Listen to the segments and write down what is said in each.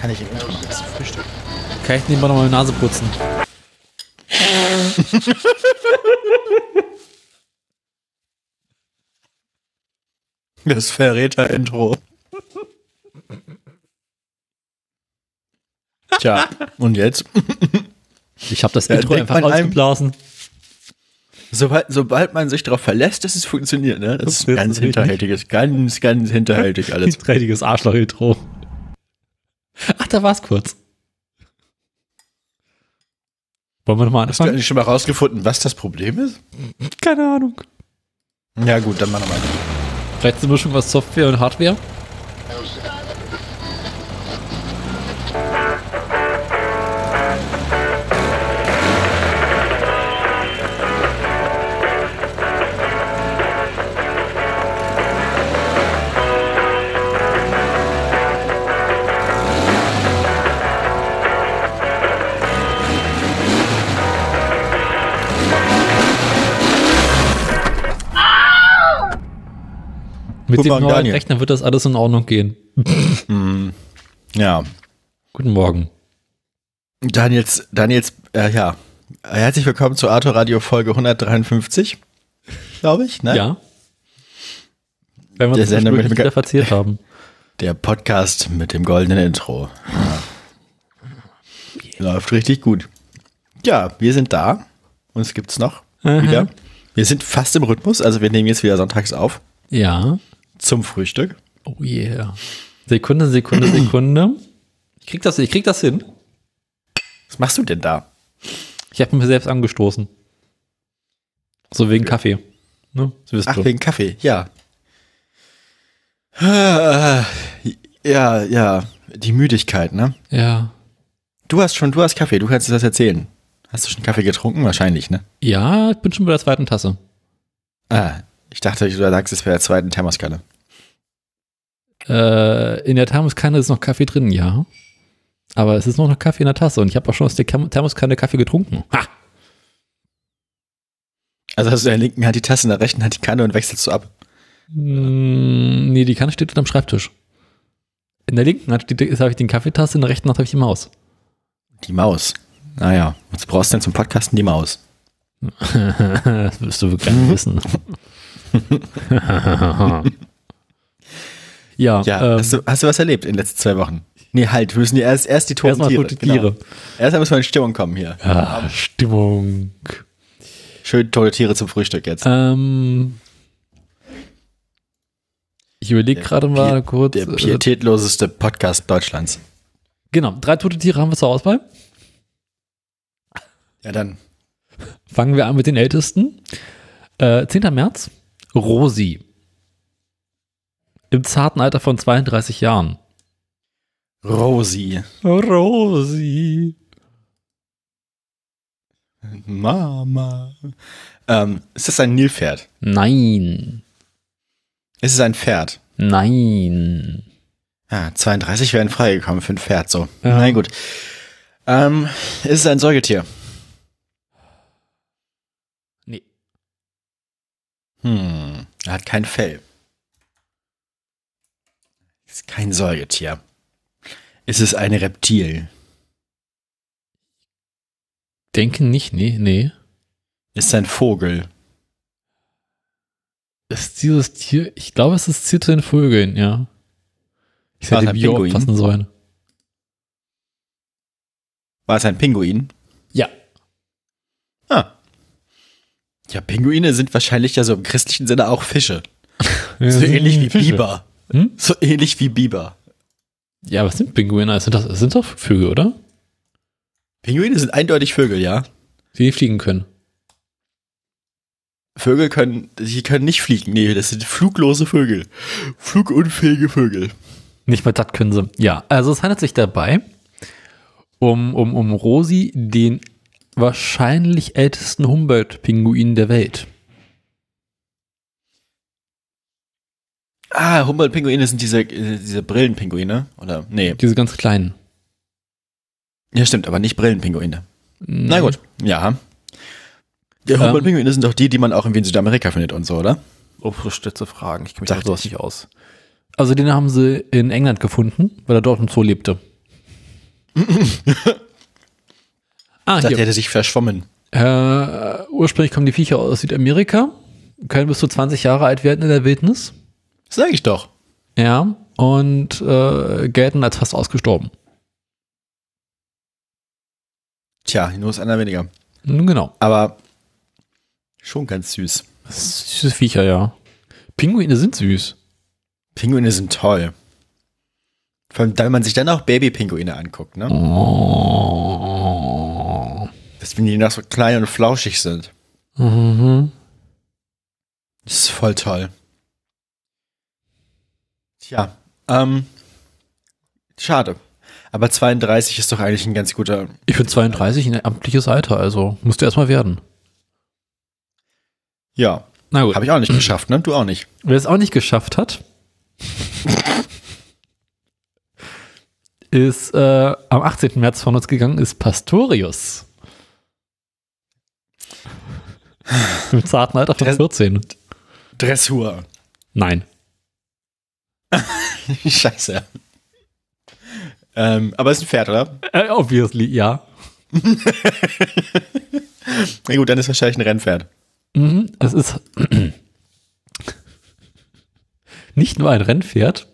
Kann ich im Intro noch ein bisschen frühstücken? Kann ich nebenbei noch mal die Nase putzen? Das Verräter-Intro. Tja, und jetzt? Ich habe das Intro denkt einfach man einem- ausgeblasen. Sobald, sobald man sich darauf verlässt, dass es funktioniert, ne? Das, Das ist ganz hinterhältiges, ganz, ganz hinterhältig alles. Dreidiges Arschloch-Intro. Ach, da war's kurz. Wollen wir nochmal Hast du anfangen? eigentlich schon mal rausgefunden, was das Problem ist? Keine Ahnung. Ja gut, dann machen wir mal. Vielleicht eine Mischung aus Software und Hardware? Mit Guten dem Morgen, neuen Daniel. Rechner wird das alles in Ordnung gehen. Ja. Guten Morgen. Daniels, Daniels, äh, ja. Herzlich willkommen zu Arthur Radio Folge 153, glaube ich, ne? Ja. Wenn wir Der uns Sender mit dem- wieder verzählt haben. Der Podcast mit dem goldenen Intro. Ja. Läuft richtig gut. Ja, wir sind da. Uns gibt's noch Aha. wieder. Wir sind fast im Rhythmus, also wir nehmen jetzt wieder sonntags auf Ja. Zum Frühstück. Oh yeah. Sekunde, Sekunde, Sekunde. Ich krieg das, ich krieg das hin. Was machst du denn da? Ich habe mir selbst angestoßen. So wegen Kaffee. Ne? Ach, du. wegen Kaffee, ja. Ja, ja, die Müdigkeit, ne? Ja. Du hast schon, du hast Kaffee, du kannst das erzählen. Hast du schon Kaffee getrunken? Wahrscheinlich, ne? Ja, ich bin schon bei der zweiten Tasse. Ah, ich dachte, du sagst es bei der zweiten Thermoskanne. Äh, in der Thermoskanne ist noch Kaffee drin, ja. Aber es ist noch noch Kaffee in der Tasse und ich habe auch schon aus der Thermoskanne Kaffee getrunken. Ha! Also hast du in der linken Hand die Tasse, in der rechten Hand die Kanne und wechselst du ab. Mm, nee, die Kanne steht unterm Schreibtisch. In der linken Hand habe ich die Kaffeetasse, in der rechten Hand habe ich die Maus. Die Maus. Naja, was brauchst du denn zum Podcasten die Maus? das wirst du wirklich wissen. ja, Ja, ähm, hast, du, hast du was erlebt in den letzten zwei Wochen? Nee, halt, wir müssen ja erst, erst die toten erstmal Tiere. tote Tiere. Genau. Erstmal muss man in Stimmung kommen hier. Ja, Stimmung. Schön tote Tiere zum Frühstück jetzt. Ähm, ich überlege gerade mal kurz. Der äh, pietätloseste Podcast Deutschlands. genau, drei tote Tiere haben wir zur Auswahl. Ja, dann. Fangen wir an mit den ältesten. Äh, 10. März, Rosi. Im zarten Alter von 32 Jahren. Rosi. Rosi. Mama. Ähm, ist das ein Nilpferd? Nein. Ist es ein Pferd? Nein. Ja, 32 wären freigekommen für ein Pferd, so. Ja. Na gut. Ähm, ist es ein Säugetier? Nee. Hm, er hat kein Fell. Ist kein Säugetier. Ist es ein Reptil? Denke nicht, nee, nee. Ist ein Vogel? Ist dieses Tier, ich glaube, es ist Ziel zu den Vögeln, ja. Ich hätte ein Bio Pinguin? aufpassen sollen. War es ein Pinguin? Ja. Ah. Ja, Pinguine sind wahrscheinlich ja so im christlichen Sinne auch Fische. So ähnlich wie Biber. Hm? So ähnlich wie Biber. Ja, was sind Pinguine? Das sind doch, das sind doch Vögel, oder? Pinguine sind eindeutig Vögel, ja. Die fliegen können. Vögel können, die können nicht fliegen. Nee, das sind fluglose Vögel. Flugunfähige Vögel. Nicht mal das können sie. Ja, also es handelt sich dabei um, um, um Rosi, den wahrscheinlich ältesten Humboldt-Pinguin der Welt. Ah, Humboldt-Pinguine sind diese, äh, diese Brillenpinguine, oder? Nee. Diese ganz kleinen. Ja, stimmt, aber nicht Brillenpinguine. Na gut, ja. Die Ähm. Humboldt-Pinguine sind doch die, die man auch irgendwie in Südamerika findet und so, oder? Oh, spitze Fragen. Ich kenne mich Dachte auf sowas ich. nicht aus. Also den haben sie in England gefunden, weil er dort im Zoo lebte. ah, ich dachte, hätte sich verschwommen. Äh, ursprünglich kommen die Viecher aus Südamerika, können bis zu 20 Jahre alt werden in der Wildnis. Sag ich doch. Ja, und äh, gelten als fast ausgestorben. Tja, nur ist einer weniger. Genau. Aber schon ganz süß. Süße Viecher, ja. Pinguine sind süß. Pinguine sind toll. Vor allem, wenn man sich dann auch Baby-Pinguine anguckt, ne? Oh. Das, wenn die noch so klein und flauschig sind. Mhm. Das ist voll toll. Tja, ähm, schade. Aber 32 ist doch eigentlich ein ganz guter. Ich finde 32 ein amtliches Alter, also musst du erstmal werden. Ja. Na gut. Habe ich auch nicht geschafft, ne? Du auch nicht. Wer es auch nicht geschafft hat, ist äh, am 18. März von uns gegangen, ist Pastorius. Im zarten Alter von Dress 14. Dressur. Nein. Scheiße. Ähm, aber es ist ein Pferd, oder? Äh, obviously, ja. Na gut, dann ist wahrscheinlich ein Rennpferd. Mhm, es ist nicht nur ein Rennpferd,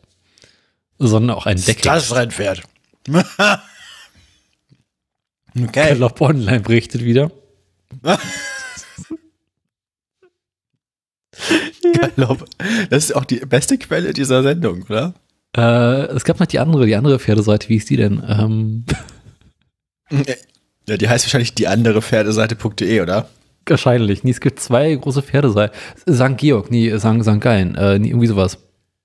sondern auch ein Deckel. Das Rennpferd. okay. Galopp Online berichtet wieder. Galopp. Das ist auch die beste Quelle dieser Sendung, oder? Äh, es gab noch die andere, die andere Pferdeseite. Wie ist die denn? Ähm, ja, die heißt wahrscheinlich die andere Pferdeseite.de, oder? wahrscheinlich. Nee, es gibt zwei große Pferdeseiten. St. Georg, nee, St. St. Gallen, äh, nee, irgendwie sowas.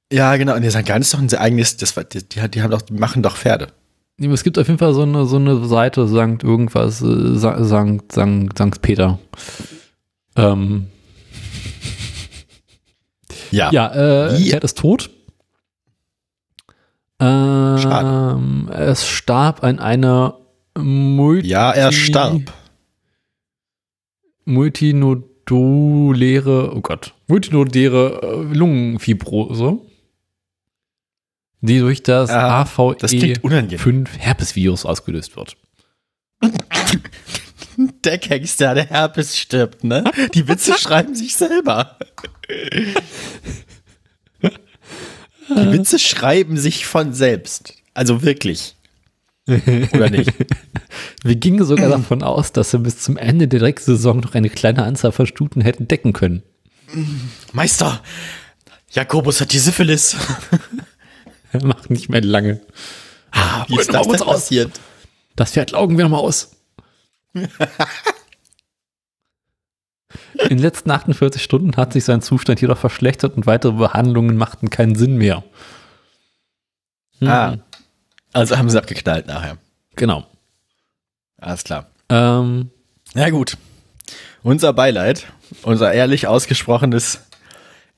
Ja, genau. Und der St. Gallen ist doch ein sehr eigenes, das, war- die, die, die haben doch, die machen doch Pferde. Nee, Es gibt auf jeden Fall so eine, so eine Seite, St. irgendwas, äh, St. St. St. St. Peter. Ähm, Ja. ja, äh? Pferd ist tot. Ähm, es starb an einer Multi Ja, er starb. multinoduläre, oh Gott, multinoduläre äh, Lungenfibrose, die durch das unangenehm. AVE5 Herpesvirus ausgelöst wird. Der Gangster, der Herpes stirbt, ne? Die Witze schreiben sich selber. Die Witze schreiben sich von selbst. Also wirklich. Oder nicht? Wir gingen sogar davon aus, dass wir bis zum Ende der Drecksaison noch eine kleine Anzahl von Stuten hätten decken können. Meister, Jakobus hat die Syphilis. Macht nicht mehr lange. Ah, Wie ist das denn passiert? Das Pferd laugen wir nochmal aus. In den letzten 48 Stunden hat sich sein Zustand jedoch verschlechtert und weitere Behandlungen machten keinen Sinn mehr. Hm, Ah. Also haben sie abgeknallt nachher. Genau. Alles klar. Ähm, Na gut. Unser Beileid, unser ehrlich ausgesprochenes,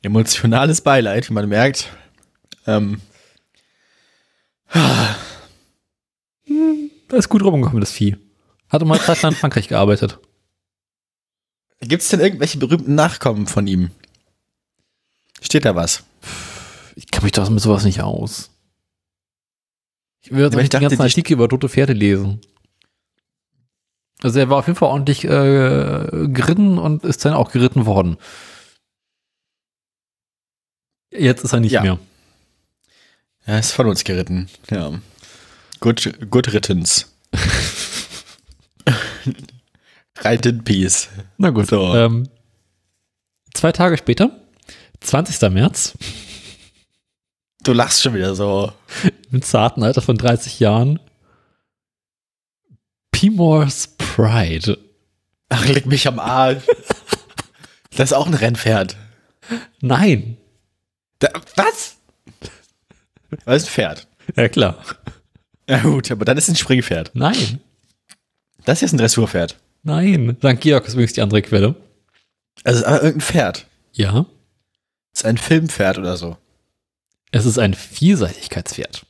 emotionales Beileid, wie man merkt. Ähm, da ist gut rumgekommen, das Vieh. Hatte mal Zeit in Frankreich gearbeitet. Gibt es denn irgendwelche berühmten Nachkommen von ihm? Steht da was? Ich kann mich doch mit sowas nicht aus. Ich würde Aber ich den ganzen Artikel über tote Pferde lesen. Also er war auf jeden Fall ordentlich äh, geritten und ist dann auch geritten worden. Jetzt ist er nicht Ja. mehr. Er ist von uns geritten. Ja. Good, good rittens. Ride in peace. Na gut. So. Ähm, zwei Tage später, 20. März, Du lachst schon wieder so. im zarten Alter von 30 Jahren, Pimors Pride. Ach, leg mich am Arsch. Das ist auch ein Rennpferd. Nein. Da, was? Das ist ein Pferd. Ja klar. Ja gut, aber dann ist es ein Springpferd. Nein. Das hier ist ein Dressurpferd. Nein. St. Georg ist übrigens die andere Quelle. Also es ist aber irgendein Pferd. Ja. Ist ein Filmpferd oder so. Es ist ein Vielseitigkeitspferd.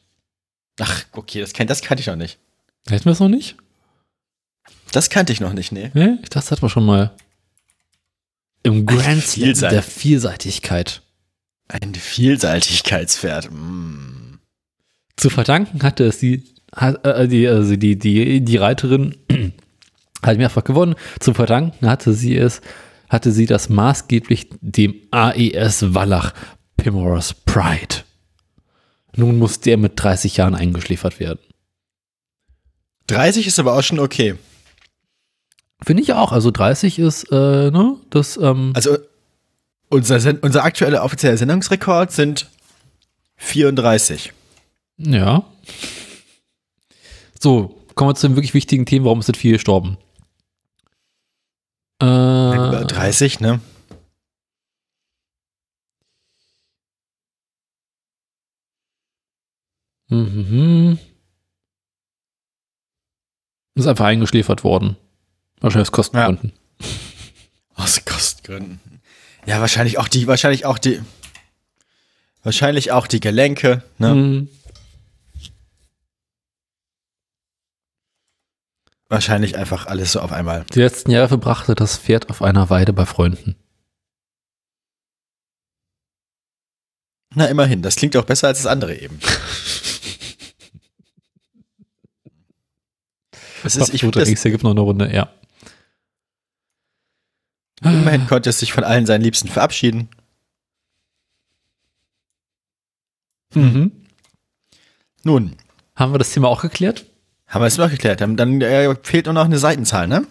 Ach, okay, das, kann, das kannte ich noch nicht. Hätten wir es noch nicht? Das kannte ich noch nicht, nee. Nee, ich dachte, das hatten wir schon mal. Im Grand Slam der Vielseitigkeit. Ein Vielseitigkeitspferd. Mm. Zu verdanken hatte es die, äh, die, also die, die, die Reiterin hat mehrfach gewonnen. Zu verdanken hatte sie es, hatte sie das maßgeblich dem AES Wallach Pimoros Pride. Nun muss der mit 30 Jahren eingeschläfert werden. 30 ist aber auch schon okay. Finde ich auch. Also 30 ist, äh, ne, das, ähm, Also unser, Sen unser aktueller offizieller Sendungsrekord sind 34. ja. So, kommen wir zu den wirklich wichtigen Themen. Warum sind viele gestorben? Äh, Über 30, ne? Mhm. Ist einfach eingeschläfert worden. Wahrscheinlich aus Kostengründen. Aus Kostengründen. Ja, wahrscheinlich auch die, wahrscheinlich auch die, wahrscheinlich auch die Gelenke, ne? Mhm. Wahrscheinlich einfach alles so auf einmal. Die letzten Jahre verbrachte das Pferd auf einer Weide bei Freunden. Na, immerhin. Das klingt auch besser als das andere eben. Es ist, ich Gut, finde, das- gibt noch eine Runde, ja. immerhin konnte es sich von allen seinen Liebsten verabschieden. Mhm. Nun, Haben wir das Thema auch geklärt? Haben wir es noch geklärt. Dann, dann äh, fehlt nur noch eine Seitenzahl, ne?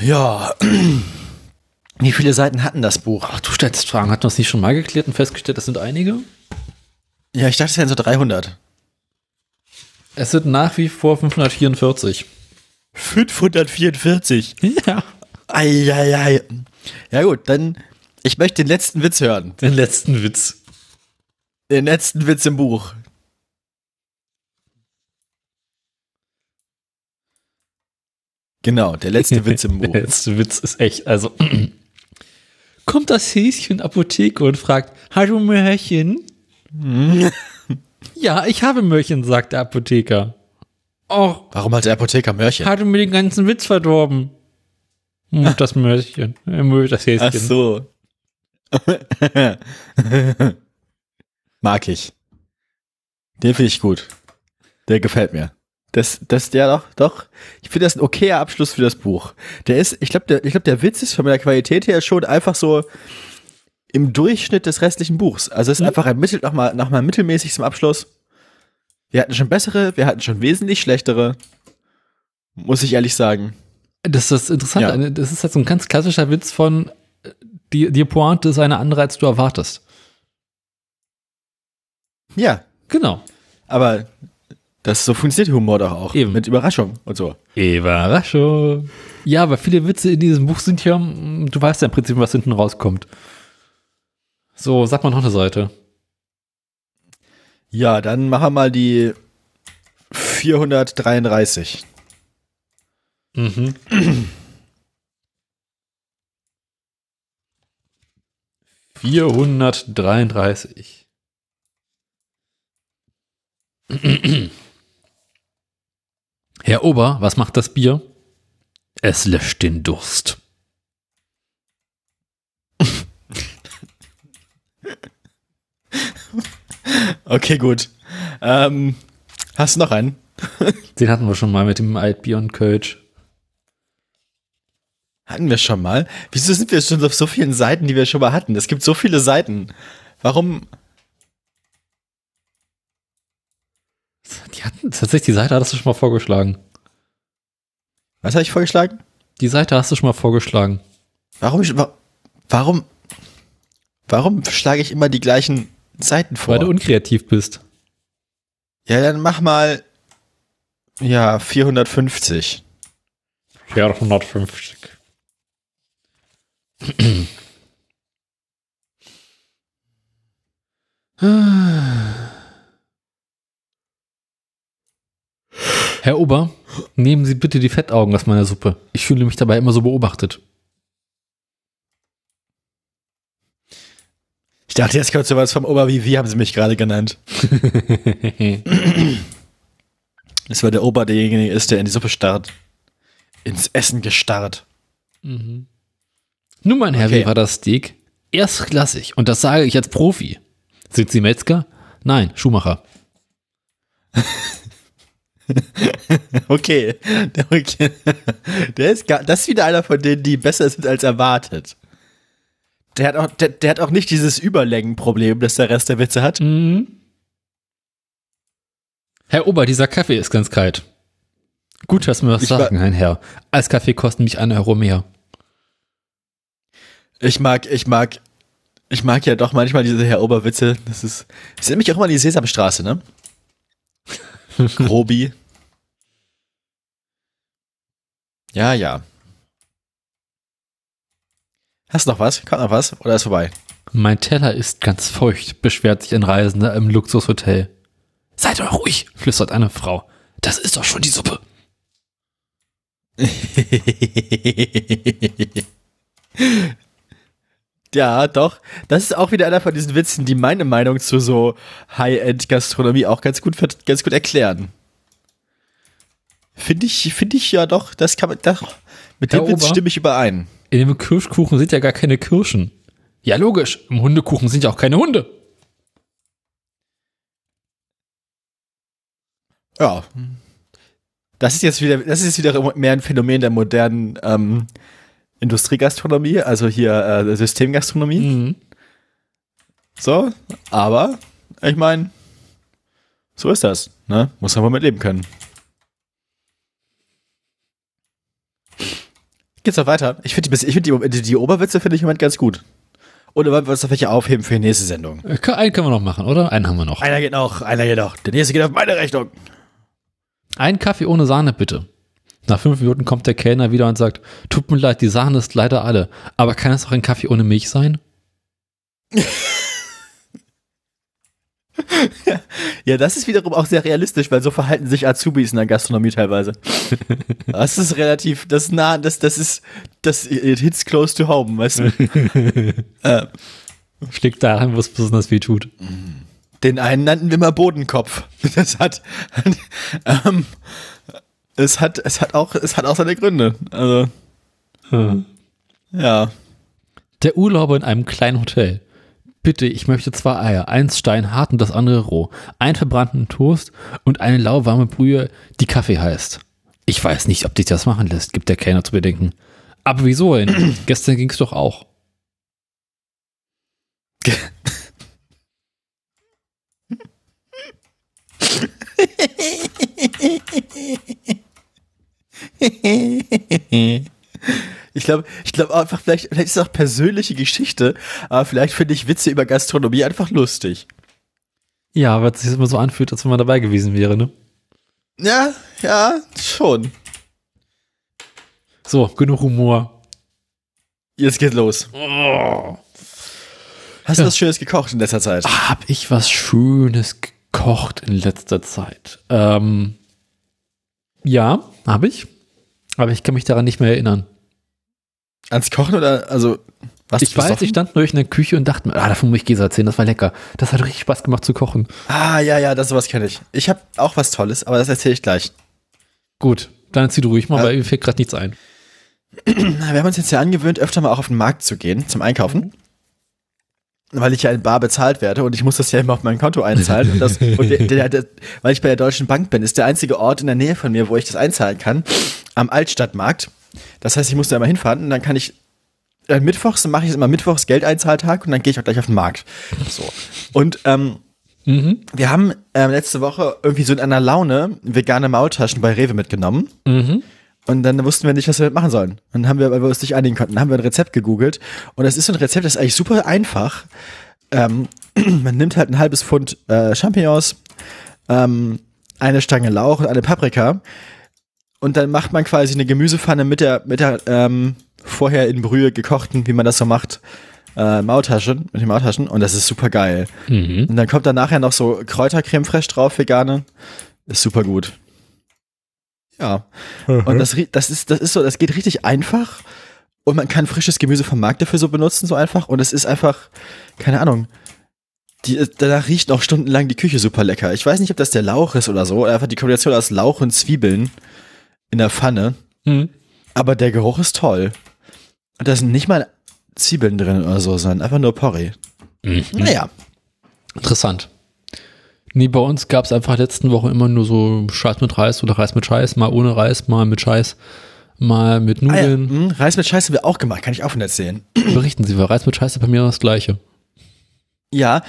Ja. Wie viele Seiten hatten das Buch? Ach, du stellst Fragen. Hatten wir das nicht schon mal geklärt und festgestellt, das sind einige? Ja, ich dachte, es wären so 300. Es sind nach wie vor 544. 544. Ja. Eieiei. Ja gut, dann, ich möchte den letzten Witz hören. Den letzten Witz. Den letzten Witz im Buch. Genau, der letzte Witz im Der Buch. letzte Witz ist echt, also. Kommt das Häschen Apotheke und fragt, Hallo Mörchen? ja, ich habe Mörchen, sagt der Apotheker. Oh, Warum hat der Apotheker Mörchen? hat er mir den ganzen Witz verdorben. Hm, Das Mörchen. Er mögt das Häschen. Ach so. Mag ich. Den finde ich gut. Der gefällt mir. Das, das, der doch, doch. Ich finde das ein okayer Abschluss für das Buch. Der ist, ich glaube, der, ich glaube, der Witz ist von der Qualität her schon einfach so im Durchschnitt des restlichen Buchs. Also es ist einfach ein Mittel, nochmal, nochmal mittelmäßig zum Abschluss. Wir hatten schon bessere, wir hatten schon wesentlich schlechtere. Muss ich ehrlich sagen. Das ist interessant. Ja. Eine- Das ist halt so ein ganz klassischer Witz von, äh, die, die Pointe ist eine andere, als du erwartest. Ja, Genau. aber das so funktioniert Humor doch auch. Eben. Mit Überraschung und so. Überraschung. Ja, aber viele Witze in diesem Buch sind ja, mm, du weißt ja im Prinzip, was hinten rauskommt. So, sag mal noch eine Seite. Ja, dann machen wir mal die 433. Mhm. Vierhundertdreiunddreißig. Herr Ober, was macht das Bier? Es löscht den Durst. Okay, gut. Ähm, hast du noch einen? Den hatten wir schon mal mit dem Altbier und Kölsch. Hatten wir schon mal. Wieso sind wir schon auf so vielen Seiten, die wir schon mal hatten? Es gibt so viele Seiten. Warum? Die hatten tatsächlich die Seite hattest du schon mal vorgeschlagen. Was habe ich vorgeschlagen? Die Seite hast du schon mal vorgeschlagen. Warum? wa- Warum? Warum schlage ich immer die gleichen Seiten vor? Weil du unkreativ bist. ja, dann mach mal. Ja, 450. 450. Herr Ober, nehmen Sie bitte die Fettaugen aus meiner Suppe. Ich fühle mich dabei immer so beobachtet. Ich dachte, jetzt kommt sowas vom Ober wie, wie haben sie mich gerade genannt? Das war der Ober, derjenige ist, der in die Suppe starrt. Ins Essen gestarrt. Nun, mein Herr, Okay. wie war das Steak? Erstklassig. Und das sage ich als Profi. Sind Sie Metzger? Nein, Schuhmacher. okay. okay. Der ist gar, das ist wieder einer von denen, die besser sind als erwartet. Der hat auch, der, der hat auch nicht dieses Überlängenproblem, das der Rest der Witze hat. Mhm. Herr Ober, dieser Kaffee ist ganz kalt. Gut, dass wir was Ich sagen, ein Herr. Als Kaffee kostet mich ein Euro mehr. Ich mag, ich mag, ich mag ja doch manchmal diese Herr Oberwitze. Das ist, das ist nämlich auch immer die Sesamstraße, ne? Grobi. Ja, ja. Hast du noch was? Kommt noch was? Oder ist vorbei? Mein Teller ist ganz feucht, beschwert sich ein Reisender im Luxushotel. Seid doch ruhig, flüstert eine Frau. Das ist doch schon die Suppe. ja, doch. Das ist auch wieder einer von diesen Witzen, die meine Meinung zu so High-End-Gastronomie auch ganz gut, ganz gut erklären. Finde ich, finde ich ja doch, das kann man, doch, mit dem Herr Witz Ober? stimme ich überein. In dem Kirschkuchen sind ja gar keine Kirschen. Ja, logisch. Im Hundekuchen sind ja auch keine Hunde. Ja. Das ist jetzt wieder, das ist jetzt wieder mehr ein Phänomen der modernen ähm, Industriegastronomie, also hier äh, Systemgastronomie. Mhm. So, aber ich meine, so ist das, ne? Muss man mal mit leben können. Geht's noch weiter? Ich finde die, ich find die, die, die Oberwitze finde ich im Moment ganz gut. Oder wollen wir uns noch welche aufheben für die nächste Sendung? Äh, Einen können wir noch machen, oder? Einen haben wir noch. Einer geht noch, einer geht noch. Der nächste geht auf meine Rechnung. Ein Kaffee ohne Sahne, bitte. Nach fünf Minuten kommt der Kellner wieder und sagt, tut mir leid, die Sahne ist leider alle. Aber kann es auch ein Kaffee ohne Milch sein? Ja, das ist wiederum auch sehr realistisch, weil so verhalten sich Azubis in der Gastronomie teilweise. Das ist relativ, das ist nah, das, das ist, das it hits close to home, weißt du? äh, Schlägt daran, was besonders weh tut. den einen nannten wir mal Bodenkopf. Das hat, ähm, es hat, es hat auch, es hat auch seine Gründe. Also, Hm. ja. Der Urlauber in einem kleinen Hotel. Bitte, ich möchte zwei Eier, eins steinhart und das andere roh, einen verbrannten Toast und eine lauwarme Brühe, die Kaffee heißt. Ich weiß nicht, ob dich das machen lässt, gibt der Kellner zu bedenken. Aber wieso denn? Gestern ging's doch auch. Ich glaube, ich glaube einfach, vielleicht, vielleicht ist es auch persönliche Geschichte, aber vielleicht finde ich Witze über Gastronomie einfach lustig. Ja, weil es sich immer so anfühlt, als wenn man dabei gewesen wäre, ne? Ja, ja, schon. So, genug Humor. Jetzt geht los. Oh. Hast du Ja. was Schönes gekocht in letzter Zeit? Hab ich was Schönes gekocht in letzter Zeit? Ähm, ja, habe ich. Aber ich kann mich daran nicht mehr erinnern. Ans Kochen oder, also, was ich weiß, ich stand nur in der Küche und dachte mir, ah, davon muss ich Gesa erzählen, das war lecker. Das hat richtig Spaß gemacht zu kochen. Ah, ja, ja, das sowas kenne ich. Ich habe auch was Tolles, aber das erzähle ich gleich. Gut, dann erzähl du ruhig mal, Ja. weil mir fällt gerade nichts ein. Wir haben uns jetzt ja angewöhnt, öfter mal auch auf den Markt zu gehen, zum Einkaufen. Weil ich ja in Bar bezahlt werde und ich muss das ja immer auf mein Konto einzahlen. Und, das, und der, der, der, weil ich bei der Deutschen Bank bin, ist der einzige Ort in der Nähe von mir, wo ich das einzahlen kann, am Altstadtmarkt. Das heißt, ich muss da immer hinfahren und dann kann ich, äh, mittwochs mache ich immer mittwochs Geldeinzahltag und dann gehe ich auch gleich auf den Markt. So. Und ähm, Mhm. wir haben ähm, letzte Woche irgendwie so in einer Laune vegane Maultaschen bei Rewe mitgenommen. Mhm. Und dann wussten wir nicht, was wir damit machen sollen. Und dann haben wir, weil wir uns nicht einigen konnten, haben wir ein Rezept gegoogelt. Und das ist so ein Rezept, das ist eigentlich super einfach. Ähm, man nimmt halt ein halbes Pfund äh, Champignons, ähm, eine Stange Lauch und eine Paprika. Und dann macht man quasi eine Gemüsepfanne mit der, mit der ähm, vorher in Brühe gekochten, wie man das so macht, äh, Maultasche, mit den Maultaschen. Und das ist super geil. Mhm. Und dann kommt da nachher noch so Kräutercreme fraiche drauf, vegane. Ist super gut. Ja. Und das, das ist, das ist so, das geht richtig einfach. Und man kann frisches Gemüse vom Markt dafür so benutzen, so einfach. Und es ist einfach, keine Ahnung. Die, danach riecht noch stundenlang die Küche super lecker. Ich weiß nicht, ob das der Lauch ist oder so. Oder einfach die Kombination aus Lauch und Zwiebeln in der Pfanne. Mhm. Aber der Geruch ist toll. Und da sind nicht mal, Zwiebeln drin oder so, sondern einfach nur Porree. Mhm. Naja. Interessant. Nee, bei uns gab es einfach letzten Woche immer nur so Scheiß mit Reis oder Reis mit Scheiß, mal ohne Reis, mal mit Scheiß, mal mit Ah, ja. Nudeln. hm, Reis mit Scheiße haben wir auch gemacht, kann ich auch von erzählen. Berichten Sie, weil Reis mit Scheiß ist bei mir das Gleiche. Ja,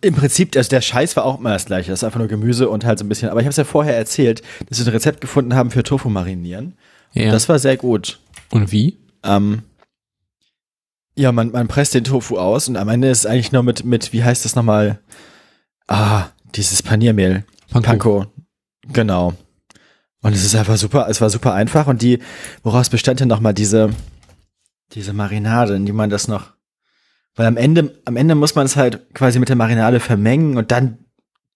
im Prinzip, also der Scheiß war auch immer das gleiche. Das ist einfach nur Gemüse und halt so ein bisschen. Aber ich habe es ja vorher erzählt, dass wir ein Rezept gefunden haben für Tofu marinieren. Ja. Das war sehr gut. Und wie? Ähm, ja, man, man presst den Tofu aus und am Ende ist es eigentlich nur mit, mit, wie heißt das nochmal? Ah, dieses Paniermehl. Panko. Panko. Genau. Und es ist einfach super, es war super einfach und die, woraus bestand denn nochmal diese, diese Marinade, in die man das noch, weil am Ende, am Ende muss man es halt quasi mit der Marinade vermengen und dann,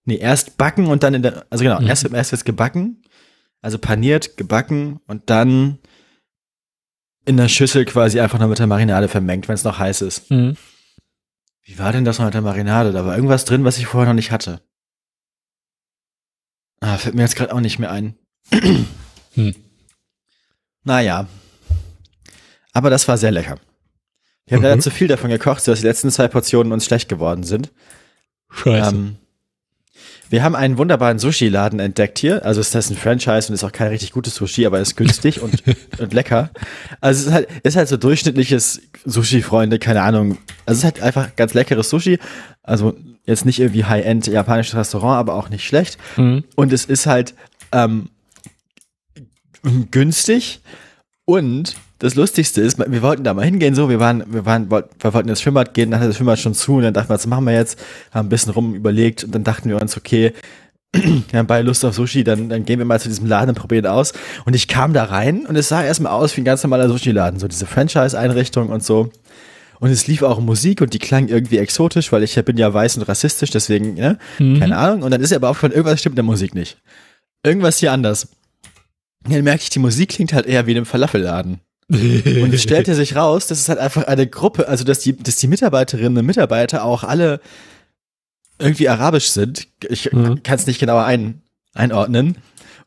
nee, erst backen und dann in der, also genau, Mhm. erst, erst wird's gebacken, also paniert, gebacken und dann in der Schüssel quasi einfach noch mit der Marinade vermengt, wenn es noch heiß ist. Mhm. Wie war denn das noch mit der Marinade? Da war irgendwas drin, was ich vorher noch nicht hatte. Ah, fällt mir jetzt gerade auch nicht mehr ein. Hm. Naja. Aber das war sehr lecker. Wir haben Mhm. leider zu viel davon gekocht, sodass die letzten zwei Portionen uns schlecht geworden sind. Scheiße. Ähm, wir haben einen wunderbaren Sushi-Laden entdeckt hier. Also ist das ein Franchise und ist auch kein richtig gutes Sushi, aber ist günstig und, und lecker. Also es ist halt, ist halt so durchschnittliches Sushi-Freunde, keine Ahnung. Also es ist halt einfach ganz leckeres Sushi. Also jetzt nicht irgendwie High-End japanisches Restaurant, aber auch nicht schlecht. Mhm. Und es ist halt ähm, günstig. Und das Lustigste ist, wir wollten da mal hingehen, so, wir waren, wir waren, wir wollten ins Schwimmbad gehen, dann hat das Schwimmbad schon zu und dann dachten wir, was machen wir jetzt? Haben ein bisschen rum überlegt und dann dachten wir uns, okay, wir haben beide Lust auf Sushi, dann, dann gehen wir mal zu diesem Laden und probieren aus. Und ich kam da rein und es sah erstmal aus wie ein ganz normaler Sushi-Laden, so diese Franchise-Einrichtung und so. Und es lief auch Musik und die klang irgendwie exotisch, weil ich bin ja weiß und rassistisch, deswegen, ne? Mhm. Keine Ahnung. Und dann ist er aber aufgefallen, irgendwas stimmt in der Musik nicht. Irgendwas hier anders. Und dann merke ich, die Musik klingt halt eher wie in einem Falafelladen. Und es stellte sich raus, dass es halt einfach eine Gruppe, also dass die, dass die Mitarbeiterinnen und Mitarbeiter auch alle irgendwie arabisch sind. Ich Mhm. kann es nicht genauer ein, einordnen.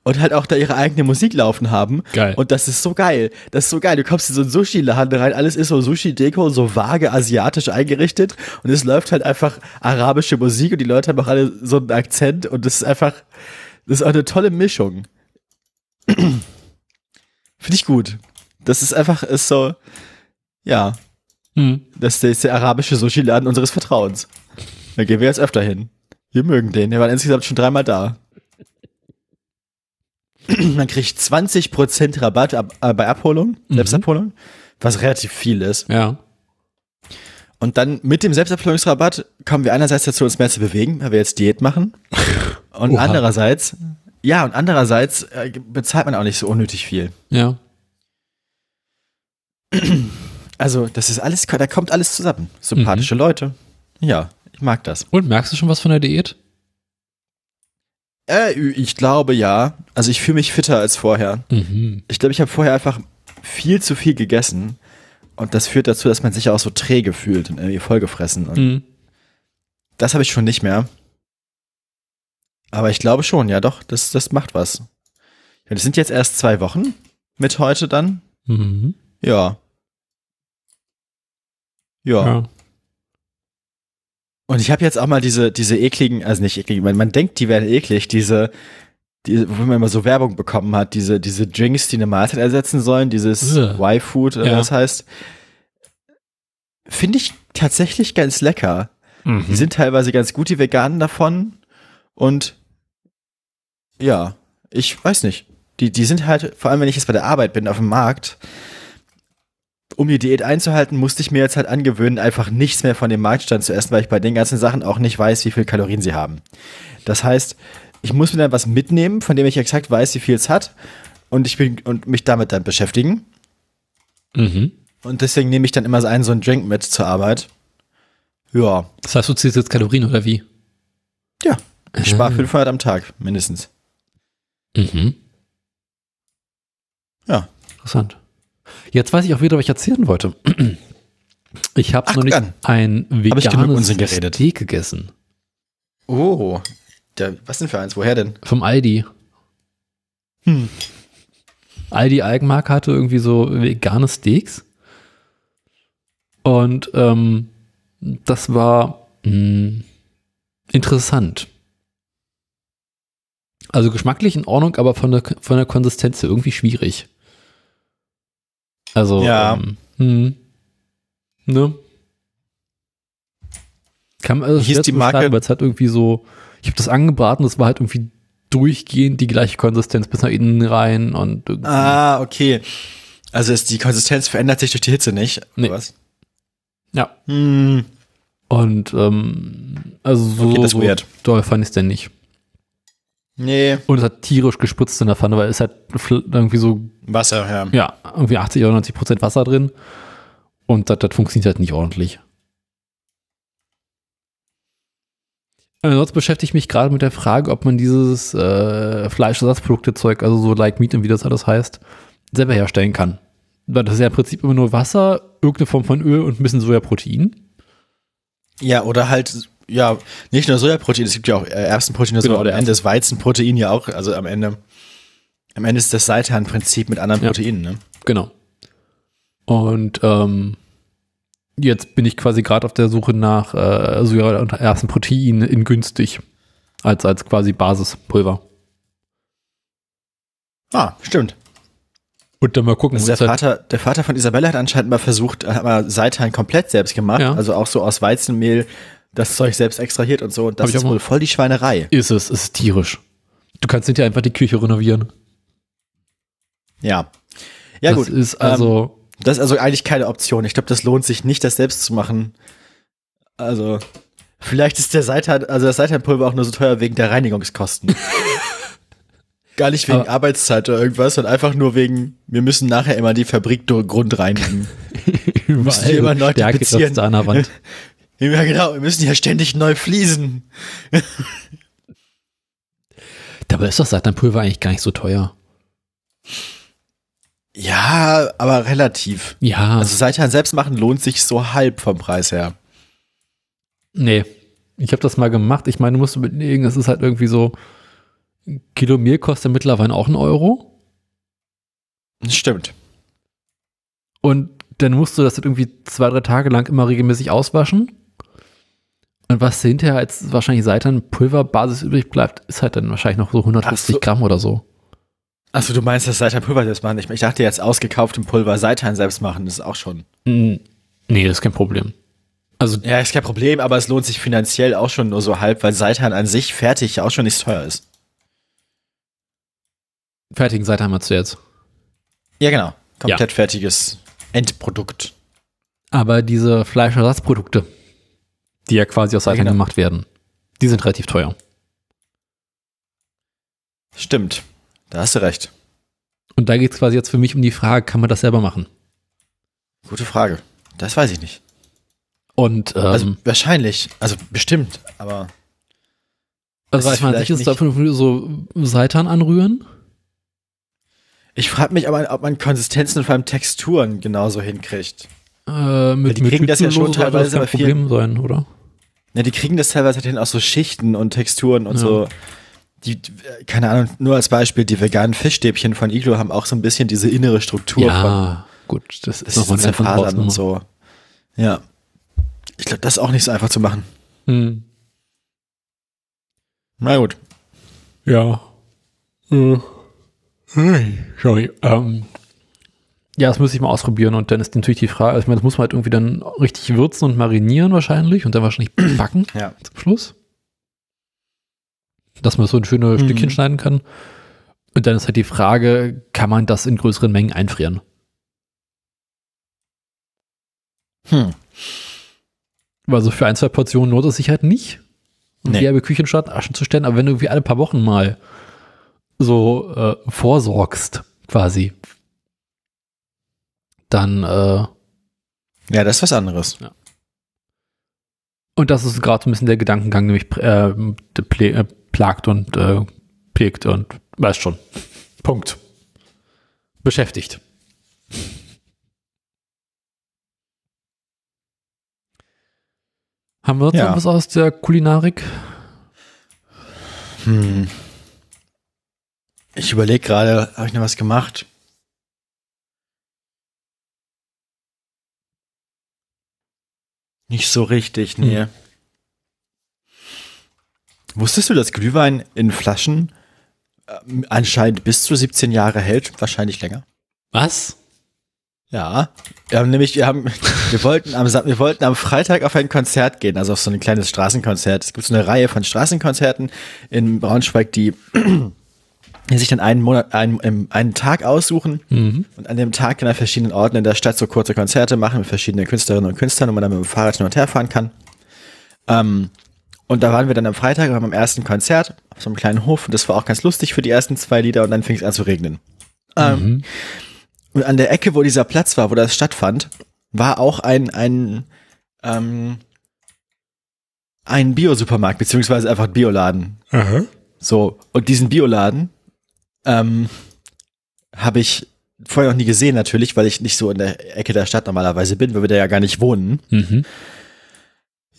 Und halt auch da ihre eigene Musik laufen haben. Geil. Und das ist so geil. Das ist so geil. Du kommst in so einen Sushi-Laden rein, alles ist so Sushi-Deko, so vage asiatisch eingerichtet. Und es läuft halt einfach arabische Musik und die Leute haben auch alle so einen Akzent. Und das ist einfach, das ist auch eine tolle Mischung. Finde ich gut. Das ist einfach, ist so, ja, Mhm. das ist der arabische Sushi-Laden unseres Vertrauens. Da gehen wir jetzt öfter hin. Wir mögen den. Wir waren insgesamt schon dreimal da. Man kriegt 20% Rabatt ab, äh, bei Abholung, Selbstabholung, was relativ viel ist. Ja. Und dann mit dem Selbstabholungsrabatt kommen wir einerseits dazu, uns mehr zu bewegen, weil wir jetzt Diät machen. Und Oha. andererseits, ja, und andererseits äh, bezahlt man auch nicht so unnötig viel. Ja. Also, das ist alles, da kommt alles zusammen. Sympathische Leute. Ja, ich mag das. Und merkst du schon was von der Diät? Äh, ich glaube ja. Also ich fühle mich fitter als vorher. Mhm. Ich glaube, ich habe vorher einfach viel zu viel gegessen. Und das führt dazu, dass man sich auch so träge fühlt und irgendwie vollgefressen. Und Mhm. das habe ich schon nicht mehr. Aber ich glaube schon, ja doch, das, das macht was. Das sind jetzt erst zwei Wochen mit heute dann. Mhm. Ja. Ja. Ja. Und ich habe jetzt auch mal diese, diese ekligen, also nicht ekligen, man, man denkt, die wären eklig, diese, die, wo man immer so Werbung bekommen hat, diese, diese Drinks, die eine Mahlzeit ersetzen sollen, dieses. Y-Food oder Ja. was das heißt. Finde ich tatsächlich ganz lecker. Die Mhm. sind teilweise ganz gut, die Veganen davon. Und ja, ich weiß nicht. Die, die sind halt, vor allem wenn ich jetzt bei der Arbeit bin, auf dem Markt, um die Diät einzuhalten, musste ich mir jetzt halt angewöhnen, einfach nichts mehr von dem Marktstand zu essen, weil ich bei den ganzen Sachen auch nicht weiß, wie viel Kalorien sie haben. Das heißt, ich muss mir dann was mitnehmen, von dem ich exakt weiß, wie viel es hat, und ich bin und mich damit dann beschäftigen. Mhm. Und deswegen nehme ich dann immer so einen so einen Drink mit zur Arbeit. Ja, Das heißt, du ziehst jetzt Kalorien oder wie? ja. Ich spare Ah. 500 am Tag, mindestens. Mhm. Ja. Interessant. Jetzt weiß ich auch wieder, was ich erzählen wollte. Ich habe noch nicht an. ein veganes. Steak gegessen. Oh. Der, was denn für eins? Woher denn? Vom Aldi. Hm. Aldi Eigenmarke hatte irgendwie so vegane Steaks. Und ähm, das war mh, interessant. Also geschmacklich in Ordnung, aber von der, von der Konsistenz irgendwie schwierig. Also, Ja. ähm, hm, ne? Kann man also hieß die Marke? Weil es halt irgendwie so, ich habe das angebraten, das war halt irgendwie durchgehend die gleiche Konsistenz bis nach innen rein und irgendwie, Ah, okay. Also ist die Konsistenz verändert sich durch die Hitze nicht? Nee. Was? ja. Hm, Und ähm, also so, Okay, so weird. doll fand ich es denn nicht. Nee, Und es hat tierisch gespritzt in der Pfanne, weil es halt fl- irgendwie so, Wasser, ja. ja, irgendwie 80 oder 90 Prozent Wasser drin. Und das, das funktioniert halt nicht ordentlich. Ansonsten beschäftige ich mich gerade mit der Frage, ob man dieses äh, Fleischersatzprodukte-Zeug, also so like Meat und wie das alles heißt, selber herstellen kann. Weil das ist ja im Prinzip immer nur Wasser, irgendeine Form von Öl und ein bisschen Sojaprotein. Ja, oder halt, ja, nicht nur Sojaprotein, es gibt ja auch äh, Erbsenprotein, Genau, am Ende ist Weizenprotein ja auch, also am Ende, am Ende ist das Seitan-Prinzip mit anderen Ja. Proteinen, ne? Genau. Und ähm, jetzt bin ich quasi gerade auf der Suche nach äh, Soja und Erbsenprotein in günstig. Als, als quasi Basispulver. Ah, stimmt. Und dann mal gucken. Also der halt- Vater, der Vater von Isabella hat anscheinend mal versucht, hat mal Seitan komplett selbst gemacht, Ja. also auch so aus Weizenmehl das Zeug selbst extrahiert und so. Und das ist wohl voll die Schweinerei. ist es, ist tierisch. Du kannst nicht einfach die Küche renovieren. Ja. Ja, das gut. ist also, Das ist also eigentlich keine Option. Ich glaube, das lohnt sich nicht, das selbst zu machen. Also, vielleicht ist der Seitan, also das Seitanpulver auch nur so teuer wegen der Reinigungskosten. Gar nicht wegen Aber- Arbeitszeit oder irgendwas, sondern einfach nur wegen, wir müssen nachher immer die Fabrik durch Grund reinigen. überall immer Leute Stärke beziehen. trotzdem an der Wand. ja, genau, wir müssen ja ständig neu fließen. Dabei ist das Seitanpulver eigentlich gar nicht so teuer. Ja, aber relativ. Ja, Also Seitan selbst machen lohnt sich so halb vom Preis her. nee. Ich habe das mal gemacht. Ich meine, du musst überlegen, es ist halt irgendwie so, ein Kilo Mehl kostet mittlerweile auch einen Euro. Stimmt. Und dann musst du das halt irgendwie zwei, drei Tage lang immer regelmäßig auswaschen. Und was hinterher als wahrscheinlich Seitan-Pulverbasis übrig bleibt, ist halt dann wahrscheinlich noch so 150 Ach so. Gramm oder so. Achso, du meinst das Seitan-Pulver selbst machen? Ich, ich dachte jetzt ausgekauftem Pulver Seitan selbst machen, das ist auch schon. Mm, Nee, das ist kein Problem. Also, Ja, ist kein Problem, aber es lohnt sich finanziell auch schon nur so halb, weil Seitan an sich fertig auch schon nicht so teuer ist. fertigen Seitan hast du jetzt. Ja, genau. Komplett fertiges Endprodukt. Aber diese Fleischersatzprodukte, die ja quasi aus Ja, Seitan genau. gemacht werden, die sind relativ teuer. Stimmt. Da hast du recht. Und da geht es quasi jetzt für mich um die Frage, kann man das selber machen? Gute Frage. Das weiß ich nicht. Und ähm, Also also, wahrscheinlich. Also bestimmt, aber. also man ist sich ist vielleicht davon so Seitan anrühren. Ich frage mich, man, ob man Konsistenzen und vor allem Texturen genauso hinkriegt. Äh, mit, die mit kriegen das ja schon teilweise das kein bei vielen- Problem sein, oder? Ja, die kriegen das teilweise halt hin aus so Schichten und Texturen und Ja. so. Die, keine Ahnung, nur als Beispiel, die veganen Fischstäbchen von Iglo haben auch so ein bisschen diese innere Struktur von Ja, gut, das ist nochmal Zerfasern und so. Ja. Ich glaube, das ist auch nicht so einfach zu machen. Hm. Na gut. Ja. Äh. Sorry. Ähm. Ja, das muss ich mal ausprobieren und dann ist natürlich die Frage, also ich meine, das muss man halt irgendwie dann richtig würzen und marinieren wahrscheinlich und dann wahrscheinlich backen Ja. zum Schluss. Dass man so ein schönes Mhm. Stückchen schneiden kann. Und dann ist halt die Frage, kann man das in größeren Mengen einfrieren? Hm. Weil so für ein, zwei Portionen lohnt es sich halt nicht, Nee. die halbe Küchenstadt Aschen zu stellen, aber wenn du irgendwie alle paar Wochen mal so äh, vorsorgst, quasi, dann, äh, Ja, das ist was anderes. und das ist gerade so ein bisschen der Gedankengang, mich äh, äh, plagt und äh, prägt und weißt schon. Punkt. Beschäftigt. Haben wir uns Ja. noch was aus der Kulinarik? Hm. Ich überlege gerade, habe ich noch was gemacht? Nicht so richtig, nee. Hm. Wusstest du, dass Glühwein in Flaschen äh, anscheinend bis zu 17 Jahre hält? Wahrscheinlich länger. Was? Ja, wir haben nämlich, wir haben, wir wollten am, wir wollten am Freitag auf ein Konzert gehen, also auf so ein kleines Straßenkonzert. Es gibt so eine Reihe von Straßenkonzerten in Braunschweig, die sich dann einen Monat, einen, einen Tag aussuchen mhm. und an dem Tag dann an verschiedenen Orten in der Stadt so kurze Konzerte machen mit verschiedenen Künstlerinnen und Künstlern, wo man dann mit dem Fahrrad hin und her fahren kann. Ähm, und da waren wir dann am Freitag beim ersten Konzert auf so einem kleinen Hof und das war auch ganz lustig für die ersten zwei Lieder und dann fing es an zu regnen. Ähm, mhm. Ähm, und an der Ecke, wo dieser Platz war, wo das stattfand, war auch ein, ein, ähm, ein Bio-Supermarkt, beziehungsweise einfach ein Bioladen. Aha. So, und diesen Bioladen ähm, habe ich vorher noch nie gesehen, natürlich, weil ich nicht so in der Ecke der Stadt normalerweise bin, weil wir da ja gar nicht wohnen. Mhm.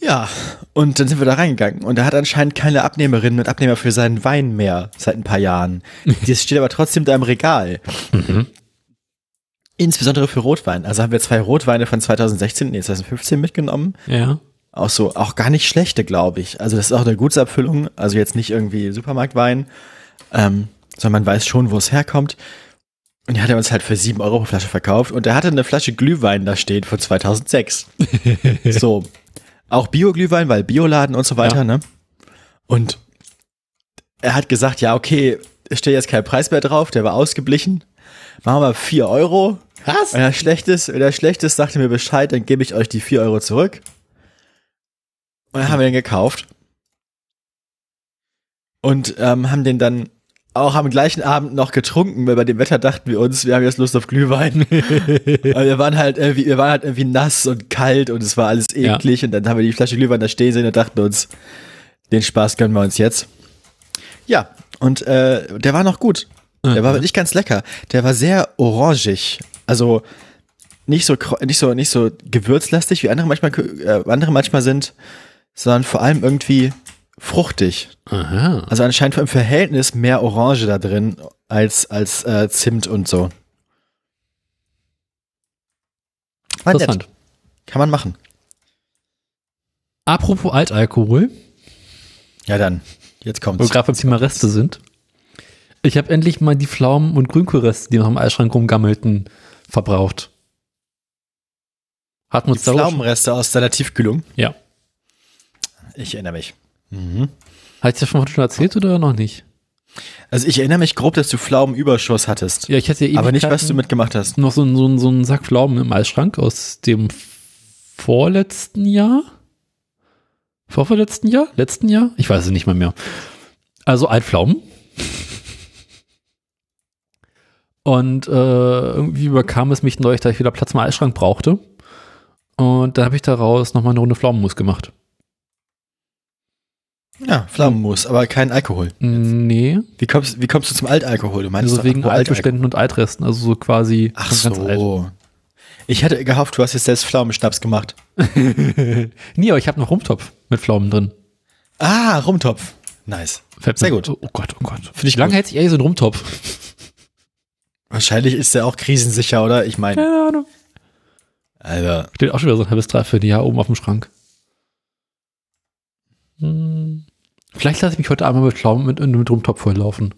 Ja, und dann sind wir da reingegangen und er hat anscheinend keine Abnehmerinnen und Abnehmer für seinen Wein mehr seit ein paar Jahren. Das steht aber trotzdem da im Regal. Mhm. Insbesondere für Rotwein. Also haben wir zwei Rotweine von 2016, nee, 2015 mitgenommen. Ja. Auch so, auch gar nicht schlechte, glaube ich. Also das ist auch eine Gutsabfüllung. Also jetzt nicht irgendwie Supermarktwein, ähm, sondern man weiß schon, wo es herkommt. Und die hat er uns halt für sieben Euro pro Flasche verkauft. Und er hatte eine Flasche Glühwein da stehen von 2006. so. Auch Bio-Glühwein, weil Bioladen und so weiter, ja. ne? Und er hat gesagt, ja, okay, ich stehe jetzt kein Preis mehr drauf, der war ausgeblichen. Machen wir vier Euro. Was? Wenn er schlecht ist, wenn er schlecht ist, sagt er mir Bescheid, dann gebe ich euch die 4 Euro zurück. Und dann haben wir den gekauft. Und ähm, haben den dann auch am gleichen Abend noch getrunken, weil bei dem Wetter dachten wir uns, wir haben jetzt Lust auf Glühwein. wir waren halt irgendwie, wir waren halt irgendwie nass und kalt und es war alles eklig. Ja. Und dann haben wir die Flasche Glühwein da stehen sehen und dachten uns, den Spaß gönnen wir uns jetzt. Ja, und äh, der war noch gut. Der war wirklich ganz lecker. Der war sehr orangig. Also nicht so nicht so nicht so gewürzlastig wie andere manchmal äh, andere manchmal sind, sondern vor allem irgendwie fruchtig. Aha. Also anscheinend im Verhältnis mehr Orange da drin als als äh, Zimt und so. War Interessant. Nett. Kann man machen. Apropos Altalkohol. Ja dann, jetzt kommt's. Wo gerade beim Thema Reste sind. Ich habe endlich mal die Pflaumen- und Grünkohlreste, die noch im Eisschrank rumgammelten, verbraucht. Hatten uns die Pflaumenreste aus deiner Tiefkühlung? Ja. Ich erinnere mich. Mhm. Hat ich das schon erzählt oder noch nicht? Also ich erinnere mich grob, dass du Pflaumenüberschuss hattest. Ja, ich hatte ja Aber nicht, was du mitgemacht hast. Noch so, so, so einen Sack Pflaumen im Eisschrank aus dem vorletzten Jahr? Vorvorletzten Jahr? Letzten Jahr? Ich weiß es nicht mal mehr. Also Altpflaumen. Und äh, irgendwie überkam es mich neulich, dass ich wieder Platz im Eisschrank brauchte. Und dann habe ich daraus nochmal eine Runde Pflaumenmus gemacht. Ja, Pflaumenmus, aber kein Alkohol. Nee. Wie kommst, wie kommst du zum Altalkohol? Du meinst also wegen Altbeständen und Altresten, also so quasi Ach so. Ich hätte gehofft, du hast jetzt selbst Pflaumenschnaps gemacht. nee, aber ich habe noch Rumtopf mit Pflaumen drin. Ah, Rumtopf. Nice. Sehr gut. Oh Gott, oh Gott. Finde ich Wie lange hätte ich eher so einen Rumtopf? Wahrscheinlich ist der auch krisensicher, oder? Ich meine. Keine Ahnung. Alter. Steht auch schon wieder so ein halbes Dreivierteljahr oben auf dem Schrank. Hm. Vielleicht lasse ich mich heute Abend mit mit, mit Rumtopf volllaufen.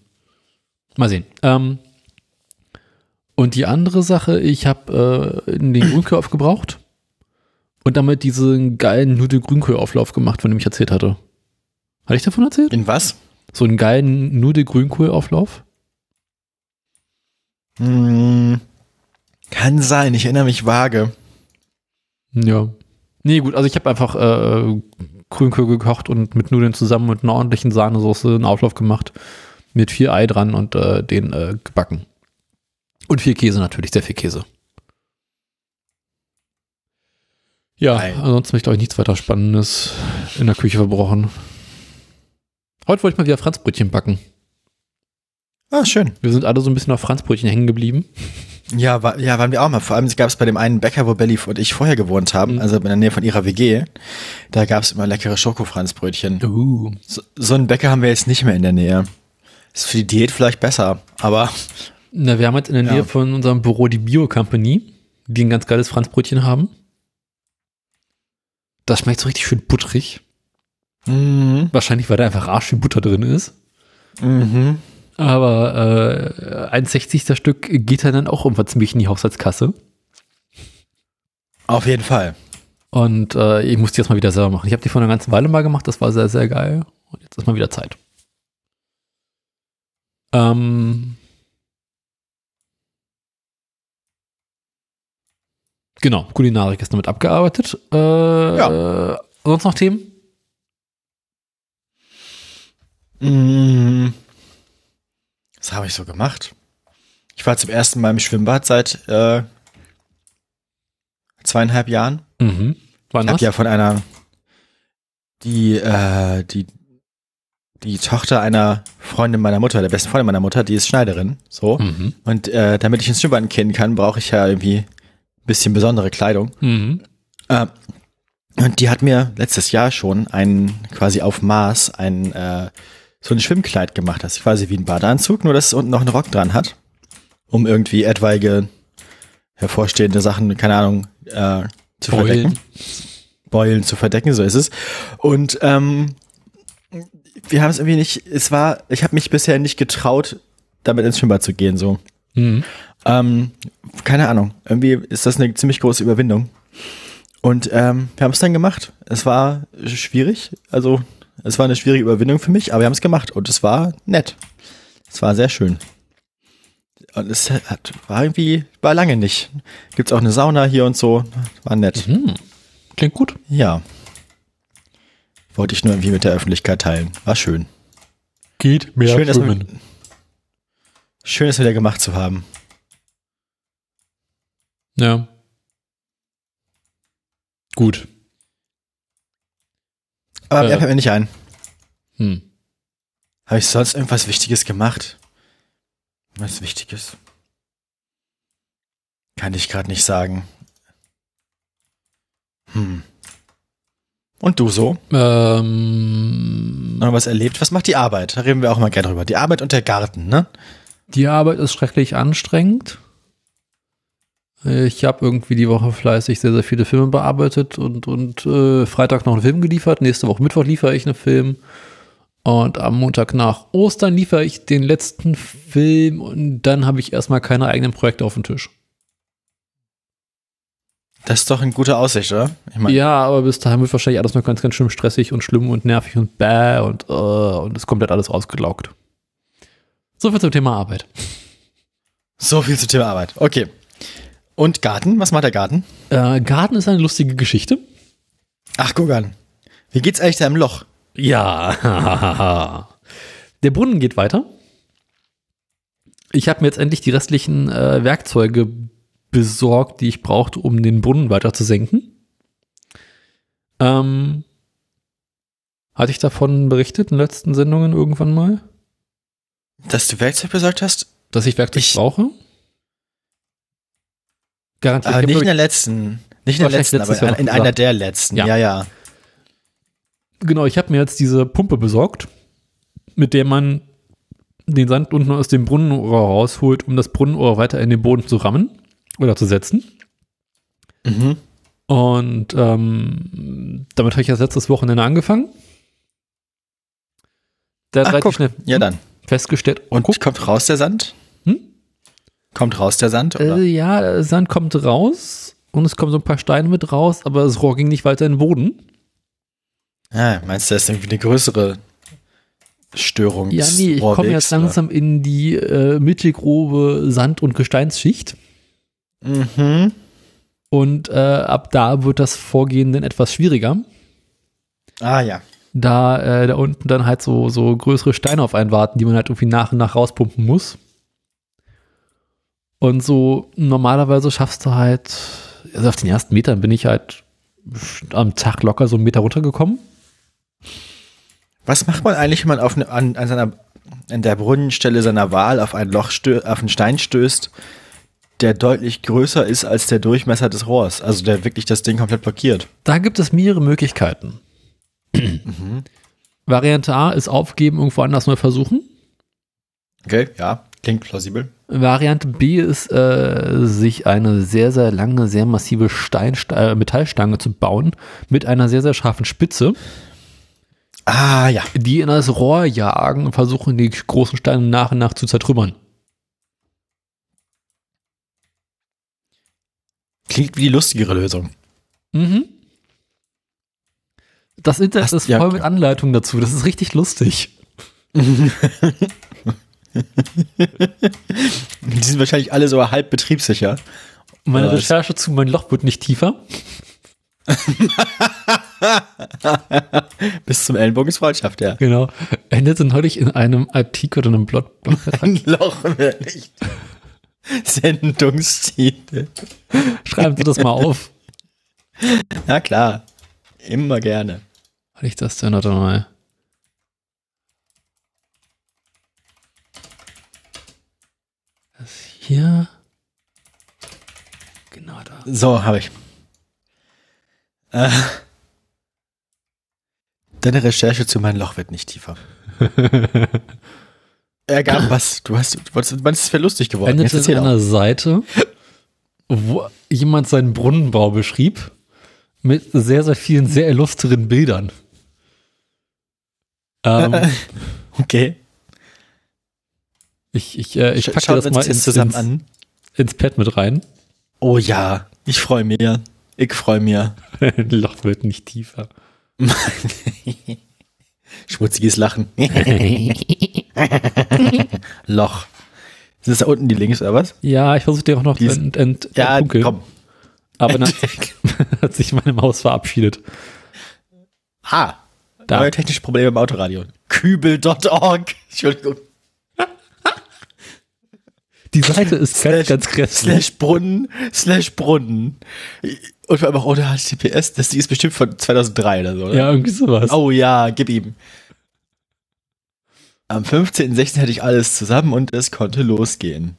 Mal sehen. Ähm, und die andere Sache, ich habe äh, den Grünkohl aufgebraucht und damit diesen geilen Nudel-Grünkohl-Auflauf gemacht, von dem ich erzählt hatte. Hatte ich davon erzählt? In was? So einen geilen Nudel-Grünkohl-Auflauf? Hm, kann sein, ich erinnere mich vage. Ja. Nee, gut, also ich habe einfach äh, Grünkohl gekocht und mit Nudeln zusammen mit einer ordentlichen Sahnesoße einen Auflauf gemacht. Mit viel Ei dran und äh, den äh, gebacken. Und viel Käse natürlich, sehr viel Käse. Ja, Ei. ansonsten möchte ich euch nichts weiter Spannendes in der Küche verbrochen. Heute wollte ich mal wieder Franzbrötchen backen. Ah, schön. Wir sind alle so ein bisschen auf Franzbrötchen hängen geblieben. Ja, war, ja, waren wir auch mal. Vor allem gab es bei dem einen Bäcker, wo Belly und ich vorher gewohnt haben, mhm. also in der Nähe von ihrer WG, da gab es immer leckere Schokofranzbrötchen. Uh. So, so einen Bäcker haben wir jetzt nicht mehr in der Nähe. Ist für die Diät vielleicht besser, aber. Na, wir haben jetzt in der Nähe ja. von unserem Büro die Bio Company, die ein ganz geiles Franzbrötchen haben. Das schmeckt so richtig schön butterig. Mhm. Wahrscheinlich, weil da einfach arsch viel Butter drin ist. Mhm. Aber äh, ein 60. Stück geht dann auch irgendwann ziemlich in die Haushaltskasse. Auf jeden Fall. Und äh, ich muss die jetzt mal wieder selber machen. Ich habe die vor einer ganzen Weile mal gemacht, das war sehr, sehr geil. Und jetzt ist mal wieder Zeit. Ähm, genau, Kulinarik ist damit abgearbeitet. Äh, Ja. äh, sonst noch Themen? Mhm. Was habe ich so gemacht? Ich war zum ersten Mal im Schwimmbad seit äh, zweieinhalb Jahren. Mhm. Wann Ich habe ja von einer, die, äh, die, die Tochter einer Freundin meiner Mutter, der besten Freundin meiner Mutter, die ist Schneiderin, so. Mhm. Und äh, damit ich ins Schwimmbad gehen kann, brauche ich ja irgendwie ein bisschen besondere Kleidung. Mhm. Äh, und die hat mir letztes Jahr schon ein, quasi auf Maß, ein, äh, so ein Schwimmkleid gemacht. Das ist quasi wie ein Badeanzug, nur dass es unten noch einen Rock dran hat. Um irgendwie etwaige hervorstehende Sachen, keine Ahnung, äh, zu Beulen. verdecken. Beulen zu verdecken, so ist es. Und ähm, wir haben es irgendwie nicht, es war, ich habe mich bisher nicht getraut, damit ins Schwimmbad zu gehen, so. Mhm. Ähm, keine Ahnung. Irgendwie ist das eine ziemlich große Überwindung. Und ähm, wir haben es dann gemacht. Es war schwierig. Also, es war eine schwierige Überwindung für mich, aber wir haben es gemacht und es war nett. Es war sehr schön. Und es hat, war irgendwie, war lange nicht. Gibt's auch eine Sauna hier und so. War nett. Mhm. Klingt gut. Ja. Wollte ich nur irgendwie mit der Öffentlichkeit teilen. War schön. Geht mehr Schön, dass man- Schön, es wieder gemacht zu haben. Ja. Gut. Aber Äh. mir fällt mir nicht ein. Hm. Habe ich sonst irgendwas Wichtiges gemacht? Was Wichtiges? Kann ich gerade nicht sagen. Hm. Und du so? Ähm, Noch was erlebt? Was macht die Arbeit? Da reden wir auch mal gerne drüber. Die Arbeit und der Garten, ne? die Arbeit ist schrecklich anstrengend. Ich habe irgendwie die Woche fleißig sehr, sehr viele Filme bearbeitet und, und äh, Freitag noch einen Film geliefert. Nächste Woche Mittwoch liefere ich einen Film. Und am Montag nach Ostern liefere ich den letzten Film und dann habe ich erstmal keine eigenen Projekte auf dem Tisch. Das ist doch eine gute Aussicht, oder? Ich meine, Ja, aber bis dahin wird wahrscheinlich alles noch ganz, ganz schön stressig und schlimm und nervig und bäh und äh, und ist komplett alles ausgelaugt. So viel zum Thema Arbeit. so viel zum Thema Arbeit. Okay. Und Garten? Was macht der Garten? Äh, Garten ist eine lustige Geschichte. Ach, guck an. Wie geht's eigentlich da im Loch? Ja. Der Brunnen geht weiter. Ich habe mir jetzt endlich die restlichen äh, Werkzeuge besorgt, die ich brauchte, um den Brunnen weiter zu senken. Ähm, hatte ich davon berichtet in den letzten Sendungen irgendwann mal, Dass du Werkzeug besorgt hast? dass ich Werkzeug Ich- brauche? Garantiert. Aber Ich nicht in der letzten. Nicht in der letzten, aber in gesagt. einer der letzten. Ja. Ja, ja. Genau, ich habe mir jetzt diese Pumpe besorgt, mit der man den Sand unten aus dem Brunnenrohr rausholt, um das Brunnenrohr weiter in den Boden zu rammen oder zu setzen. Mhm. Und ähm, damit habe ich jetzt letztes Wochenende angefangen. Da hat Ach, guck. schnell Ja, dann. festgestellt, Und guck, kommt raus der Sand? Kommt raus der Sand? Oder? äh, ja, Sand kommt raus und es kommen so ein paar Steine mit raus, aber das Rohr ging nicht weiter in den Boden. ah, meinst du, das ist irgendwie eine größere Störung? Ja, nee, ich komme jetzt langsam in die äh, mittelgrobe Sand- und Gesteinsschicht. oder? Mhm. Und äh, ab da wird das Vorgehen dann etwas schwieriger, Ah, ja. da äh, da unten dann halt so, so größere Steine auf einen warten, die man halt irgendwie nach und nach rauspumpen muss. Und so normalerweise schaffst du halt, also auf den ersten Metern bin ich halt am Tag locker so einen Meter runtergekommen. Was macht man eigentlich, wenn man auf eine, an, an, seiner, an der Brunnenstelle seiner Wahl auf ein Loch stö auf einen Stein stößt, der deutlich größer ist als der Durchmesser des Rohrs? Also der wirklich das Ding komplett blockiert. Da gibt es mehrere Möglichkeiten. Variante A ist aufgeben, irgendwo anders neu versuchen. Okay, ja. Klingt plausibel. Variante B ist, äh, sich eine sehr, sehr lange, sehr massive Stein, äh, Metallstange zu bauen mit einer sehr, sehr scharfen Spitze, Ah, ja. die in das Rohr jagen und versuchen, die großen Steine nach und nach zu zertrümmern. Klingt wie die lustigere Lösung. Mhm. Das Internet Hast- ist ja, voll klar. mit Anleitungen dazu. Das ist richtig lustig. Die sind wahrscheinlich alle so halb betriebssicher. Meine Ja, das- Recherche zu mein Loch wird nicht tiefer. Bis zum Ellenbogen ist Freundschaft, ja. Genau. Endete neulich in einem Artikel oder einem Blog. Ein Loch wir nicht. Sendungstitel. Schreiben Sie das mal auf. Na klar. Immer gerne. Hatte ich das denn oder mal? Hier. Genau da. So, habe ich. Äh, deine Recherche zu meinem Loch wird nicht tiefer. Er gab was. Du hast, du wolltest, meinst, es wäre lustig geworden. Endete in einer Seite, wo jemand seinen Brunnenbau beschrieb mit sehr, sehr vielen sehr illustren Bildern. Ähm, Okay. Ich ich, äh, ich packe schauen das mal ins, zusammen ins, an. ins Pad mit rein. Oh ja, ich freue mich. Ich freue mich. Loch wird nicht tiefer. Schmutziges Lachen. Loch. Sind das da unten die Links oder was? Ja, ich versuche dir auch noch Die zu ist- ent, ent, Ja, entdunkeln, komm. aber dann hat sich meine Maus verabschiedet. Ah, Da. neue technische Probleme im Autoradio. Kübel.org. Entschuldigung. Die Seite ist ganz, Slash- ganz grässlich. Slash Brunnen, slash Brunnen. Und auch ohne HTTPS. Das die ist bestimmt von 2003 oder so, oder? Ja, irgendwie sowas. Oh ja, gib ihm. Am 15.16. hatte ich alles zusammen und es konnte losgehen.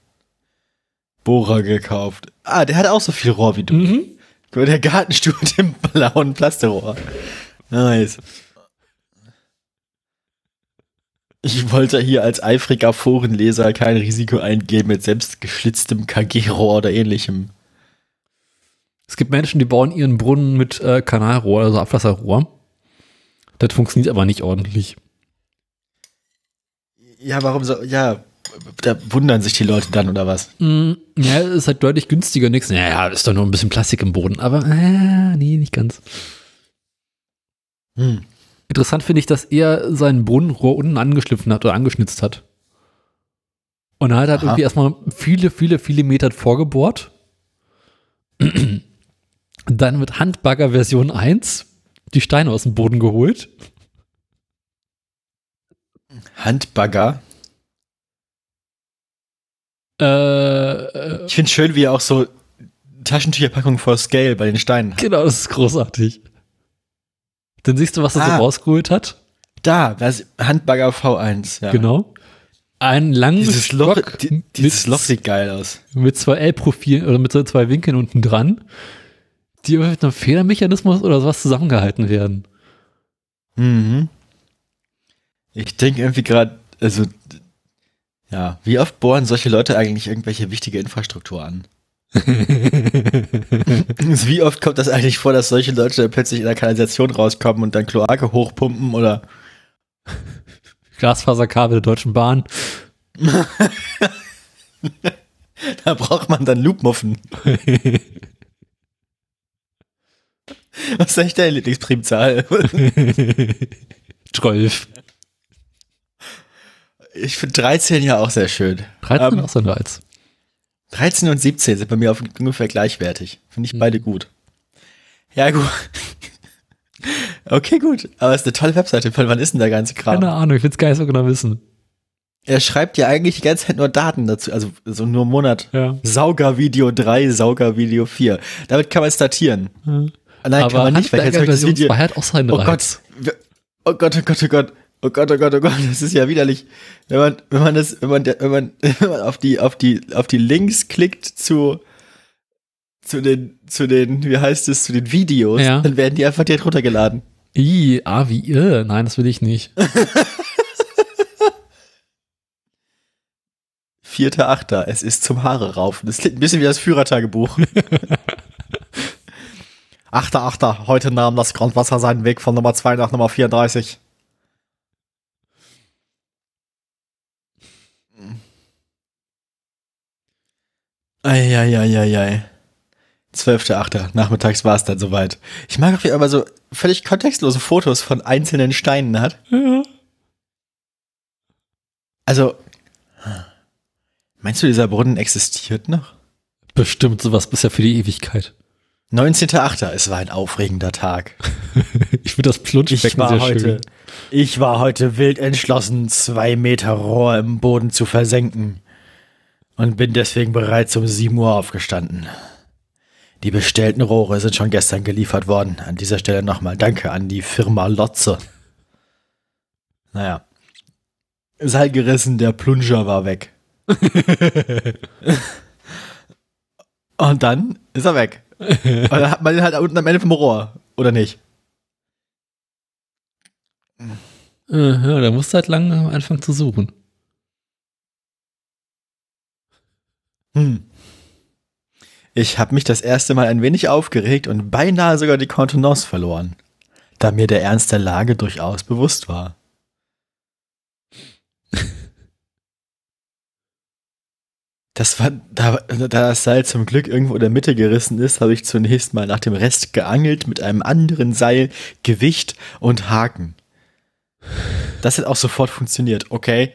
Bohrer gekauft. Ah, der hat auch so viel Rohr wie du. Mhm. Der Gartenstuhl mit dem blauen Plasterohr. Nice. Ich wollte hier als eifriger Forenleser kein Risiko eingehen mit selbst geschlitztem KG-Rohr oder ähnlichem. Es gibt Menschen, die bauen ihren Brunnen mit äh, Kanalrohr, also Abwasserrohr. Das funktioniert aber nicht ordentlich. Ja, warum so, ja, da wundern sich die Leute dann oder was? Mm, ja, ist halt deutlich günstiger. Nix. Ja, ja, ist doch nur ein bisschen Plastik im Boden. Aber, äh, nee, nicht ganz. Hm. Interessant finde ich, dass er sein Brunnenrohr unten angeschliffen hat oder angeschnitzt hat. Und er hat halt irgendwie erstmal viele, viele, viele Meter vorgebohrt. Dann mit Handbagger Version 1 die Steine aus dem Boden geholt. Handbagger. Äh, äh, Ich finde schön, wie er auch so Taschentücherpackung for Scale bei den Steinen hat. genau, das ist großartig. Dann siehst du, was er Ah. so rausgeholt hat. Da, das Handbagger V1. Ja. Genau. Ein langes Dieses Loch, Stock die, dieses mit, Loch sieht geil aus. mit zwei L-Profilen oder mit so zwei Winkeln unten dran, die mit einem Federmechanismus oder sowas zusammengehalten werden. Mhm. Ich denke irgendwie gerade, also, ja, wie oft bohren solche Leute eigentlich irgendwelche wichtige Infrastruktur an? Wie oft kommt das eigentlich vor, dass solche Leute plötzlich in der Kanalisation rauskommen und dann Kloake hochpumpen oder Glasfaserkabel der Deutschen Bahn. da braucht man dann Loopmuffen. Was ist eigentlich deine Lieblingsprimzahl? 12. Ich finde 13 ja auch sehr schön. 13 Ähm, auch so ein Reiz. 13 und 17 sind bei mir auf ungefähr gleichwertig. Finde ich beide gut. Ja, gut. Okay, gut. Aber es ist eine tolle Webseite. Von wann ist denn der ganze Kram? Keine Ahnung, ich will es gar nicht so genau wissen. Er schreibt ja eigentlich die ganze Zeit nur Daten dazu. Also so nur einen Monat. Ja. Sauger-Video 3, Sauger-Video 4. Damit kann man es datieren. Nein, kann Aber man nicht, weil jetzt das Video. 2 hat auch seinen Oh Reiz. Gott. Oh Gott, oh Gott, oh Gott. Oh Gott, oh Gott, oh Gott, das ist ja widerlich. Wenn man, wenn man das, wenn man, wenn man, wenn man auf die, auf die, auf die Links klickt zu, zu den, zu den, wie heißt es, zu den Videos, Ja. dann werden die einfach direkt runtergeladen. I, ah, wie ihr. Nein, das will ich nicht. 4.8. Es ist zum Haare raufen. Das klingt ein bisschen wie das Führertagebuch. 8.8. Heute nahm das Grundwasser seinen Weg von Nummer 2 nach Nummer 34. Eieieiei. 12.8. Nachmittags war es dann soweit. Ich mag auch, wie er immer so völlig kontextlose Fotos von einzelnen Steinen hat. Ja. Also, meinst du, dieser Brunnen existiert noch? Bestimmt sowas bisher für die Ewigkeit. 19.8. Es war ein aufregender Tag. Ich finde das Ich Plunschbecken war, sehr heute, schön. ich war heute wild entschlossen, zwei Meter Rohr im Boden zu versenken. Und bin deswegen bereits um 7 Uhr aufgestanden. Die bestellten Rohre sind schon gestern geliefert worden. An dieser Stelle nochmal Danke an die Firma Lotze. Naja. Seil gerissen, der Plunger war weg. Und dann ist er weg. Und dann hat man ihn halt unten am Ende vom Rohr. Oder nicht? Äh, Ja, da musst du halt lange anfangen zu suchen. Hm. Ich habe mich das erste Mal ein wenig aufgeregt und beinahe sogar die Kontenance verloren, da mir der Ernst der Lage durchaus bewusst war. Das war, da, da das Seil zum Glück irgendwo in der Mitte gerissen ist, habe ich zunächst mal nach dem Rest geangelt mit einem anderen Seil, Gewicht und Haken. Das hat auch sofort funktioniert, okay?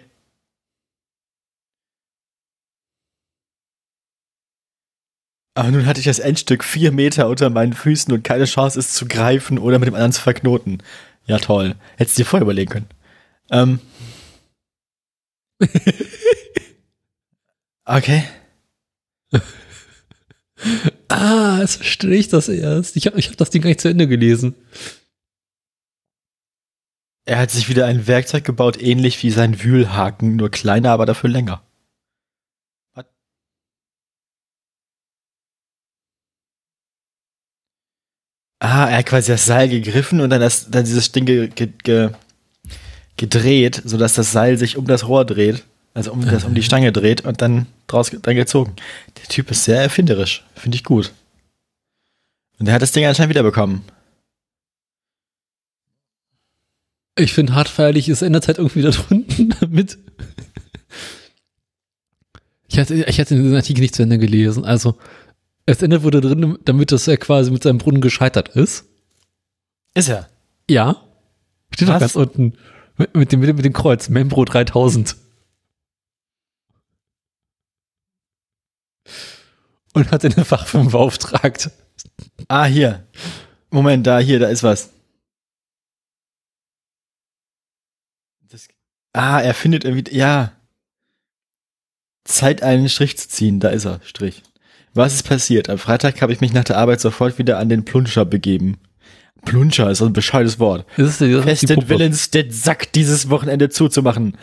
Aber nun hatte ich das Endstück vier Meter unter meinen Füßen und keine Chance, es zu greifen oder mit dem anderen zu verknoten. Ja, toll. Hättest du dir vorher überlegen können. Ähm. okay. Ah, jetzt verstehe ich das erst. Ich habe ich hab das Ding gar nicht zu Ende gelesen. Er hat sich wieder ein Werkzeug gebaut, ähnlich wie sein Wühlhaken, nur kleiner, aber dafür länger. Ah, er hat quasi das Seil gegriffen und dann, das, dann dieses Ding ge, ge, ge, gedreht, sodass das Seil sich um das Rohr dreht, also um, das, um die Stange dreht und dann draus dann gezogen. Der Typ ist sehr erfinderisch, finde ich gut. Und er hat das Ding anscheinend wiederbekommen. Ich finde hart feierlich, es ändert halt irgendwie da drunten damit. Ich hatte, ich hatte den Artikel nicht zu Ende gelesen. Also, es endet wurde drin, damit dass er quasi mit seinem Brunnen gescheitert ist. Ist er? Ja. Steht doch ganz unten. Mit, mit, dem, mit dem Kreuz, Membro 3000. Und hat eine Fachfirma beauftragt. Ah, hier. Moment, da, hier, da ist was. Das, ah, er findet irgendwie, ja. Zeit, einen Strich zu ziehen, da ist er, Strich. Was ist passiert? Am Freitag habe ich mich nach der Arbeit sofort wieder an den Plunscher begeben. Plunscher ist ein bescheuertes Wort. Das ist das Festen. Willens, den Sack dieses Wochenende zuzumachen.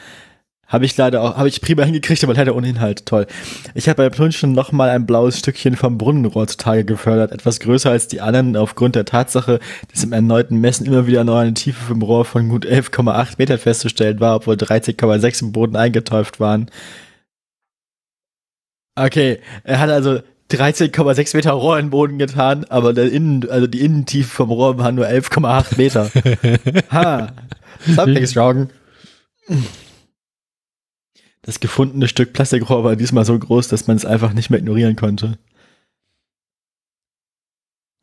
Habe ich leider auch, habe ich prima hingekriegt, aber leider ohne Inhalt. Toll. Ich habe bei Plunschen nochmal ein blaues Stückchen vom Brunnenrohr zutage gefördert, etwas größer als die anderen, aufgrund der Tatsache, dass im erneuten Messen immer wieder noch eine Tiefe vom Rohr von gut 11,8 Metern festzustellen war, obwohl 13,6 im Boden eingeteuft waren. Okay, er hat also 13,6 Meter Rohr in den Boden getan, aber der Innen, also die Innentiefe vom Rohr waren nur 11,8 Meter. ha, something's wrong. Das gefundene Stück Plastikrohr war diesmal so groß, dass man es einfach nicht mehr ignorieren konnte.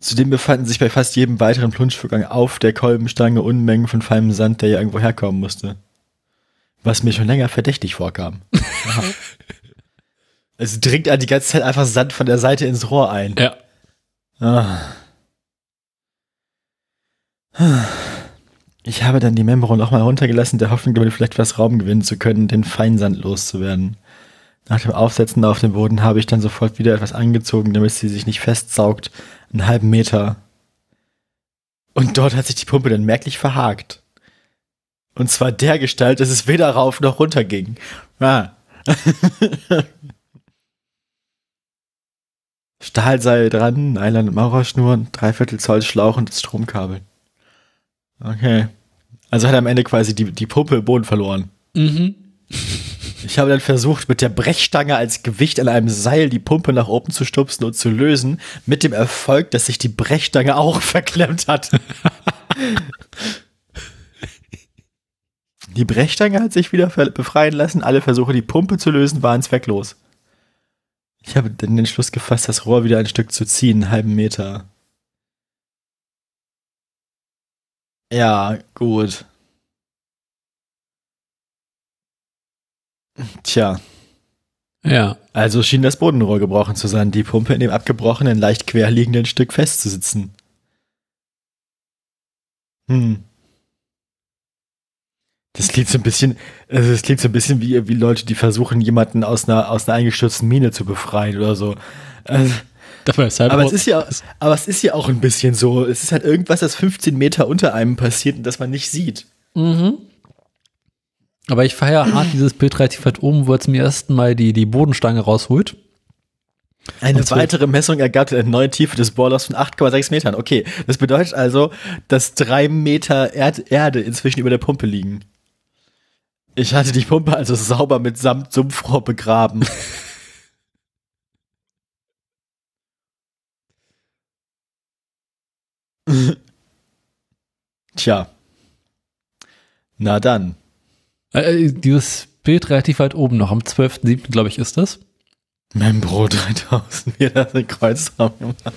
Zudem befanden sich bei fast jedem weiteren Plunschvorgang auf der Kolbenstange Unmengen von feinem Sand, der ja irgendwo herkommen musste. Was mir schon länger verdächtig vorkam. Es dringt an die ganze Zeit einfach Sand von der Seite ins Rohr ein. Ja. Ah. Ich habe dann die Membro nochmal runtergelassen, der Hoffnung, damit vielleicht was Raum gewinnen zu können, den Feinsand loszuwerden. Nach dem Aufsetzen auf dem Boden habe ich dann sofort wieder etwas angezogen, damit sie sich nicht festsaugt. Einen halben Meter. Und dort hat sich die Pumpe dann merklich verhakt. Und zwar der Gestalt, dass es weder rauf noch runter ging. Ah. Stahlseil dran, Nylon- und Maurerschnur, dreiviertel Zoll Schlauch und das Stromkabel. Okay. Also hat er am Ende quasi die, die Pumpe im Boden verloren. Mhm. Ich habe dann versucht, mit der Brechstange als Gewicht an einem Seil die Pumpe nach oben zu stupsen und zu lösen, mit dem Erfolg, dass sich die Brechstange auch verklemmt hat. die Brechstange hat sich wieder befreien lassen, alle Versuche, die Pumpe zu lösen, waren zwecklos. Ich habe den Schluss gefasst, das Rohr wieder ein Stück zu ziehen, einen halben Meter. Ja, gut. Tja. Ja. Also schien das Bodenrohr gebrochen zu sein, die Pumpe in dem abgebrochenen, leicht quer liegenden Stück festzusitzen. Hm. Das klingt so ein bisschen, also das klingt so ein bisschen wie, wie Leute, die versuchen, jemanden aus einer, aus einer eingestürzten Mine zu befreien oder so. Also, halt aber, es ist ja, aber es ist ja auch ein bisschen so. Es ist halt irgendwas, das 15 Meter unter einem passiert und das man nicht sieht. Mhm. Aber ich feiere hart dieses Bild relativ weit oben, wo er zum ersten Mal die, die Bodenstange rausholt. Eine weitere Messung ergab eine neue Tiefe des Bohrlochs von 8,6 Metern. Okay, das bedeutet also, dass drei Meter Erd Erde inzwischen über der Pumpe liegen. Ich hatte die Pumpe also sauber mit Samt Sumpfrohr begraben. Tja. Na dann. Äh, äh, dieses Bild relativ weit oben noch, am 12.07. glaube ich ist das. Membro 3000, wie das in Kreuzraum gemacht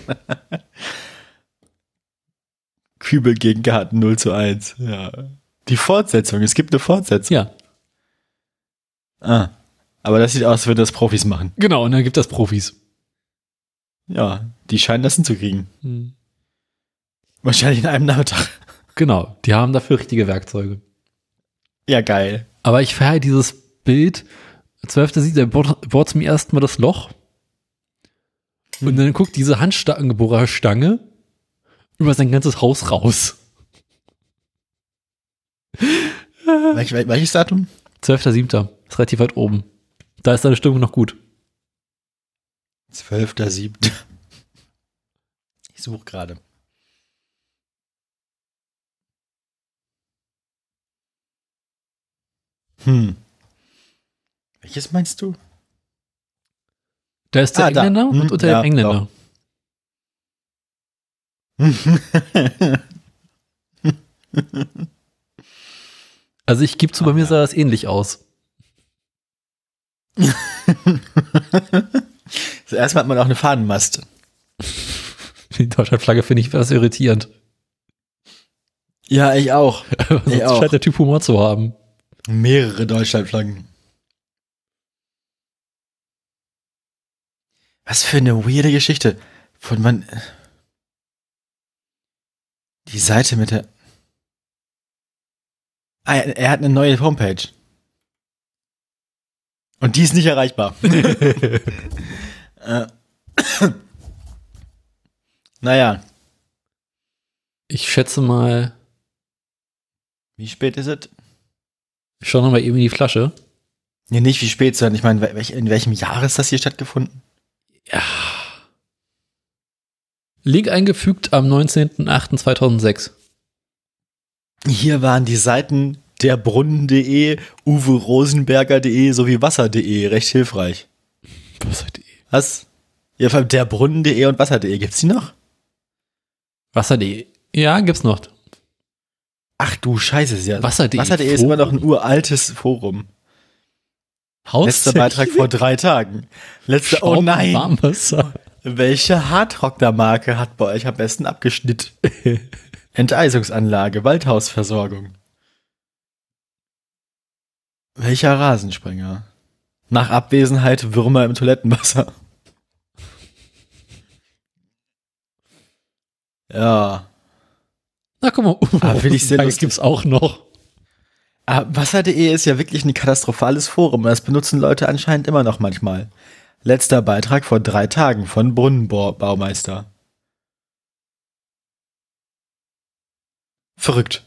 Kübel gegen Garten 0 zu 1, ja. Die Fortsetzung, es gibt eine Fortsetzung. Ja. Ah. Aber das sieht aus, als würden das Profis machen. Genau, und dann gibt das Profis. Ja, die scheinen das hinzukriegen. Hm. Wahrscheinlich in einem Nachmittag. Genau, die haben dafür richtige Werkzeuge. Ja, geil. Aber ich feiere dieses Bild. 12. sieht, er bohrt zum ersten Mal das Loch. Und hm. dann guckt diese Handstangenbohrerstange über sein ganzes Haus raus. Welch, welches Datum? 12.7. Ist relativ weit oben. Da ist deine Stimmung noch gut. 12.7. Ich suche gerade. Hm. Welches meinst du? Da ist der ah, Engländer hm, und unter ja, dem Engländer. also ich gebe zu, bei ah, mir sah das ähnlich aus. Zuerst hat man auch eine Fahnenmast. Die Deutschlandflagge finde ich etwas irritierend. Ja, ich auch. Sonst ich auch. scheint der Typ Humor zu haben. Mehrere Deutschlandflaggen. Was für eine weirde Geschichte. Von wann. Die Seite mit der. Ah, er hat eine neue Homepage. Und die ist nicht erreichbar. äh. naja. Ich schätze mal. Wie spät ist es? Ich schau nochmal eben in die Flasche. Nee, nicht wie spät, sondern ich meine, in welchem Jahr ist das hier stattgefunden? Ja. Link eingefügt am 19.08.2006. Hier waren die Seiten derbrunnen.de, uwerosenberger.de sowie wasser.de recht hilfreich. Wasser.de. Was? Ja, vor allem derbrunnen.de und wasser.de. Gibt's die noch? Wasser.de. Ja, gibt's noch. Ach du Scheiße, ja. Wasser.de Wasser ist immer noch ein uraltes Forum. Letzter Beitrag vor drei Tagen. Letzter, oh nein. Warmwasser. Welche Hardrockner-Marke hat bei euch am besten abgeschnitten? Enteisungsanlage, Waldhausversorgung. Welcher Rasensprenger? Nach Abwesenheit Würmer im Toilettenwasser. Ja. Na guck mal, ah, will ich sehen, das gibt's auch noch. Ah, Wasser.de ist ja wirklich ein katastrophales Forum. Das benutzen Leute anscheinend immer noch manchmal. Letzter Beitrag vor drei Tagen von Brunnenbaumeister. Verrückt.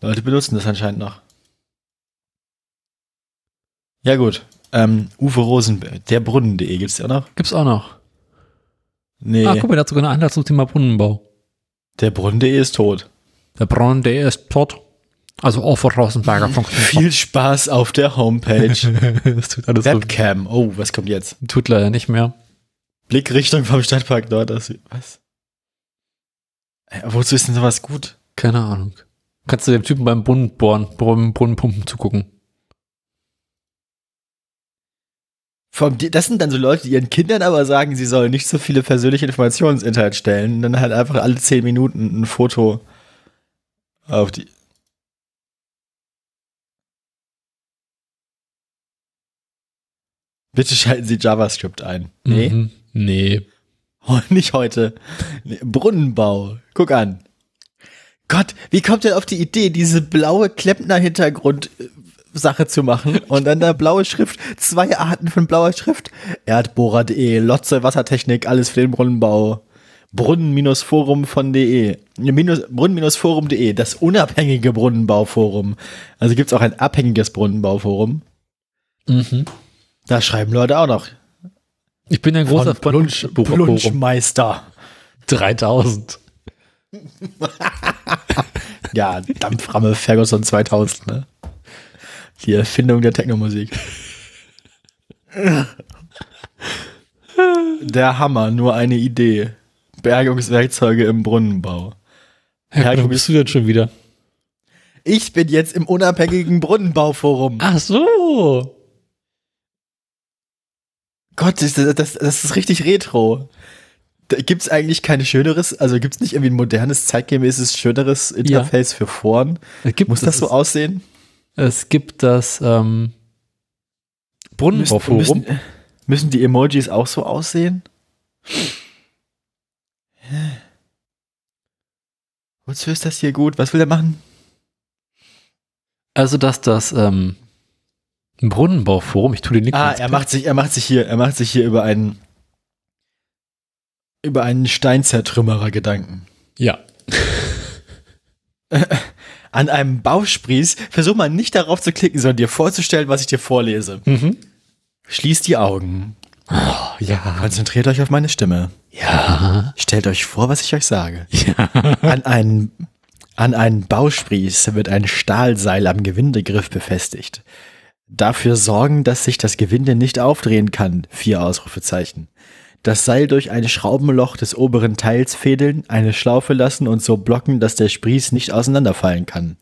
Leute benutzen das anscheinend noch. Ja gut. Ähm, Uwe Rosenberg, der Brunnen.de gibt's ja noch? Gibt's auch noch. Nee. Ah, guck mal, der hat sogar eine Anleitung zum Thema Brunnenbau. Der Brunnen.de ist tot. Der Brunnen.de ist tot. Also auch vor Rosenberger.com. Viel Spaß auf der Homepage. das tut alles so, Webcam. Oh, was kommt jetzt? tut leider nicht mehr. Blickrichtung vom Stadtpark Nord. aus- Was? Wozu ist denn sowas gut? Keine Ahnung. Kannst du dem Typen beim Brunnen bohren, Brunnen, Brunnenpumpen zugucken? Vom, das sind dann so Leute, die ihren Kindern aber sagen, sie sollen nicht so viele persönliche Informationen ins Internet stellen. Und dann halt einfach alle zehn Minuten ein Foto auf die. Bitte schalten Sie JavaScript ein. Nee, Mhm. Nee. Nicht heute. Brunnenbau. Guck an. Gott, wie kommt er auf die Idee, diese blaue Klempner-Hintergrund-Sache zu machen und dann da blaue Schrift, zwei Arten von blauer Schrift. Erdbohrer.de, Lotze Wassertechnik, alles für den Brunnenbau. Brunnen-Forum von de. Ne, Brunnen-Forum.de, das unabhängige Brunnenbauforum. Also gibt's auch ein abhängiges Brunnenbauforum. Mhm. Da schreiben Leute auch noch. Ich bin ein großer Von Plunsch. Plunschmeister. 3000. Ja, Dampframme Ferguson 2000, ne? Die Erfindung der Technomusik. Der Hammer, nur eine Idee. Bergungswerkzeuge im Brunnenbau. Ja, Ja, wo bist du denn schon wieder? Ich bin jetzt im unabhängigen Brunnenbauforum. Ach so. Gott, das, das, das ist richtig retro. Da gibt's eigentlich kein schöneres, also gibt's nicht irgendwie ein modernes, zeitgemäßes, schöneres Interface für Foren? Es gibt, Muss das so aussehen? Es gibt das ähm, Müssen, Brunnenbauforum. müssen, müssen die Emojis auch so aussehen? Wozu ist das hier gut? Was will er machen? Also, dass das ähm, Brunnenbauforum, ich tue den Link Ah, er macht sich, er macht sich hier, er macht sich hier über einen über einen Steinzertrümmerer Gedanken. Ja. An einem Bausprieß versuch mal nicht darauf zu klicken, sondern dir vorzustellen, was ich dir vorlese. Mhm. Schließt die Augen. Oh, ja. Konzentriert euch auf meine Stimme. Ja. Stellt euch vor, was ich euch sage. Ja. An einen, an einen Bausprieß wird ein Stahlseil am Gewindegriff befestigt. Dafür sorgen, dass sich das Gewinde nicht aufdrehen kann. Vier Ausrufezeichen. Das Seil durch ein Schraubenloch des oberen Teils fädeln, eine Schlaufe lassen und so blocken, dass der Spieß nicht auseinanderfallen kann.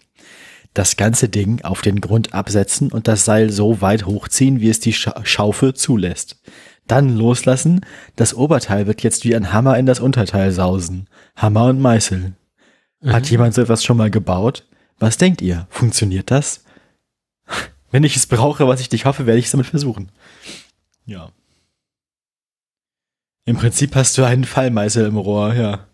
Das ganze Ding auf den Grund absetzen und das Seil so weit hochziehen, wie es die Scha Schaufel zulässt. Dann loslassen, das Oberteil wird jetzt wie ein Hammer in das Unterteil sausen. Hammer und Meißel. Hat jemand so etwas schon mal gebaut? Was denkt ihr? Funktioniert das? Wenn ich es brauche, was ich dich hoffe, werde ich es damit versuchen. Ja. Im Prinzip hast du einen Fallmeißel im Rohr, ja.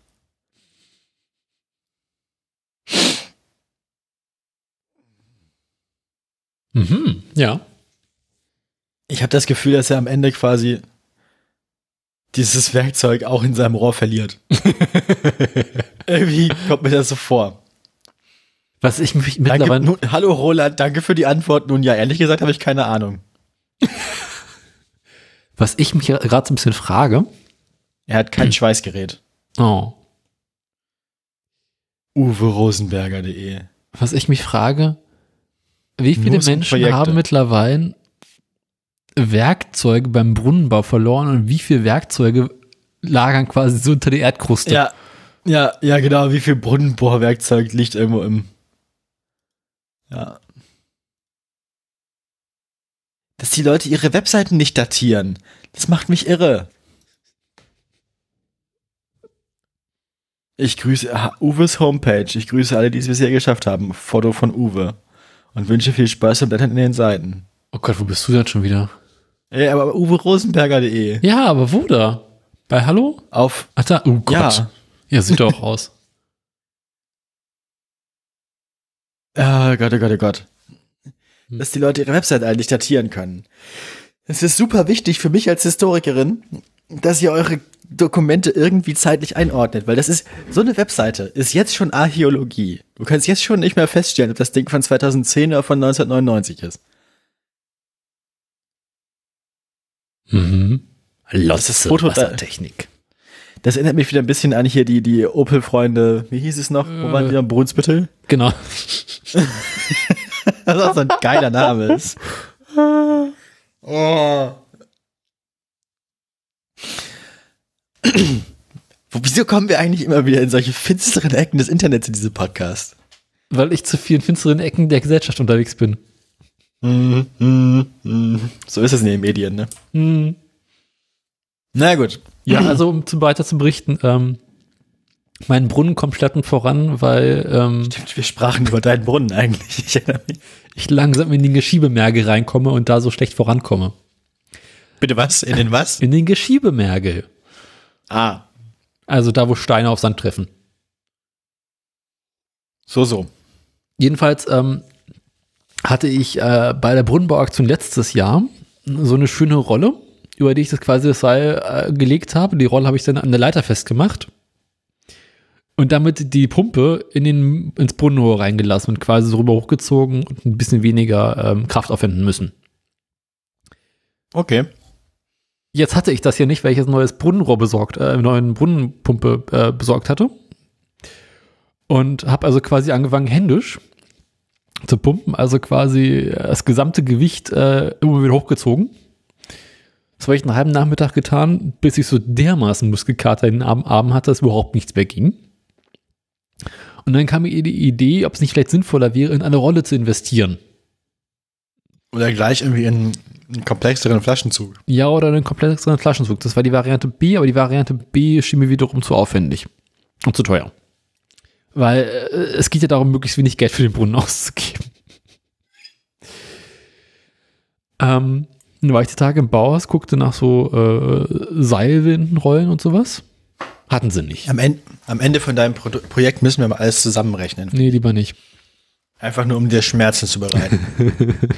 Mhm. Ja. Ich habe das Gefühl, dass er am Ende quasi dieses Werkzeug auch in seinem Rohr verliert. Irgendwie kommt mir das so vor. Was ich mich Danke, mittlerweile. nun, hallo Roland, danke für die Antwort. Nun ja, ehrlich gesagt habe ich keine Ahnung. Was ich mich gerade so ein bisschen frage. Er hat kein Schweißgerät. Oh. Uwe Rosenberger.de. Was ich mich frage, wie viele Menschen Projekte. haben mittlerweile Werkzeuge beim Brunnenbau verloren und wie viele Werkzeuge lagern quasi so unter der Erdkruste? Ja, ja, ja, genau. Wie viel Brunnenbohrwerkzeug liegt irgendwo im. Ja. Dass die Leute ihre Webseiten nicht datieren. Das macht mich irre. Ich grüße Uwes Homepage. Ich grüße alle, die es bisher geschafft haben. Foto von Uwe. Und wünsche viel Spaß beim Blättern in den Seiten. Oh Gott, wo bist du denn schon wieder? Ja, aber uwerosenberger.de. Ja, aber wo da? Bei Hallo? Auf. Ach da, oh Gott. Ja. Ja, sieht doch aus. Ah, Gott, oh Gott, oh Gott. Dass die Leute ihre Website eigentlich datieren können. Es ist super wichtig für mich als Historikerin, dass ihr eure Dokumente irgendwie zeitlich einordnet, weil das ist, so eine Webseite ist jetzt schon Archäologie. Du kannst jetzt schon nicht mehr feststellen, ob das Ding von 2010 oder von 1999 ist. Mhm. Da- Wassertechnik. Das erinnert mich wieder ein bisschen an hier die, die Opel-Freunde. Wie hieß es noch? Wo waren die am Brunsbüttel? Genau. Das ist auch so ein geiler Name ist. Oh. Wieso kommen wir eigentlich immer wieder in solche finsteren Ecken des Internets in diese Podcast? Weil ich zu vielen finsteren Ecken der Gesellschaft unterwegs bin. Mhm, mhm, mhm. So ist es in den Medien, ne? Hm. Na gut. Ja, also um zu weiter zu berichten, ähm, mein Brunnen kommt schleppend voran, weil ähm, Wir sprachen über deinen Brunnen eigentlich. Ich erinnere mich. ich langsam in den Geschiebemergel reinkomme und da so schlecht vorankomme. Bitte was? In den was? In den Geschiebemergel. Ah, Also da, wo Steine auf Sand treffen. so, so. Jedenfalls ähm, hatte ich äh, bei der Brunnenbauaktion letztes Jahr so eine schöne Rolle, über die ich das quasi das Seil äh, gelegt habe. Die Rolle habe ich dann an der Leiter festgemacht und damit die Pumpe in den, ins Brunnenrohr reingelassen und quasi so rüber hochgezogen und ein bisschen weniger ähm, Kraft aufwenden müssen. Okay. Jetzt hatte ich das hier nicht, weil ich jetzt ein neues Brunnenrohr besorgt, äh, eine neue Brunnenpumpe äh, besorgt hatte. Und habe also quasi angefangen, händisch zu pumpen, also quasi das gesamte Gewicht äh, immer wieder hochgezogen. Das habe ich einen halben Nachmittag getan, bis ich so dermaßen Muskelkater in den Arm, Arm hatte, dass überhaupt nichts mehr ging. Und dann kam mir die Idee, ob es nicht vielleicht sinnvoller wäre, in eine Rolle zu investieren. Oder gleich irgendwie in einen komplexeren Flaschenzug. Ja, oder einen komplexeren Flaschenzug. Das war die Variante B, aber die Variante B schien mir wiederum zu aufwendig und zu teuer. Weil äh, es geht ja darum, möglichst wenig Geld für den Brunnen auszugeben. Ähm, dann war ich die Tage im Bauhaus, guckte nach so äh, Seilwindenrollen und sowas. Hatten sie nicht. Am, Ende, am Ende von deinem Pro Projekt müssen wir mal alles zusammenrechnen. Nee, lieber nicht. Einfach nur, um dir Schmerzen zu bereiten.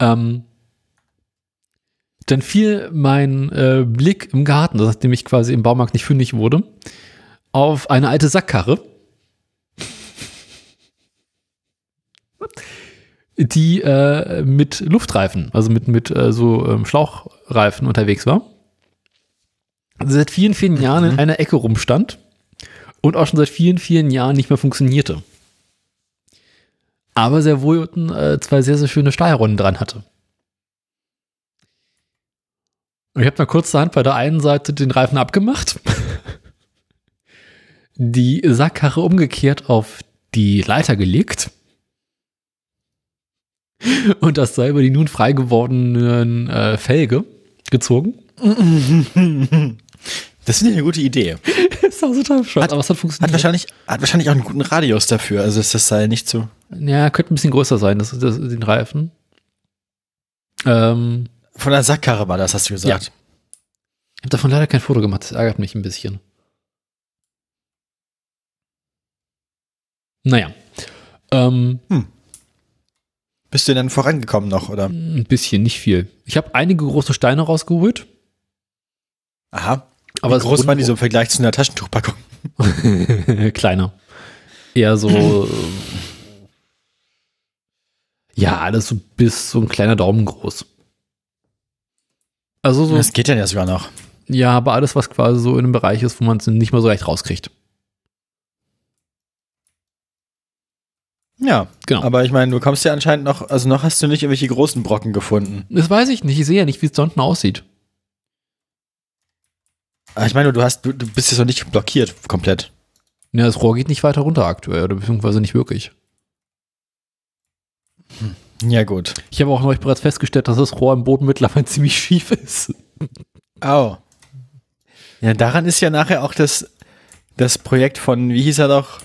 Ähm, dann fiel mein äh, Blick im Garten, nachdem ich quasi im Baumarkt nicht fündig wurde, auf eine alte Sackkarre, die äh, mit Luftreifen, also mit, mit äh, so ähm, Schlauchreifen unterwegs war. Seit vielen, vielen Jahren in einer Ecke rumstand und auch schon seit vielen, vielen Jahren nicht mehr funktionierte. Aber sehr wohl äh, zwei sehr, sehr schöne Steuerrunden dran hatte. Und ich habe mal kurzerhand bei der einen Seite den Reifen abgemacht, die Sackkarre umgekehrt auf die Leiter gelegt und das Seil über die nun frei gewordenen äh, Felge gezogen. Das ist eine gute Idee. ist auch total bescheuert, aber es hat Hat funktioniert. wahrscheinlich, hat wahrscheinlich auch einen guten Radius dafür. Also ist das Seil nicht so. ja, könnte ein bisschen größer sein, das, das, den Reifen. Ähm, Von der Sackkarre war das, hast du gesagt. ich habe davon leider kein Foto gemacht, das ärgert mich ein bisschen. Naja. Ähm, Bist du denn vorangekommen noch, oder? ein bisschen, nicht viel. Ich habe einige große Steine rausgeholt. Aha. Aber Wie groß waren die so im Vergleich zu einer Taschentuchpackung? Kleiner. Eher so. ja, alles so bis so ein kleiner Daumen groß. Also so, Das geht dann ja sogar noch. ja, aber alles, was quasi so in einem Bereich ist, wo man es nicht mal so leicht rauskriegt. Ja, Genau. aber ich meine, du kommst ja anscheinend noch, also noch hast du nicht irgendwelche großen Brocken gefunden. Das weiß ich nicht. Ich sehe ja nicht, wie es da unten aussieht. Aber ich meine, du hast, du, du bist jetzt noch nicht blockiert komplett. Ja, das Rohr geht nicht weiter runter aktuell, oder beziehungsweise nicht wirklich. Ja, gut. Ich habe auch neulich bereits festgestellt, dass das Rohr im Boden mittlerweile ziemlich schief ist. Au. Ja, daran ist ja nachher auch das, das Projekt von, wie hieß er doch?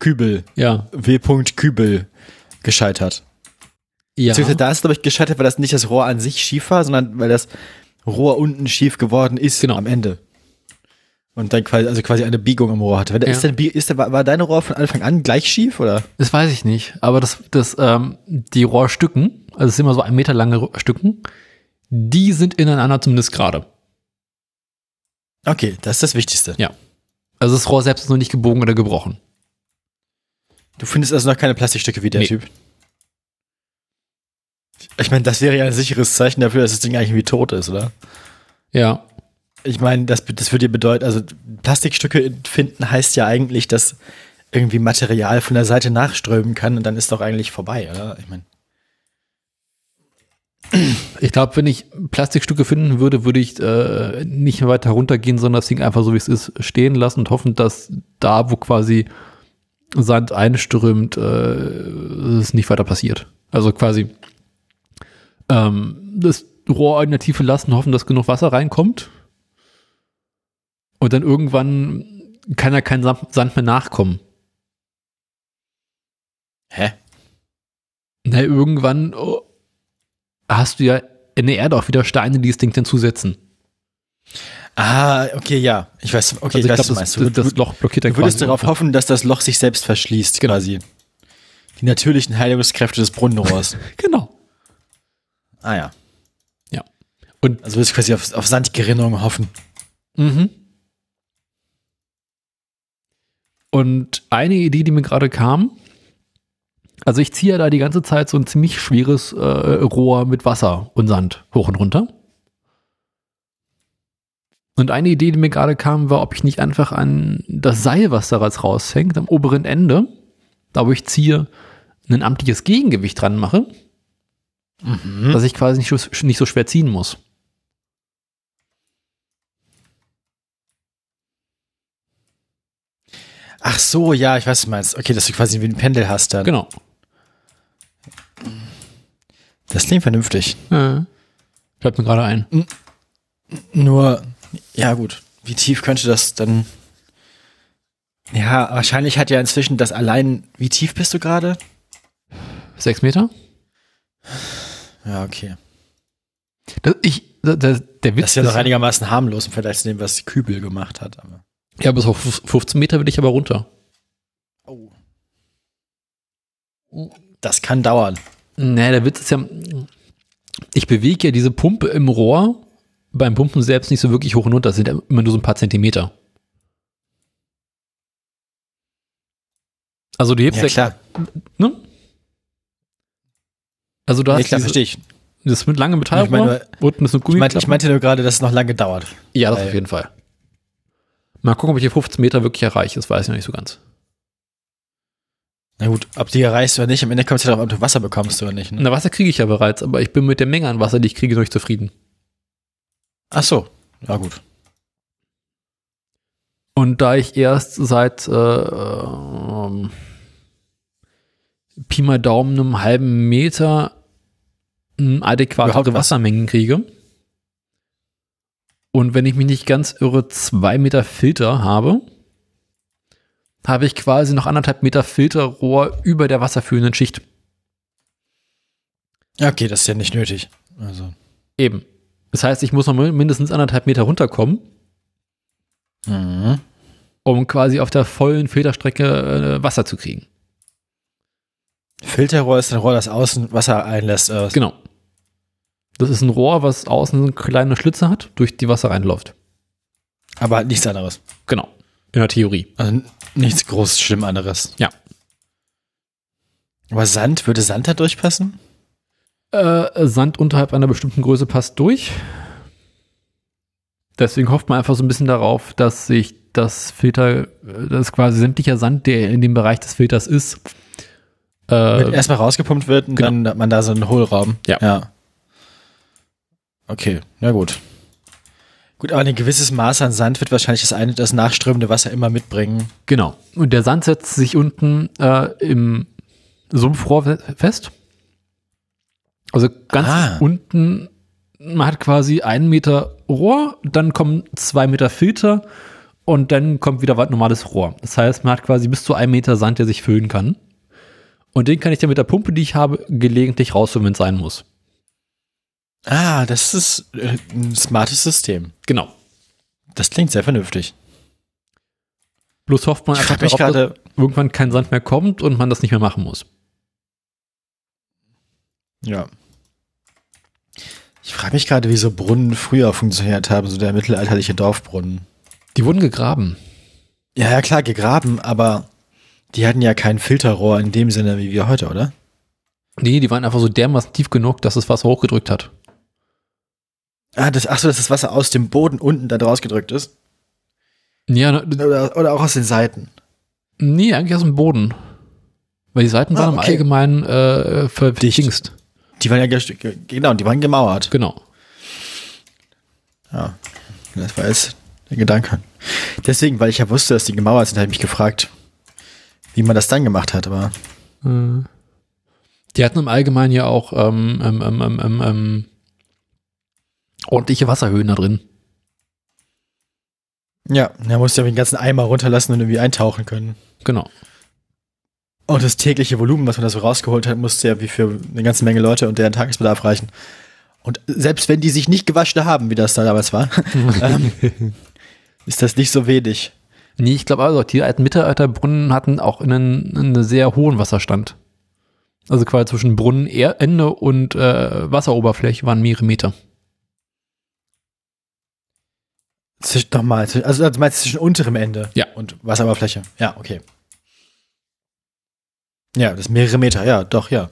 Kübel. Ja. W. Kübel gescheitert. Ja. Beziehungsweise Da ist, glaube ich, gescheitert, weil das nicht das Rohr an sich schief war, sondern weil das Rohr unten schief geworden ist Genau. am Ende. Und dann quasi, also quasi eine Biegung im Rohr hatte. Ja. Ist denn, ist der, war war deine Rohr von Anfang an gleich schief, oder? Das weiß ich nicht. Aber das, das, ähm, die Rohrstücken, also es sind immer so ein Meter lange Stücken, die sind ineinander zumindest gerade. Okay, das ist das Wichtigste. Ja. Also das Rohr selbst ist noch nicht gebogen oder gebrochen. Du findest also noch keine Plastikstücke wie der Nee. Typ. Ich meine, das wäre ja ein sicheres Zeichen dafür, dass das Ding eigentlich wie tot ist, oder? Ja. ich meine, das, das würde dir bedeuten, also Plastikstücke finden heißt ja eigentlich, dass irgendwie Material von der Seite nachströmen kann und dann ist doch eigentlich vorbei, oder? Ich meine. Ich glaube, wenn ich Plastikstücke finden würde, würde ich äh, nicht mehr weiter runtergehen, sondern das Ding einfach so wie es ist stehen lassen und hoffen, dass da, wo quasi Sand einströmt, äh, es nicht weiter passiert. Also quasi ähm, das Rohr in der Tiefe lassen, hoffen, dass genug Wasser reinkommt. Und dann irgendwann kann ja kein Sand mehr nachkommen. Hä? Na, irgendwann oh, hast du ja in der Erde auch wieder Steine, die das Ding dann zusetzen. Ah, okay, ja. Ich weiß, okay, Also ich du das, meinst. das, Du, das Loch blockiert dann du würdest darauf hoffen, dass das Loch sich selbst verschließt, Genau. quasi. Die natürlichen Heiligungskräfte des Brunnenrohrs. Genau. ah ja. Ja. Und Also würdest du quasi auf, auf Sandgerinnung hoffen. Mhm. Und eine Idee, die mir gerade kam, also ich ziehe da die ganze Zeit so ein ziemlich schweres äh, Rohr mit Wasser und Sand hoch und runter. Und eine Idee, die mir gerade kam, war, ob ich nicht einfach an das Seil, was daraus raushängt, am oberen Ende, da wo ich ziehe, ein amtliches Gegengewicht dran mache, dass ich quasi nicht, so- nicht so schwer ziehen muss. Ach so, ja, ich weiß, was du meinst. Okay, dass du quasi wie ein Pendel hast dann. Genau. Das klingt vernünftig. Äh, fällt mir gerade ein. Nur, ja gut, wie tief könnte das dann? Ja, wahrscheinlich hat ja inzwischen das allein, wie tief bist du gerade? Sechs Meter? Ja, okay. Das, ich, der, der, der Witz Das ist ja noch einigermaßen harmlos im Vergleich zu dem, was Kübel gemacht hat. Aber. Ja, bis auf 15 Meter will ich aber runter. Oh. Das kann dauern. Nee, der Witz ist ja, ich bewege ja diese Pumpe im Rohr beim Pumpen selbst nicht so wirklich hoch und runter. Das sind ja immer nur so ein paar Zentimeter. Also du hebst Ja, klar. ne? Also du Ja, hast klar, diese, verstehe ich. das mit lange Ich meine Metallrohr, unten ist eine Ich meinte, ich meinte nur gerade, dass es noch lange dauert. ja, das auf jeden Fall. Mal gucken, ob ich die 15 Meter wirklich erreiche. Das weiß ich noch nicht so ganz. Na gut, ob die erreichst oder nicht, am Ende kommt es ja darauf an, ob du Wasser bekommst oder nicht. Ne? Na, Wasser kriege ich ja bereits, aber ich bin mit der Menge an Wasser, die ich kriege, noch nicht zufrieden. Ach so, ja gut. Und da ich erst seit äh, ähm, Pi mal Daumen einem halben Meter m, adäquate Überhaupt was? Wassermengen kriege und wenn ich mich nicht ganz irre, zwei Meter Filter habe, habe ich quasi noch anderthalb Meter Filterrohr über der wasserführenden Schicht. Ja, okay, das ist ja nicht nötig. Also. Eben. Das heißt, ich muss noch mindestens anderthalb Meter runterkommen, Mhm. um quasi auf der vollen Filterstrecke äh, Wasser zu kriegen. Filterrohr ist ein Rohr, das außen Wasser einlässt. Äh, Genau. Das ist ein Rohr, was außen kleine Schlitze hat, durch die Wasser reinläuft. Aber halt nichts anderes. Genau. In der Theorie. Also nichts groß schlimm anderes. Ja. Aber Sand, würde Sand da durchpassen? Äh, Sand unterhalb einer bestimmten Größe passt durch. Deswegen hofft man einfach so ein bisschen darauf, dass sich das Filter, äh, dass quasi sämtlicher Sand, der in dem Bereich des Filters ist, äh, erstmal rausgepumpt wird und genau. dann hat man da so einen Hohlraum. Ja. ja. Okay, na gut. Gut, aber ein gewisses Maß an Sand wird wahrscheinlich das, eine, das nachströmende Wasser immer mitbringen. genau. Und der Sand setzt sich unten äh, im Sumpfrohr fe- fest. Also ganz Ah. unten, man hat quasi einen Meter Rohr, dann kommen zwei Meter Filter und dann kommt wieder normales Rohr. Das heißt, man hat quasi bis zu einem Meter Sand, der sich füllen kann. Und den kann ich dann mit der Pumpe, die ich habe, gelegentlich rausholen, wenn es sein muss. Ah, das ist äh, ein smartes System. Genau. Das klingt sehr vernünftig. Bloß hofft man einfach darauf, dass irgendwann kein Sand mehr kommt und man das nicht mehr machen muss. ja. Ich frage mich gerade, wie so Brunnen früher funktioniert haben, so der mittelalterliche Dorfbrunnen. Die wurden gegraben. Ja, ja, klar, gegraben, aber die hatten ja kein Filterrohr in dem Sinne wie wir heute, oder? Nee, die waren einfach so dermaßen tief genug, dass das Wasser hochgedrückt hat. Ah, das, ach so, dass das Wasser aus dem Boden unten da draus gedrückt ist. Ja, ne, Oder, oder auch aus den Seiten. nee, eigentlich aus dem Boden. Weil die Seiten Ah, waren im okay. Allgemeinen äh, verdingst. Die waren ja, genau, die waren gemauert. Genau. Ja, das war jetzt der Gedanke. Deswegen, weil ich ja wusste, dass die gemauert sind, habe ich mich gefragt, wie man das dann gemacht hat. Aber Äh, Die hatten im Allgemeinen ja auch ähm, ähm, ähm, ähm, ähm, ähm, ordentliche Wasserhöhen da drin. ja, er musste ja den ganzen Eimer runterlassen und irgendwie eintauchen können. Genau. Und das tägliche Volumen, was man da so rausgeholt hat, musste ja wie für eine ganze Menge Leute und deren Tagesbedarf reichen. Und selbst wenn die sich nicht gewaschen haben, wie das da damals war, ähm, ist das nicht so wenig. Nee, ich glaube also, die alten Mittelalterbrunnen hatten auch einen, einen sehr hohen Wasserstand. Also quasi zwischen Brunnenende und äh, Wasseroberfläche waren mehrere Meter. Zwischen, nochmal, also du meinst zwischen unterem Ende Ja. und Wasseroberfläche. Ja, okay. Ja, das ist mehrere Meter, ja, doch, ja.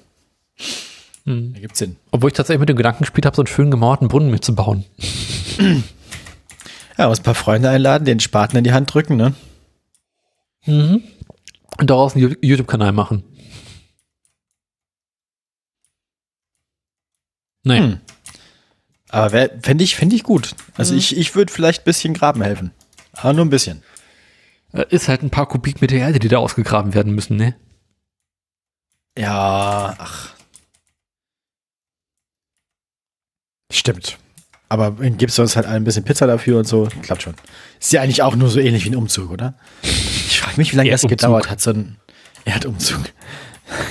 Mhm. Ergibt Sinn. Obwohl ich tatsächlich mit dem Gedanken gespielt habe, so einen schönen gemauerten Brunnen mitzubauen. Ja, muss ein paar Freunde einladen, den Spaten in die Hand drücken, ne? Mhm. Und daraus einen YouTube-Kanal machen. Naja. Hm. Aber fände ich, fänd ich gut. Also Mhm. ich, ich würde vielleicht ein bisschen graben helfen. Aber nur ein bisschen. Äh, Ist halt ein paar Kubikmeter Erde, die da ausgegraben werden müssen, ne? Ja, ach. Stimmt. Aber gibst du uns halt ein bisschen Pizza dafür und so? Klappt schon. Ist ja eigentlich auch nur so ähnlich wie ein Umzug, oder? Ich frage mich, wie lange das gedauert hat, so ein Erdumzug.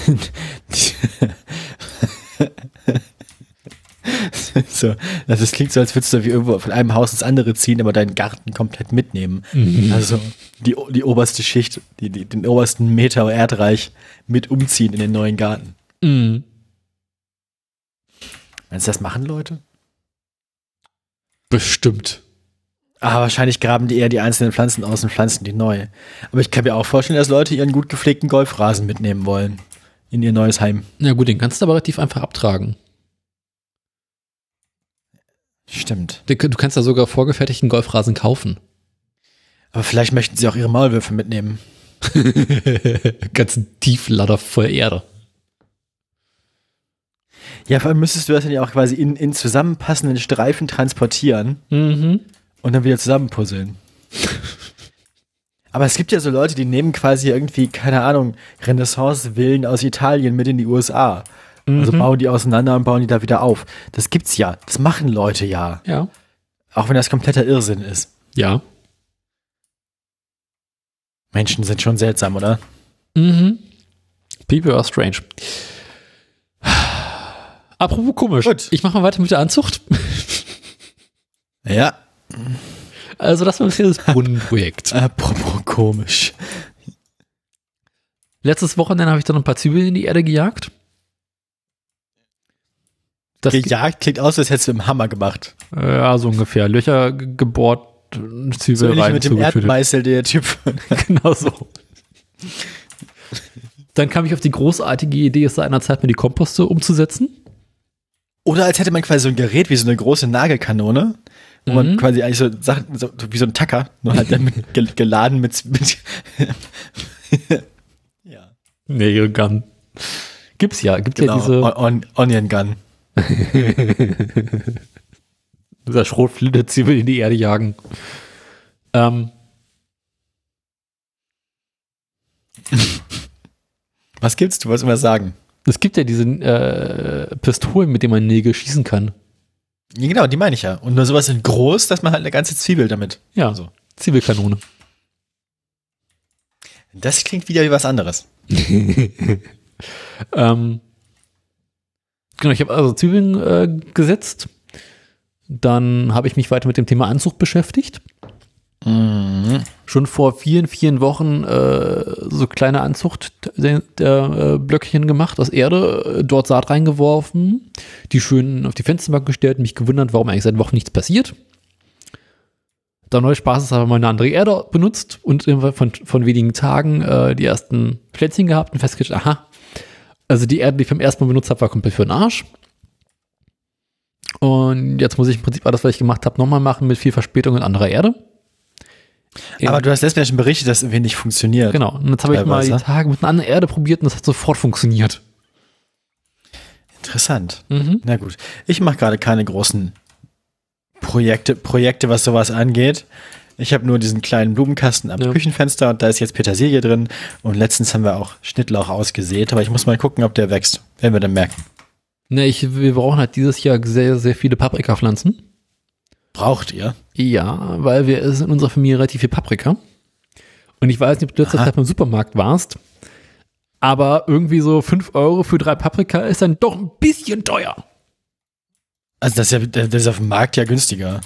so, also es klingt so, als würdest du wie irgendwo von einem Haus ins andere ziehen, aber deinen Garten komplett mitnehmen. Also die, die oberste Schicht, die, die, den obersten Meter Erdreich mit umziehen in den neuen Garten. Mhm. Meinst du, das machen Leute? Bestimmt. Ah, wahrscheinlich graben die eher die einzelnen Pflanzen aus und pflanzen die neu. Aber ich kann mir auch vorstellen, dass Leute ihren gut gepflegten Golfrasen mitnehmen wollen. In ihr neues Heim. Na gut, den kannst du aber relativ einfach abtragen. Stimmt. Du du kannst da sogar vorgefertigten Golfrasen kaufen. Aber vielleicht möchten sie auch ihre Maulwürfe mitnehmen. Ganzen Tieflader voll Erde. Ja, vor allem müsstest du das dann ja auch quasi in, in zusammenpassenden Streifen transportieren Mhm. und dann wieder zusammenpuzzeln. Aber es gibt ja so Leute, die nehmen quasi irgendwie, keine Ahnung, Renaissance-Villen aus Italien mit in die USA. Also Mhm. bauen die auseinander und bauen die da wieder auf. Das gibt's ja. Das machen Leute ja. Ja. Auch wenn das kompletter Irrsinn ist. Ja. Menschen sind schon seltsam, oder? Mhm. People are strange. Apropos komisch. Gut. Ich mache mal weiter mit der Anzucht. Ja. Also das war bisher das Brunnenprojekt. Apropos komisch. Letztes Wochenende habe ich dann ein paar Zwiebeln in die Erde gejagt. Das Gejagt klingt aus, als hättest du mit dem Hammer gemacht. Ja, so ungefähr. Löcher ge- gebohrt, Zwiebel So rein mit dem. Erdmeißel, der Typ. genau so. Dann kam ich auf die großartige Idee, es seinerzeit mir die Komposte umzusetzen. Oder als hätte man quasi so ein Gerät wie so eine große Nagelkanone, wo man Mhm. quasi eigentlich so Sachen, so, wie so ein Tacker, nur halt dann mit, geladen mit, mit ja, Gun. Gibt's ja, gibt genau, ja diese On, on, Onion Gun. dieser Schrotflinte-Zwiebel in die Erde jagen. Ähm, Was gibt's? Du wolltest immer sagen. es gibt ja diese äh, Pistolen, mit denen man Nägel schießen kann. Ja, genau, die meine ich ja. Und nur sowas in groß, dass man halt eine ganze Zwiebel damit. Ja, So. Zwiebelkanone. Das klingt wieder wie was anderes. Ähm, genau, ich habe also Zwiebeln äh, gesetzt. Dann habe ich mich weiter mit dem Thema Anzucht beschäftigt. Mhm. Schon vor vielen, vielen Wochen äh, so kleine Anzucht der, der äh, Blöckchen gemacht aus Erde, äh, dort Saat reingeworfen, die schön auf die Fensterbank gestellt, mich gewundert, warum eigentlich seit Wochen nichts passiert. Dann neu spaßeshalber mal eine andere Erde benutzt und von, von wenigen Tagen äh, die ersten Pflänzchen gehabt und festgestellt, aha, also die Erde, die ich beim ersten Mal benutzt habe, war komplett für den Arsch. Und jetzt muss ich im Prinzip alles, was ich gemacht habe, nochmal machen mit viel Verspätung in anderer Erde. Aber du hast letztes Mal schon berichtet, dass es irgendwie nicht funktioniert. Genau. Und jetzt habe ich mal die. Tage mit einer anderen Erde probiert und das hat sofort funktioniert. Interessant. Mhm. Na gut. Ich mache gerade keine großen Projekte, Projekte, was sowas angeht. Ich habe nur diesen kleinen Blumenkasten am Ja. Küchenfenster und da ist jetzt Petersilie drin. Und letztens haben wir auch Schnittlauch ausgesät, aber ich muss mal gucken, ob der wächst. Werden wir dann merken. Ne, ich, wir brauchen halt dieses Jahr sehr, sehr viele Paprikapflanzen. Braucht ihr? Ja, weil wir es in unserer Familie relativ viel Paprika. Und ich weiß nicht, ob du letzte Aha. Zeit beim Supermarkt warst, aber irgendwie so 5 Euro für drei Paprika ist dann doch ein bisschen teuer. Also das ist, ja, das ist auf dem Markt ja günstiger.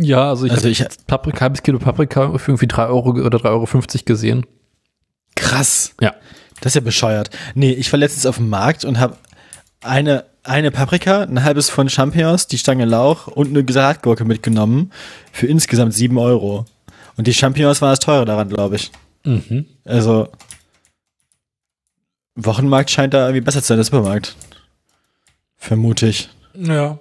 Ja, also ich Also habe ich- Paprika, halbes Kilo Paprika für irgendwie 3 Euro oder 3,50 Euro gesehen. Krass. Ja. Das ist ja bescheuert. Nee, ich war letztens auf dem Markt und habe eine, eine Paprika, ein halbes Pfund Champignons, die Stange Lauch und eine Salatgurke mitgenommen für insgesamt 7 Euro. Und die Champignons waren das teure daran, glaube ich. Mhm. Also Wochenmarkt scheint da irgendwie besser zu sein als Supermarkt. Vermute ich. Ja.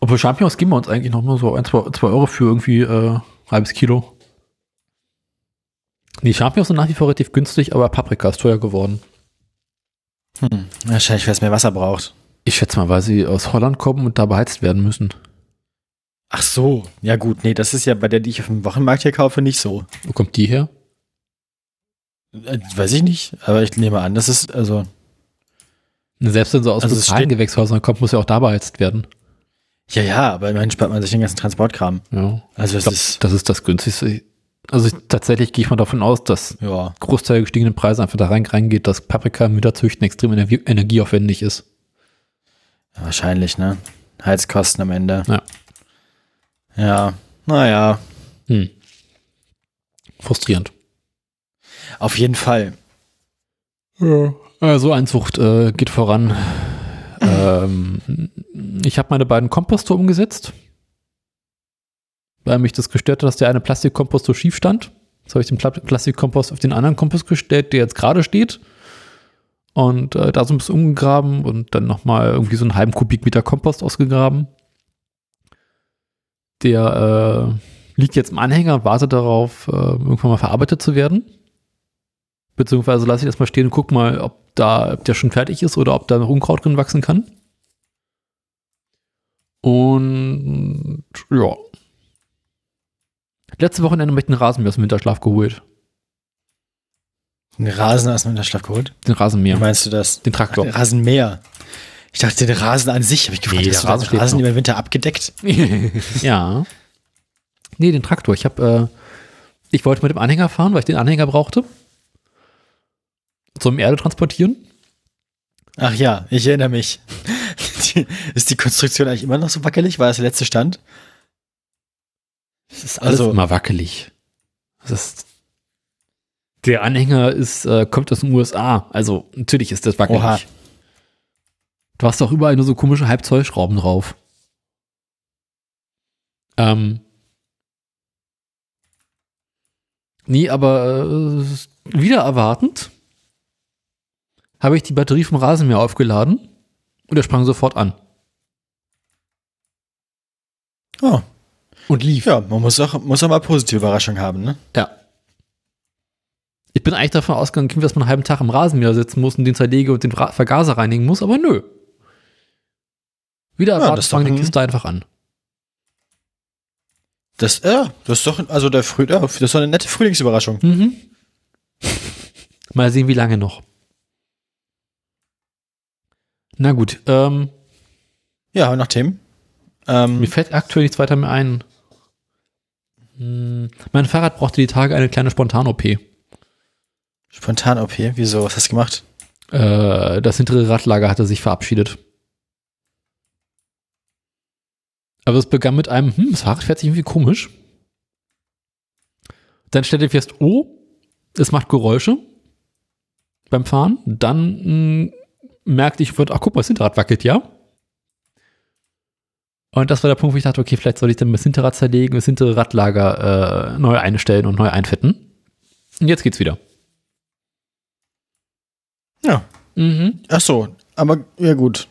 Obwohl Champignons geben wir uns eigentlich noch nur so 1, 2 Euro für irgendwie äh, halbes Kilo. Die Champignons sind nach wie vor relativ günstig, aber Paprika ist teuer geworden. Hm. Wahrscheinlich, weil es mehr Wasser braucht. Ich schätze mal, weil sie aus Holland kommen und da beheizt werden müssen. Ach so. Ja gut, nee, das ist ja bei der, die ich auf dem Wochenmarkt hier kaufe, nicht so. Wo kommt die her? Äh, weiß ich nicht, aber ich nehme an, das ist, also, Selbst wenn so aus Also Gewächshäusern kommt, muss ja auch da beheizt werden. Ja, ja, aber immerhin spart man sich den ganzen Transportkram. Ja. Also es glaub, ist, das ist das günstigste. Also ich, tatsächlich gehe ich mal davon aus, dass ja, Großteil der gestiegenen Preise einfach da rein reingeht, dass Paprika im Winterzüchten extrem energie energieaufwendig ist. wahrscheinlich, ne? Heizkosten am Ende. Ja. Ja, naja, Hm. Frustrierend. auf jeden Fall. Ja. Also Einzucht äh, geht voran. Ähm, ich habe meine beiden Komposter umgesetzt, weil mich das gestört hat, dass der eine Plastikkompost so schief stand. Jetzt habe ich den Pla Plastikkompost auf den anderen Kompost gestellt, der jetzt gerade steht. Und äh, da so ein bisschen umgegraben und dann nochmal irgendwie so einen halben Kubikmeter Kompost ausgegraben. Der äh, liegt jetzt im Anhänger und wartet darauf, äh, irgendwann mal verarbeitet zu werden. Beziehungsweise lasse ich das mal stehen und guck mal, ob da, ob der schon fertig ist oder ob da noch Unkraut drin wachsen kann. Und ja. Letzte Wochenende habe ich den Rasenmäher aus dem Winterschlaf geholt. Den Rasen aus dem Winterschlaf geholt? Den Wie Rasenmäher. meinst du das? Den Traktor. Den Rasenmäher. Ich dachte, den Rasen an sich, habe ich gefragt, Nee, hast du Rasen den Rasen über den Winter abgedeckt? ja. Nee, den Traktor. Ich habe, äh, ich wollte mit dem Anhänger fahren, weil ich den Anhänger brauchte. Zum Erde transportieren. Ach ja, ich erinnere mich. Die, ist die Konstruktion eigentlich immer noch so wackelig? War das der letzte Stand? Es ist alles Also- immer wackelig. Das ist, der Anhänger ist, äh, kommt aus den USA. Also natürlich ist das wackelig. Oha. Du hast doch überall nur so komische Halbzollschrauben drauf. Ähm. Nee, aber äh, wieder erwartend habe ich die Batterie vom Rasenmäher aufgeladen und er sprang sofort an. Oh, Und lief. ja, man muss auch, muss auch mal positive Überraschung haben, ne? Ja. Ich bin eigentlich davon ausgegangen, dass man einen halben Tag im Rasenmäher sitzen muss und den zerlege und den Vergaser reinigen muss, aber nö. Wieder Ja, erwartet doch fangen die Kiste einfach an. Das, ja, das ist doch, also der Früh, ja, das ist doch eine nette Frühlingsüberraschung. Mhm. Mal sehen, wie lange noch. Na gut, ähm, Ja, haben wir noch Themen? Ähm, mir fällt aktuell nichts weiter mehr ein. Hm, mein Fahrrad brauchte die Tage eine kleine Spontan-OP. Spontan-OP, wieso? Was hast du gemacht? Äh, das hintere Radlager hatte sich verabschiedet. Aber es begann mit einem, hm, das Fahrrad fährt sich irgendwie komisch. Dann stellte ich fest, oh, es macht Geräusche beim Fahren. Dann mh, merkte ich, ach guck mal, das Hinterrad wackelt ja. Und das war der Punkt, wo ich dachte, okay, vielleicht soll ich dann das Hinterrad zerlegen, das hintere Radlager äh, neu einstellen und neu einfetten. Und jetzt geht's wieder. Ja. Mhm. Ach so, aber ja gut.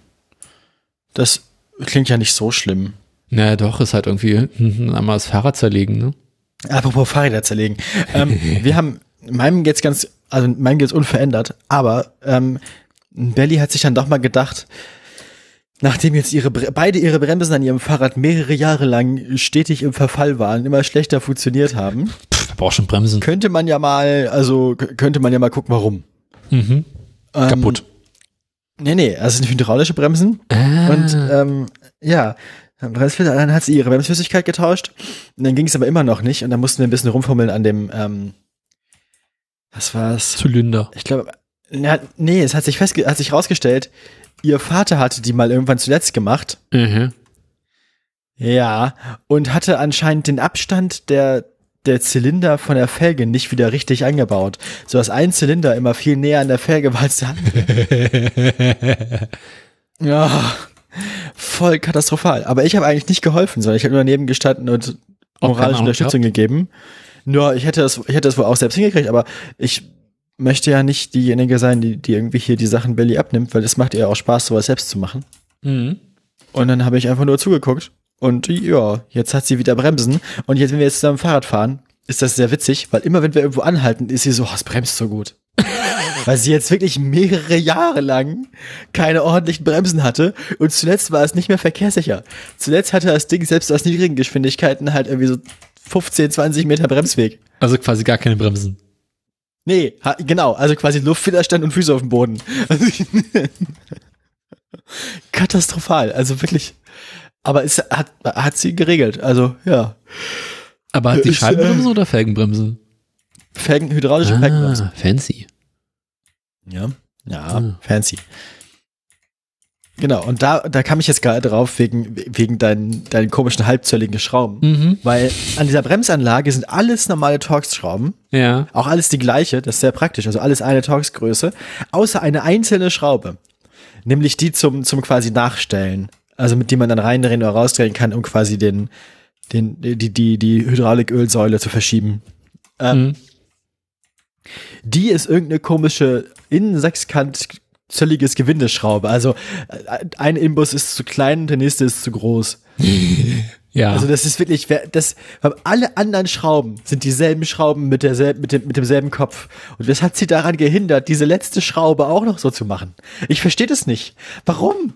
Das klingt ja nicht so schlimm. Naja, doch, ist halt irgendwie hinten einmal das Fahrrad zerlegen, ne? Apropos Fahrräder zerlegen. ähm, wir haben, meinem geht's ganz, also meinem geht's unverändert, aber ähm, Belly hat sich dann doch mal gedacht, nachdem jetzt ihre beide ihre Bremsen an ihrem Fahrrad mehrere Jahre lang stetig im Verfall waren, immer schlechter funktioniert haben, Pff, braucht schon Bremsen. könnte man ja mal, also könnte man ja mal gucken, warum. Mhm. Ähm, Kaputt. Nee, nee, also es sind hydraulische Bremsen. Ah. Und ähm, ja, dann hat sie ihre Bremsflüssigkeit getauscht. Und dann ging es aber immer noch nicht. Und dann mussten wir ein bisschen rumfummeln an dem, ähm, was war's? Zylinder. Ich glaube, ja, nee, es hat sich festge hat sich rausgestellt, ihr Vater hatte die mal irgendwann zuletzt gemacht. Mhm. Ja, und hatte anscheinend den Abstand der der Zylinder von der Felge nicht wieder richtig angebaut. So dass ein Zylinder immer viel näher an der Felge war als der andere. Ja, voll katastrophal. Aber ich habe eigentlich nicht geholfen, sondern ich habe nur daneben gestanden und moralische Unterstützung gegeben. Nur ich hätte das, ich hätte das wohl auch selbst hingekriegt, aber ich möchte ja nicht diejenige sein, die, die irgendwie hier die Sachen Belly abnimmt, weil es macht ihr auch Spaß, sowas selbst zu machen. Mhm. Und dann habe ich einfach nur zugeguckt. Und ja, jetzt hat sie wieder Bremsen. Und jetzt, wenn wir jetzt zusammen Fahrrad fahren, ist das sehr witzig, weil immer wenn wir irgendwo anhalten, ist sie so, oh, es bremst so gut. weil sie jetzt wirklich mehrere Jahre lang keine ordentlichen Bremsen hatte. Und zuletzt war es nicht mehr verkehrssicher. Zuletzt hatte das Ding selbst aus niedrigen Geschwindigkeiten halt irgendwie so 15, 20 Meter Bremsweg. Also quasi gar keine Bremsen. Nee, ha, genau, also quasi Luftwiderstand und Füße auf dem Boden. Also, Katastrophal, also wirklich. Aber es hat, hat sie geregelt, also ja. Aber hat die Ist, äh, Scheibenbremse oder Felgenbremse? Felgen, hydraulische Felgenbremse. Ah, fancy. Ja, ja, Ah. fancy. Genau, und da, da kam ich jetzt gerade drauf wegen, wegen deinen, deinen komischen halbzölligen Schrauben. Mhm. Weil an dieser Bremsanlage sind alles normale Torx-Schrauben. Ja. Auch alles die gleiche, das ist sehr praktisch, also alles eine Torx-Größe, außer eine einzelne Schraube. Nämlich die zum, zum quasi Nachstellen. Also mit dem man dann reindrehen oder rausdrehen kann, um quasi den, den, die, die, die Hydraulikölsäule zu verschieben. Ähm, Mhm. Die ist irgendeine komische Innensechskant zölliges Gewindeschraube. Also äh, ein Imbus ist zu klein, der nächste ist zu groß. Ja. Also das ist wirklich, wer- das, alle anderen Schrauben sind dieselben Schrauben mit derselben, mit dem, mit demselben Kopf. Und was hat sie daran gehindert, diese letzte Schraube auch noch so zu machen? Ich verstehe das nicht. Warum?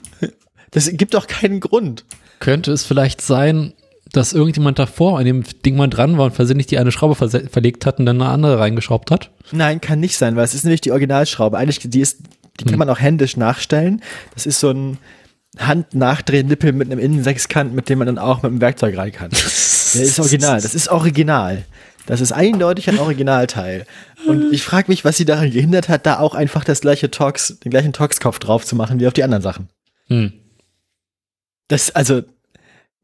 Das gibt doch keinen Grund. Könnte es vielleicht sein, dass irgendjemand davor an dem Ding mal dran war und versehentlich die eine Schraube verlegt hat und dann eine andere reingeschraubt hat? Nein, kann nicht sein, weil es ist nämlich die Originalschraube. Eigentlich, die ist, die kann man auch händisch nachstellen. Das ist so ein Hand-Nachdrehnippel mit einem Innensechskant, mit dem man dann auch mit dem Werkzeug rein kann. Der ist original. Das ist original. Das ist eindeutig ein Originalteil. Und ich frage mich, was sie daran gehindert hat, da auch einfach das gleiche Torx, den gleichen Torx-Kopf drauf zu machen wie auf die anderen Sachen. Hm. Das, also,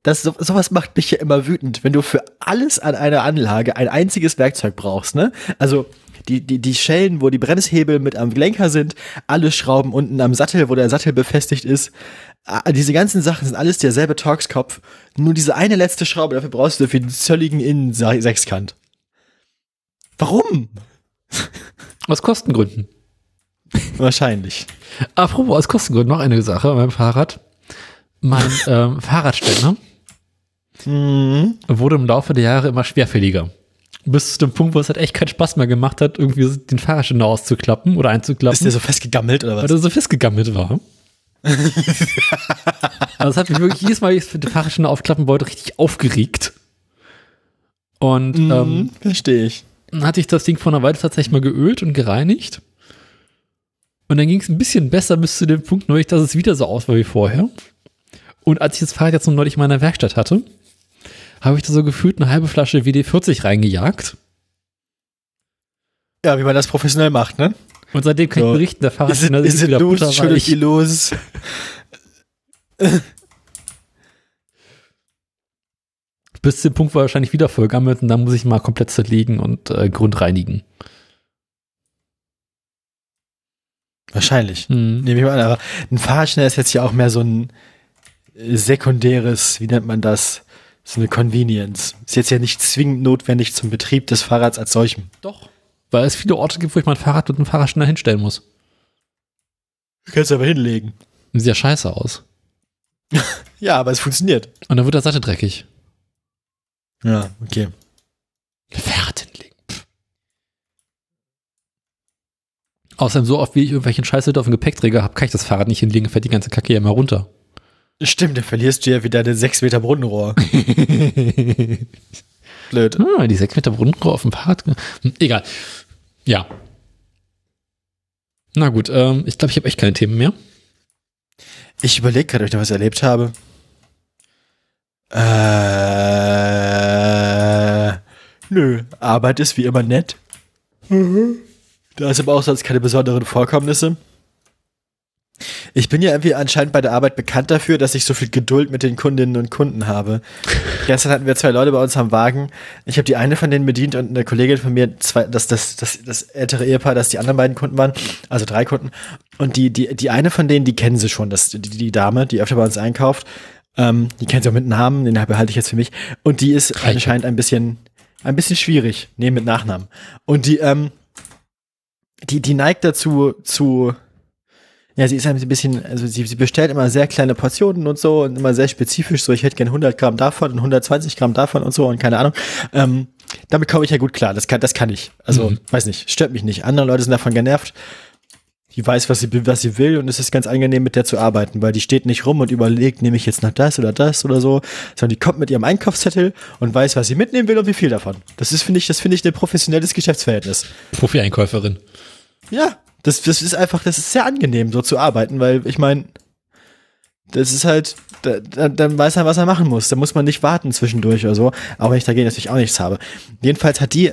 das, so, sowas macht mich ja immer wütend, wenn du für alles an einer Anlage ein einziges Werkzeug brauchst, ne? Also, die, die, die Schellen, wo die Bremshebel mit am Lenker sind, alle Schrauben unten am Sattel, wo der Sattel befestigt ist, ah, diese ganzen Sachen sind alles derselbe Torx-Kopf. Nur diese eine letzte Schraube, dafür brauchst du für den zölligen Innensechskant. Warum? Aus Kostengründen. Wahrscheinlich. Apropos aus Kostengründen noch eine Sache beim Fahrrad. Mein ähm, Fahrradständer Mhm. wurde im Laufe der Jahre immer schwerfälliger. Bis zu dem Punkt, wo es halt echt keinen Spaß mehr gemacht hat, irgendwie den Fahrradständer auszuklappen oder Ist einzuklappen, der so festgegammelt oder weil was? er so festgegammelt war. also es hat mich wirklich jedes Mal, wenn ich den Fahrradständer aufklappen wollte, richtig aufgeregt. Und ähm, Mhm, verstehe ich. Dann hatte ich das Ding vor einer Weile tatsächlich mal geölt und gereinigt. Und dann ging es ein bisschen besser bis zu dem Punkt neulich, dass es wieder so aus war wie vorher. Und als ich das Fahrrad jetzt noch neulich in meiner Werkstatt hatte, habe ich da so gefühlt eine halbe Flasche WD-40 reingejagt. Ja, wie man das professionell macht, ne? Und seitdem kann So. ich berichten, der Is it, Fahrradständer is ist it wieder? Should it be butterweich. loose? Bis zu dem Punkt, wo er wahrscheinlich wieder vollgammelt und dann muss ich mal komplett zerlegen und äh, grundreinigen. Wahrscheinlich. Hm. Nehme ich mal an, aber ein Fahrradständer ist jetzt ja auch mehr so ein äh, sekundäres, wie nennt man das? So eine Convenience. Ist jetzt ja nicht zwingend notwendig zum Betrieb des Fahrrads als solchem. Doch. Weil es viele Orte gibt, wo ich mein Fahrrad und einen Fahrradständer hinstellen muss. Du kannst aber hinlegen. Sieht ja scheiße aus. Ja, aber es funktioniert. Und dann wird der Seite dreckig. Ja, okay. Fahrrad hinlegen. Pff. Außerdem so oft, wie ich irgendwelchen Scheiße auf dem Gepäckträger habe, kann ich das Fahrrad nicht hinlegen, fährt die ganze Kacke ja immer runter. Stimmt, dann verlierst du ja wieder den 6 Meter Brunnenrohr. Blöd. Ah, die 6 Meter Brunnenrohr auf dem Fahrrad. Hm, Egal. Ja. Na gut, ähm, ich glaube, ich habe echt keine Themen mehr. Ich überlege gerade, ob ich noch was erlebt habe. Äh, nö, Arbeit ist wie immer nett. Da ist aber auch sonst keine besonderen Vorkommnisse. Ich bin ja irgendwie anscheinend bei der Arbeit bekannt dafür, dass ich so viel Geduld mit den Kundinnen und Kunden habe. Gestern hatten wir zwei Leute bei uns am Wagen. Ich habe die eine von denen bedient und eine Kollegin von mir, zwei, das, das, das, das ältere Ehepaar, das die anderen beiden Kunden waren, also drei Kunden. Und die, die, die eine von denen, die kennen sie schon, das, die, die Dame, die öfter bei uns einkauft. Ähm, die kennt sie auch mit Namen, den behalte ich jetzt für mich. Und die ist Reiche. anscheinend ein bisschen, ein bisschen schwierig. Nee, mit Nachnamen. Und die, ähm, die, die neigt dazu, zu, ja, sie ist ein bisschen, also sie, sie bestellt immer sehr kleine Portionen und so und immer sehr spezifisch, so ich hätte gern 100 Gramm davon und 120 Gramm davon und so und keine Ahnung. Ähm, damit komme ich ja gut klar, das kann, das kann ich. Also, Mhm. weiß nicht, stört mich nicht. Andere Leute sind davon genervt. Die weiß, was sie, was sie will und es ist ganz angenehm, mit der zu arbeiten, weil die steht nicht rum und überlegt, nehme ich jetzt noch das oder das oder so, sondern die kommt mit ihrem Einkaufszettel und weiß, was sie mitnehmen will und wie viel davon. Das ist, finde ich, das finde ich ein professionelles Geschäftsverhältnis. Profi-Einkäuferin. Ja, das, das ist einfach, das ist sehr angenehm, so zu arbeiten, weil ich meine, das ist halt, da, da, dann weiß er, was er machen muss. Da muss man nicht warten zwischendurch oder so, auch wenn ich dagegen natürlich auch nichts habe. Jedenfalls hat die,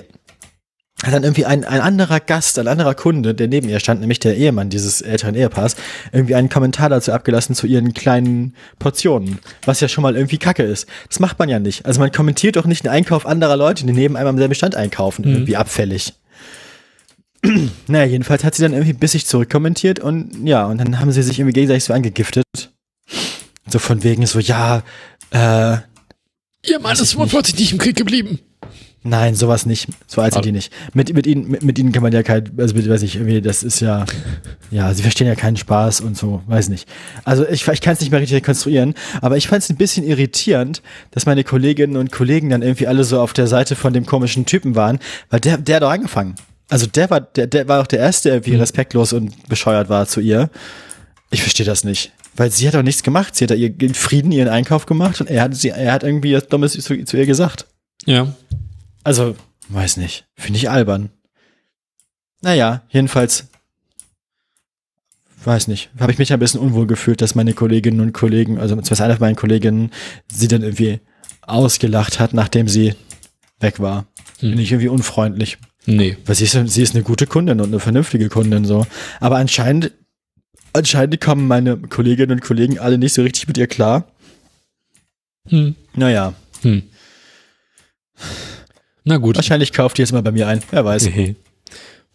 hat dann irgendwie ein, ein anderer Gast, ein anderer Kunde, der neben ihr stand, nämlich der Ehemann dieses älteren Ehepaars, irgendwie einen Kommentar dazu abgelassen zu ihren kleinen Portionen, was ja schon mal irgendwie kacke ist. Das macht man ja nicht. Also man kommentiert doch nicht den Einkauf anderer Leute, die neben einem am selben Stand einkaufen, irgendwie abfällig. Naja, jedenfalls hat sie dann irgendwie bissig zurückkommentiert und ja, und dann haben sie sich irgendwie gegenseitig so angegiftet. So von wegen so, ja, äh, Ihr Mann ist 45 nicht im Krieg geblieben. nein, sowas nicht. So alt sind die nicht. Mit, mit ihnen, mit, mit ihnen kann man ja kein, also mit, weiß ich, irgendwie, das ist ja, ja, sie verstehen ja keinen Spaß und so, weiß nicht. Also ich, ich kann es nicht mehr richtig rekonstruieren, aber ich fand es ein bisschen irritierend, dass meine Kolleginnen und Kollegen dann irgendwie alle so auf der Seite von dem komischen Typen waren, weil der, der hat doch angefangen. Also der war, der, der war auch der Erste, der irgendwie respektlos und bescheuert war zu ihr. Ich verstehe das nicht. Weil sie hat doch nichts gemacht. Sie hat da ihr in Frieden ihren Einkauf gemacht und er hat sie, er hat irgendwie was Dummes zu, zu ihr gesagt. Ja. Also, weiß nicht. Finde ich albern. Naja, jedenfalls, weiß nicht. Habe ich mich ein bisschen unwohl gefühlt, dass meine Kolleginnen und Kollegen, also zumindest eine von meinen Kolleginnen, sie dann irgendwie ausgelacht hat, nachdem sie weg war. Hm. Finde ich irgendwie unfreundlich. Nee. Weil sie ist, sie ist eine gute Kundin und eine vernünftige Kundin so. Aber anscheinend, anscheinend kommen meine Kolleginnen und Kollegen alle nicht so richtig mit ihr klar. Hm. Naja, Hm. Na gut. wahrscheinlich kauft die jetzt mal bei mir ein. Wer weiß.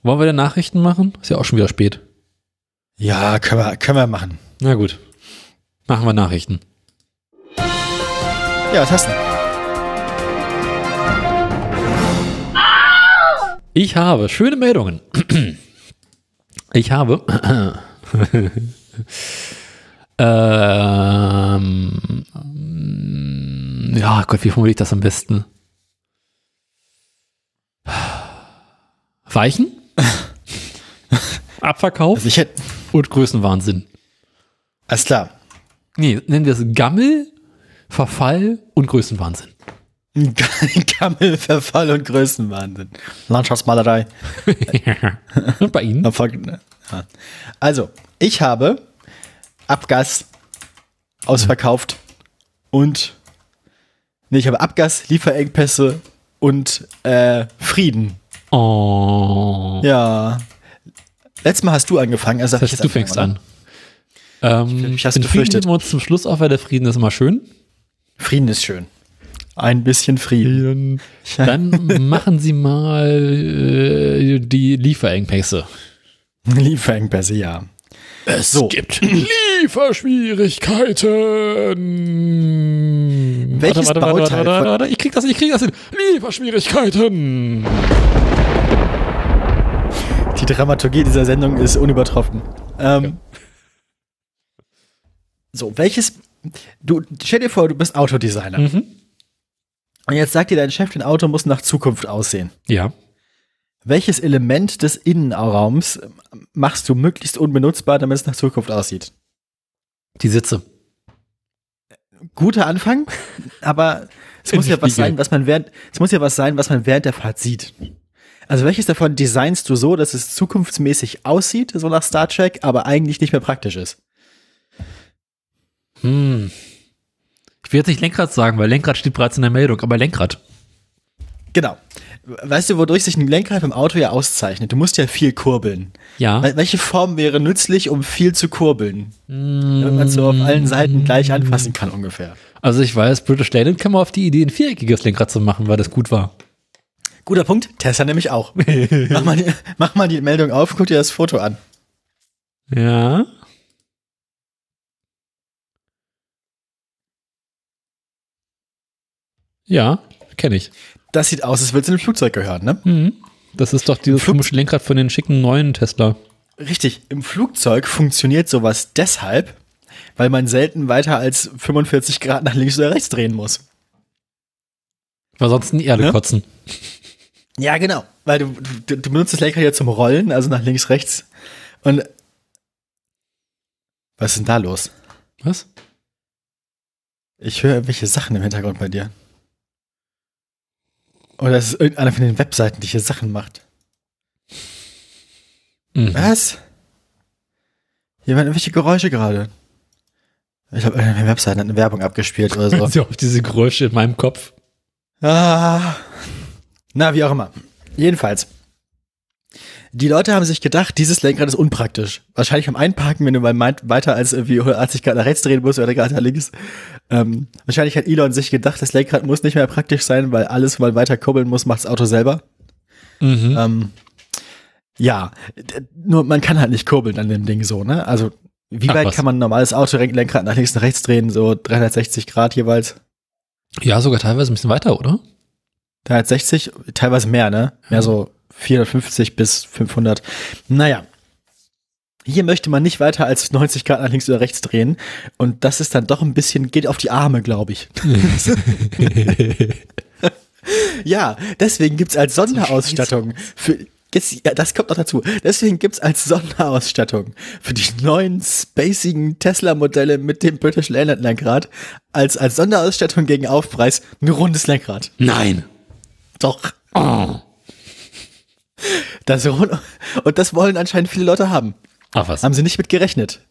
Wollen wir denn Nachrichten machen? Ist ja auch schon wieder spät. Ja, können wir, können wir machen. Na gut. Machen wir Nachrichten. Ja, was hast du? Ich habe schöne Meldungen. Ich habe. ähm, ja, Gott, wie formuliere ich das am besten? Weichen? Abverkauf Also ich hätte, und Größenwahnsinn. alles klar. Nee, nennen wir es Gammel, Verfall und Größenwahnsinn. Gammel, Verfall und Größenwahnsinn. Landschaftsmalerei. und bei Ihnen? Ja. Also, ich habe Abgas ausverkauft und nee, ich habe Abgas, Lieferengpässe und äh, Frieden. Oh. Ja. Letztes Mal hast du angefangen, also Das ich heißt, du fängst anfangen, an. Ähm, Ich hab's den Frieden befürchtet. nehmen wir uns zum Schluss auf, weil der Frieden ist immer schön. Frieden ist schön. Ein bisschen Frieden. Dann machen Sie mal äh, die Lieferengpässe. Lieferengpässe, ja. Es So. gibt Lieferschwierigkeiten. Welches warte, warte, Bauteil warte, warte, ich krieg das, ich krieg das hin. Lieferschwierigkeiten. Die Dramaturgie dieser Sendung ist unübertroffen. Ähm, So, welches, du stell dir vor, du bist Autodesigner. Mhm. Und jetzt sagt dir dein Chef, dein Auto muss nach Zukunft aussehen. Ja. Welches Element des Innenraums machst du möglichst unbenutzbar, damit es nach Zukunft aussieht? Die Sitze. Guter Anfang, aber es muss ja was sein, was man während, es muss ja was sein, was man während der Fahrt sieht. Also welches davon designst du so, dass es zukunftsmäßig aussieht, so nach Star Trek, aber eigentlich nicht mehr praktisch ist? Hm. Ich will jetzt nicht Lenkrad sagen, weil Lenkrad steht bereits in der Meldung, aber Lenkrad. Genau. Weißt du, wodurch sich ein Lenkrad beim Auto ja auszeichnet? Du musst ja viel kurbeln. Ja. Wel- Welche Form wäre nützlich, um viel zu kurbeln? Damit man so auf allen Seiten gleich anfassen kann ungefähr. Also ich weiß, British Leyland kam auf die Idee, ein viereckiges Lenkrad zu machen, weil das gut war. Guter Punkt, Tesla nämlich auch. mach, mal die, mach mal die Meldung auf, guck dir das Foto an. Ja. Ja, kenne ich. Das sieht aus, als würde es in ein Flugzeug gehören, ne? Mhm. Das ist doch dieses Flug- komische Lenkrad von den schicken neuen Tesla. Richtig, im Flugzeug funktioniert sowas deshalb, weil man selten weiter als 45 Grad nach links oder rechts drehen muss. Weil sonst in die Erde Ne? kotzen. Ja, genau. Weil du, du, du benutzt das Lenkrad ja zum Rollen, also nach links, rechts. Und was ist denn da los? Was? Ich höre irgendwelche Sachen im Hintergrund bei dir. Oder es ist irgendeiner von den Webseiten, die hier Sachen macht. Mhm. Was? Hier waren irgendwelche Geräusche gerade. Ich glaube, irgendeine Webseite hat eine Werbung abgespielt oder so. So auf diese Geräusche in meinem Kopf. Ah. Na, wie auch immer. Jedenfalls. Die Leute haben sich gedacht, dieses Lenkrad ist unpraktisch. Wahrscheinlich beim Einparken, wenn du mal meint, weiter als irgendwie 180 Grad nach rechts drehen musst oder gerade nach links. Ähm, wahrscheinlich hat Elon sich gedacht, das Lenkrad muss nicht mehr praktisch sein, weil alles mal weiter kurbeln muss, macht das Auto selber. Mhm. Ähm, ja, nur man kann halt nicht kurbeln an dem Ding so, ne? Also, wie Ach, weit was. kann man ein normales Autolenkrad nach links und rechts drehen? So 360 Grad jeweils. Ja, sogar teilweise ein bisschen weiter, oder? 360, teilweise mehr, ne? Mehr so 450 bis 500. Naja. Hier möchte man nicht weiter als 90 Grad nach links oder rechts drehen. Und das ist dann doch ein bisschen, geht auf die Arme, glaube ich. Ja, deswegen gibt's als Sonderausstattung für, jetzt, ja, das kommt noch dazu. Deswegen gibt's als Sonderausstattung für die neuen spacigen Tesla-Modelle mit dem British Leyland Lenkrad als, als Sonderausstattung gegen Aufpreis ein rundes Lenkrad. Nein. Doch. Oh. Das und das wollen anscheinend viele Leute haben. Ach was. Haben sie nicht mit gerechnet.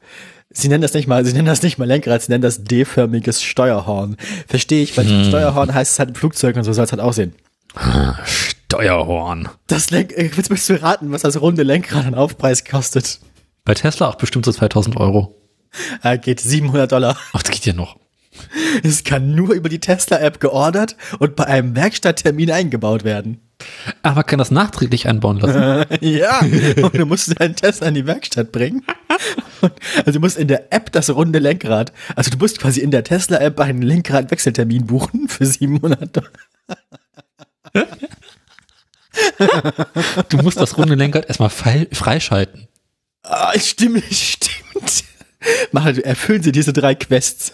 Sie nennen das nicht mal, sie nennen das nicht mal Lenkrad, sie nennen das D-förmiges Steuerhorn. Verstehe ich, weil Steuerhorn heißt es halt im Flugzeug und so soll es halt aussehen. Steuerhorn. Das Lenk, äh, willst möchtest du raten, was das runde Lenkrad an Aufpreis kostet? Bei Tesla auch bestimmt so 2000 Euro. Äh, geht 700 Dollar. Ach, das geht ja noch. Es kann nur über die Tesla-App geordert und bei einem Werkstatttermin eingebaut werden. Aber man kann das nachträglich einbauen lassen. Ja, und du musst deinen Tesla in die Werkstatt bringen. Und, also du musst in der App das runde Lenkrad, also du musst quasi in der Tesla-App einen Lenkrad-Wechseltermin buchen für 700 Dollar. Du musst das runde Lenkrad erstmal frei, freischalten. Ah, stimmt, stimmt. Mach, erfüllen Sie diese drei Quests.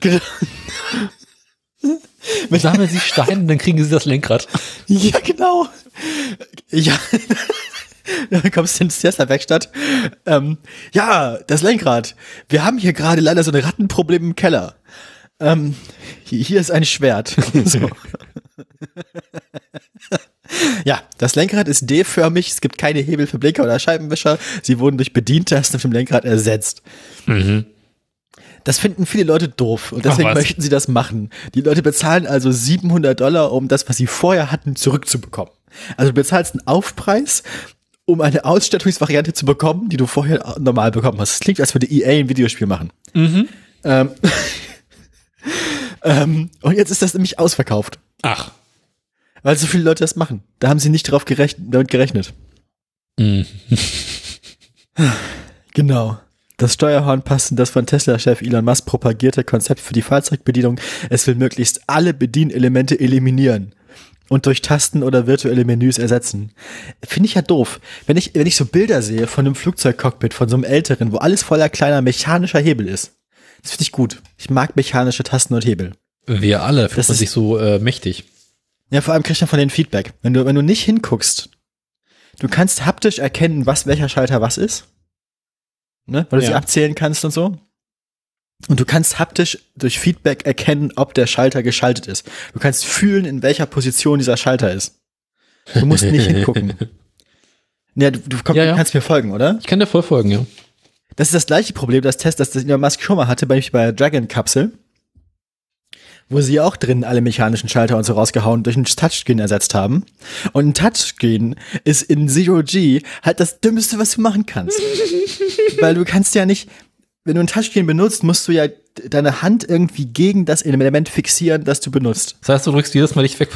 Genau. Sammeln Sie Steine, dann kriegen Sie das Lenkrad. Ja, genau. Ja. Dann kommst du in die Tesla-Werkstatt. Ähm, ja, das Lenkrad. Wir haben hier gerade leider so ein Rattenproblem im Keller. Ähm, hier ist ein Schwert. So. ja, das Lenkrad ist D-förmig. Es gibt keine Hebel für Blinker oder Scheibenwischer. Sie wurden durch Bedientasten auf dem Lenkrad ersetzt. Das finden viele Leute doof und deswegen möchten sie das machen. Die Leute bezahlen also 700 Dollar, um das, was sie vorher hatten, zurückzubekommen. Also du bezahlst einen Aufpreis, um eine Ausstattungsvariante zu bekommen, die du vorher normal bekommen hast. Es klingt, als würde EA ein Videospiel machen. Ähm, ähm, und jetzt ist das nämlich ausverkauft, Ach. weil so viele Leute das machen. Da haben sie nicht drauf gerechnet, damit gerechnet. Mhm. Genau. Das Steuerhorn passt in das von Tesla-Chef Elon Musk propagierte Konzept für die Fahrzeugbedienung. Es will möglichst alle Bedienelemente eliminieren und durch Tasten oder virtuelle Menüs ersetzen. Finde ich ja doof. Wenn ich, wenn ich so Bilder sehe von einem Flugzeugcockpit, von so einem älteren, wo alles voller kleiner mechanischer Hebel ist, Das finde ich gut. Ich mag mechanische Tasten und Hebel. Wir alle ist- sich so äh, mächtig. Ja, vor allem kriegt man von den Feedback. Wenn du, wenn du nicht hinguckst, du kannst haptisch erkennen, was welcher Schalter was ist. Ne? Weil du sie Ja. abzählen kannst und so. Und du kannst haptisch durch Feedback erkennen, ob der Schalter geschaltet ist. Du kannst fühlen, in welcher Position dieser Schalter ist. Du musst nicht hingucken. Ja, du, du komm, Ja, ja. kannst mir folgen, oder? Ich kann dir voll folgen, ja. Das ist das gleiche Problem, das Test, das das Elon Musk schon mal hatte bei, bei der Dragon-Kapsel, wo sie auch drin alle mechanischen Schalter und so rausgehauen und durch ein Touchscreen ersetzt haben. Und ein Touchscreen ist in Zero G halt das Dümmste, was du machen kannst. Weil du kannst ja nicht, wenn du ein Touchscreen benutzt, musst du ja deine Hand irgendwie gegen das Element fixieren, das du benutzt. Das heißt, du drückst jedes Mal nicht weg.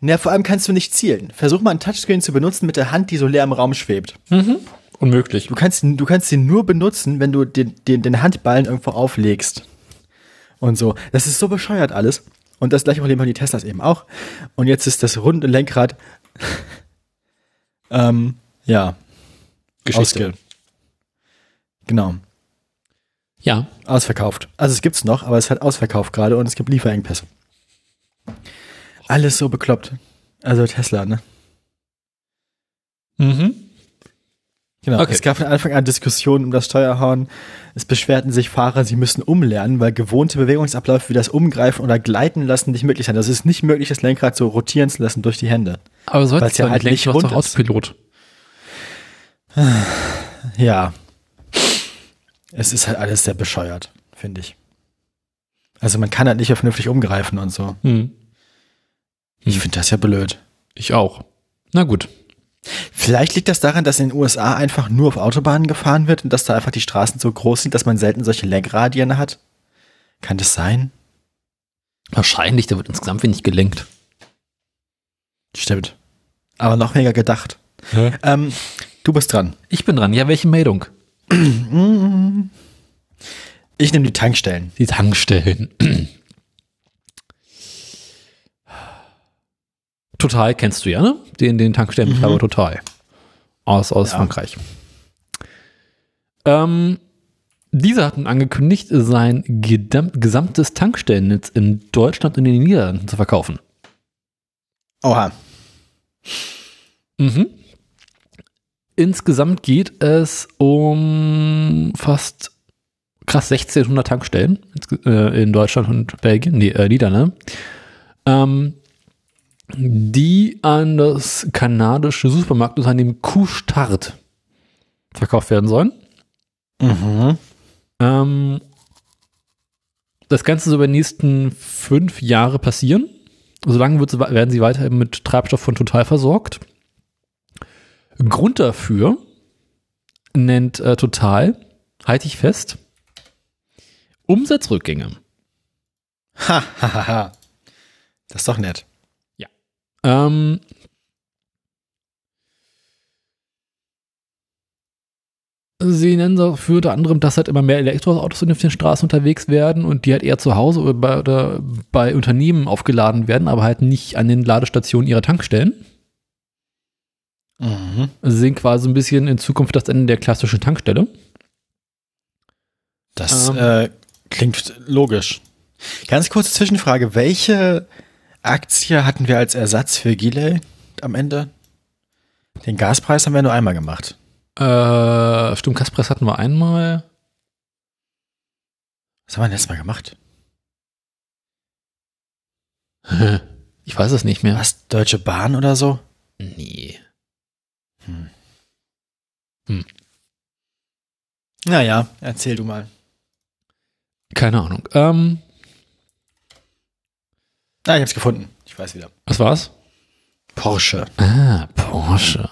Na, vor allem kannst du nicht zielen. Versuch mal ein Touchscreen zu benutzen mit der Hand, die so leer im Raum schwebt. Unmöglich. Du kannst, ihn- du kannst ihn nur benutzen, wenn du den, den, den Handballen irgendwo auflegst. Und so. Das ist so bescheuert alles. Und das gleiche Problem haben die Teslas eben auch. Und jetzt ist das runde Lenkrad, ähm, ja, Geschichte. ausge- Genau. Ja. Ausverkauft. Also es gibt's noch, aber es hat ausverkauft gerade und es gibt Lieferengpässe. Alles so bekloppt. Also Tesla, ne? Mhm. Genau. Okay. Es gab von Anfang an Diskussionen um das Steuerhorn. Es beschwerten sich Fahrer, sie müssen umlernen, weil gewohnte Bewegungsabläufe wie das Umgreifen oder Gleiten lassen nicht möglich sind. Es ist nicht möglich, das Lenkrad so rotieren zu lassen durch die Hände. Aber so Weil's ja halt nicht hast doch rund ist. Autopilot. Ja. Es ist halt alles sehr bescheuert, finde ich. Also man kann halt nicht vernünftig umgreifen und so. Hm. Ich finde das ja blöd. Ich auch. Na gut. Vielleicht liegt das daran, dass in den USA einfach nur auf Autobahnen gefahren wird und dass da einfach die Straßen so groß sind, dass man selten solche Lenkradien hat. Kann das sein? Wahrscheinlich, da wird insgesamt wenig gelenkt. Stimmt. Aber noch weniger gedacht. Ähm, du bist dran. Ich bin dran. Ja, welche Meldung? Ich nehme die Tankstellen. Die Tankstellen. Total kennst du ja, ne? Den, den Tankstellenbetreiber Total. Aus, aus Ja. Frankreich. Ähm, dieser hat nun angekündigt, sein gesamtes Tankstellennetz in Deutschland und in den Niederlanden zu verkaufen. Oha. Mhm. Insgesamt geht es um fast krass 1600 Tankstellen äh, in Deutschland und Belgien, nee, äh, Niederlande, ähm, die an das kanadische Supermarktunternehmen Q-Start verkauft werden sollen. Mhm. Ähm, das Ganze soll über die nächsten fünf Jahre passieren. Solange wird, werden sie weiterhin mit Treibstoff von Total versorgt. Grund dafür nennt äh, Total, halte ich fest, Umsatzrückgänge. Ha, ha, ha, ha. Das ist doch nett. Ähm, sie nennen dafür unter anderem, dass halt immer mehr Elektroautos auf den Straßen unterwegs werden und die halt eher zu Hause oder bei, oder bei Unternehmen aufgeladen werden, aber halt nicht an den Ladestationen ihrer Tankstellen. Mhm. Sie sehen quasi ein bisschen in Zukunft das Ende der klassischen Tankstelle. Das Ähm. äh, klingt logisch. Ganz kurze Zwischenfrage. Welche Aktie hatten wir als Ersatz für Giley am Ende? Den Gaspreis haben wir nur einmal gemacht. Äh, stimmt, Kaspress hatten wir einmal. Was haben wir denn letztes Mal gemacht? Ich weiß es nicht mehr. Was? Deutsche Bahn oder so? Nee. Naja, erzähl du mal. Keine Ahnung. Ähm, Ah, ich hab's gefunden. Ich weiß wieder. was war's? Porsche. Ah, Porsche.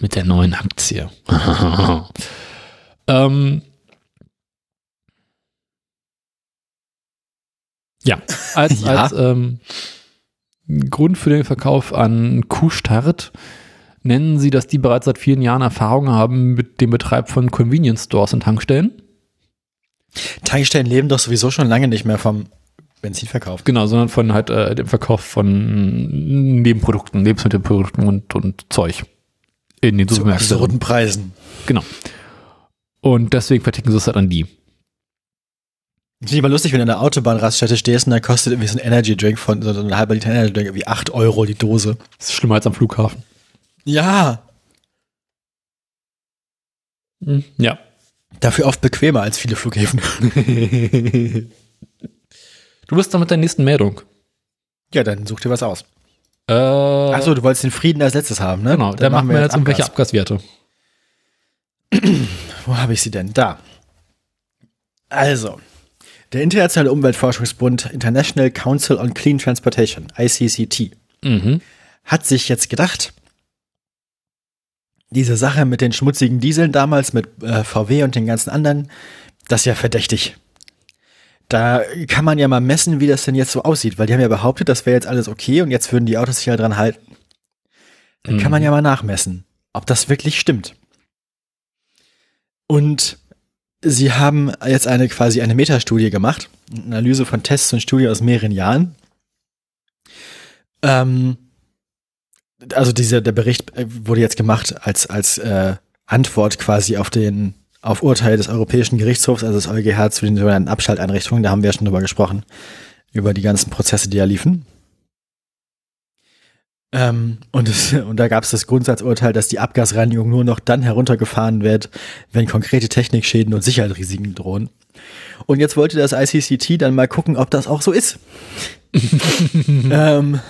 Mit der neuen Aktie. ähm, ja, als, Ja. als ähm, Grund für den Verkauf an Q-Start nennen sie, dass die bereits seit vielen Jahren Erfahrung haben mit dem Betreib von Convenience Stores und Tankstellen. Tankstellen leben doch sowieso schon lange nicht mehr vom Benzinverkauf. Genau, sondern von halt äh, dem Verkauf von Nebenprodukten, Lebensmittelprodukten und, und Zeug in den Zu Supermärkten. absurden Preisen. Genau. Und deswegen verticken sie es halt an die. Ich finde immer lustig, wenn du an der Autobahnraststätte stehst und dann kostet irgendwie so ein Energy Drink von so ein halber Liter Energy Drink irgendwie 8 Euro die Dose. Das ist schlimmer als am Flughafen. Ja. Hm, Ja. Dafür oft bequemer als viele Flughäfen. Du bist dann mit der nächsten Meldung. ja, dann such dir was aus. Äh, Achso, du wolltest den Frieden als letztes haben, ne? genau. Dann machen wir jetzt irgendwelche Abgas. Abgaswerte. Wo habe ich sie denn? Da. Also, der Internationale Umweltforschungsbund International Council on Clean Transportation, ICCT, Mhm. hat sich jetzt gedacht, diese Sache mit den schmutzigen Dieseln damals, mit äh, VW und den ganzen anderen, das ist ja verdächtig. Da kann man ja mal messen, wie das denn jetzt so aussieht, weil die haben ja behauptet, das wäre jetzt alles okay und jetzt würden die Autos sich ja dran halten. Dann kann man Mhm. ja mal nachmessen, ob das wirklich stimmt. Und sie haben jetzt eine quasi eine Metastudie gemacht, eine Analyse von Tests und Studien aus mehreren Jahren. Ähm, also dieser der Bericht äh, wurde jetzt gemacht als als äh, Antwort quasi auf den auf Urteil des Europäischen Gerichtshofs, also des EuGH zu den sogenannten Abschalteinrichtungen. Da haben wir ja schon drüber gesprochen über die ganzen Prozesse, die da liefen. Ähm, und, es, und da gab es das Grundsatzurteil, dass die Abgasreinigung nur noch dann heruntergefahren wird, wenn konkrete Technikschäden und Sicherheitsrisiken drohen. Und jetzt wollte das ICCT dann mal gucken, ob das auch so ist. ähm,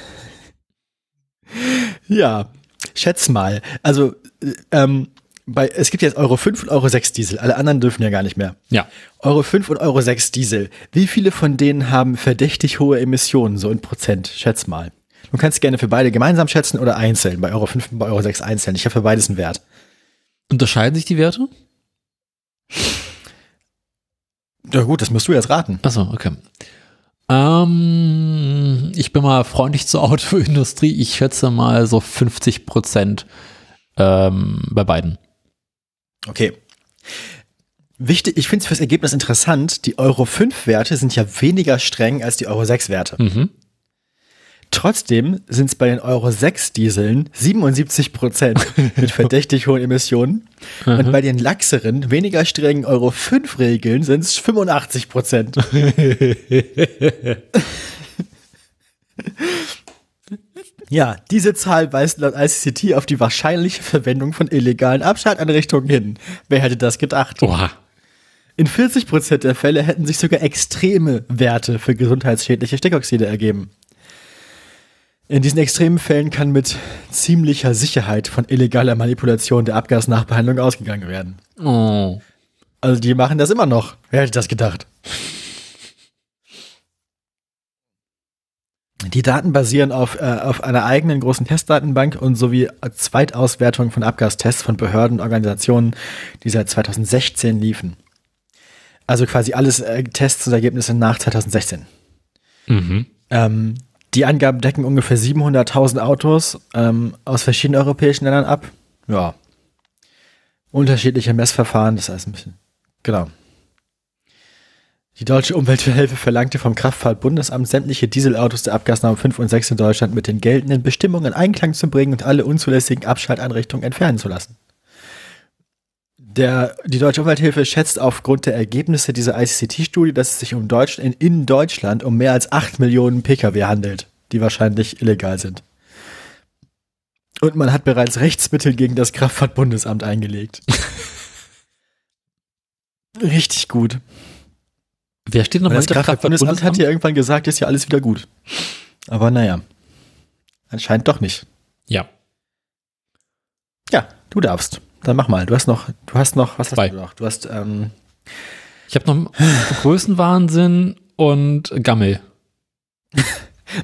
ja, schätz mal. Also, äh, ähm, bei, es gibt jetzt Euro 5 und Euro 6 Diesel. Alle anderen dürfen ja gar nicht mehr. Ja. Euro 5 und Euro 6 Diesel. Wie viele von denen haben verdächtig hohe Emissionen, so in Prozent? Schätz mal. Du kannst gerne für beide gemeinsam schätzen oder einzeln. Bei Euro 5 und bei Euro 6 einzeln. Ich habe für beides einen Wert. Unterscheiden sich die Werte? Ja gut, das musst du jetzt raten. Achso, okay. Ähm, ich bin mal freundlich zur Autoindustrie. Ich schätze mal so 50 Prozent ähm, bei beiden. Okay. Wichtig, ich finde es fürs Ergebnis interessant, die Euro 5 Werte sind ja weniger streng als die Euro 6 Werte. Mhm. Trotzdem sind es bei den Euro 6 Dieseln 77 Prozent mit verdächtig hohen Emissionen. Und bei den laxeren, weniger strengen Euro 5 Regeln sind es 85 Prozent. ja, diese Zahl weist laut ICCT auf die wahrscheinliche Verwendung von illegalen Abschalteinrichtungen hin. Wer hätte das gedacht? Oha. In 40 Prozent der Fälle hätten sich sogar extreme Werte für gesundheitsschädliche Stickoxide ergeben. In diesen extremen Fällen kann mit ziemlicher Sicherheit von illegaler Manipulation der Abgasnachbehandlung ausgegangen werden. Oh. Also die machen das immer noch. Wer hätte das gedacht? Die Daten basieren auf, äh, auf einer eigenen großen Testdatenbank und sowie Zweitauswertung von Abgastests von Behörden und Organisationen, die seit 2016 liefen. Also quasi alles äh, Tests und Ergebnisse nach 2016. Mhm. Ähm, die Angaben decken ungefähr 700.000 Autos ähm, aus verschiedenen europäischen Ländern ab. Ja. Unterschiedliche Messverfahren, das heißt ein bisschen. Genau. Die deutsche Umwelthilfe verlangte vom Kraftfahrtbundesamt sämtliche Dieselautos der Abgasnorm 5 und 6 in Deutschland mit den geltenden Bestimmungen in Einklang zu bringen und alle unzulässigen Abschalteinrichtungen entfernen zu lassen. Der, die Deutsche Umwelthilfe schätzt aufgrund der Ergebnisse dieser ICCT-Studie, dass es sich um Deutsch, in, in Deutschland um mehr als 8 Millionen Pkw handelt, die wahrscheinlich illegal sind. Und man hat bereits Rechtsmittel gegen das Kraftfahrtbundesamt eingelegt. Richtig gut. Wer steht noch Und mal das hinter Kraftfahrtbundesamt hat Kraftfahrtbundesamt? ja irgendwann gesagt, ist ja alles wieder gut. Aber naja. Anscheinend doch nicht. Ja. Ja, du darfst. Dann mach mal. Du hast noch, du hast noch, was Zwei. hast du noch? Du hast, ähm, Ich habe noch Größenwahnsinn und Gammel.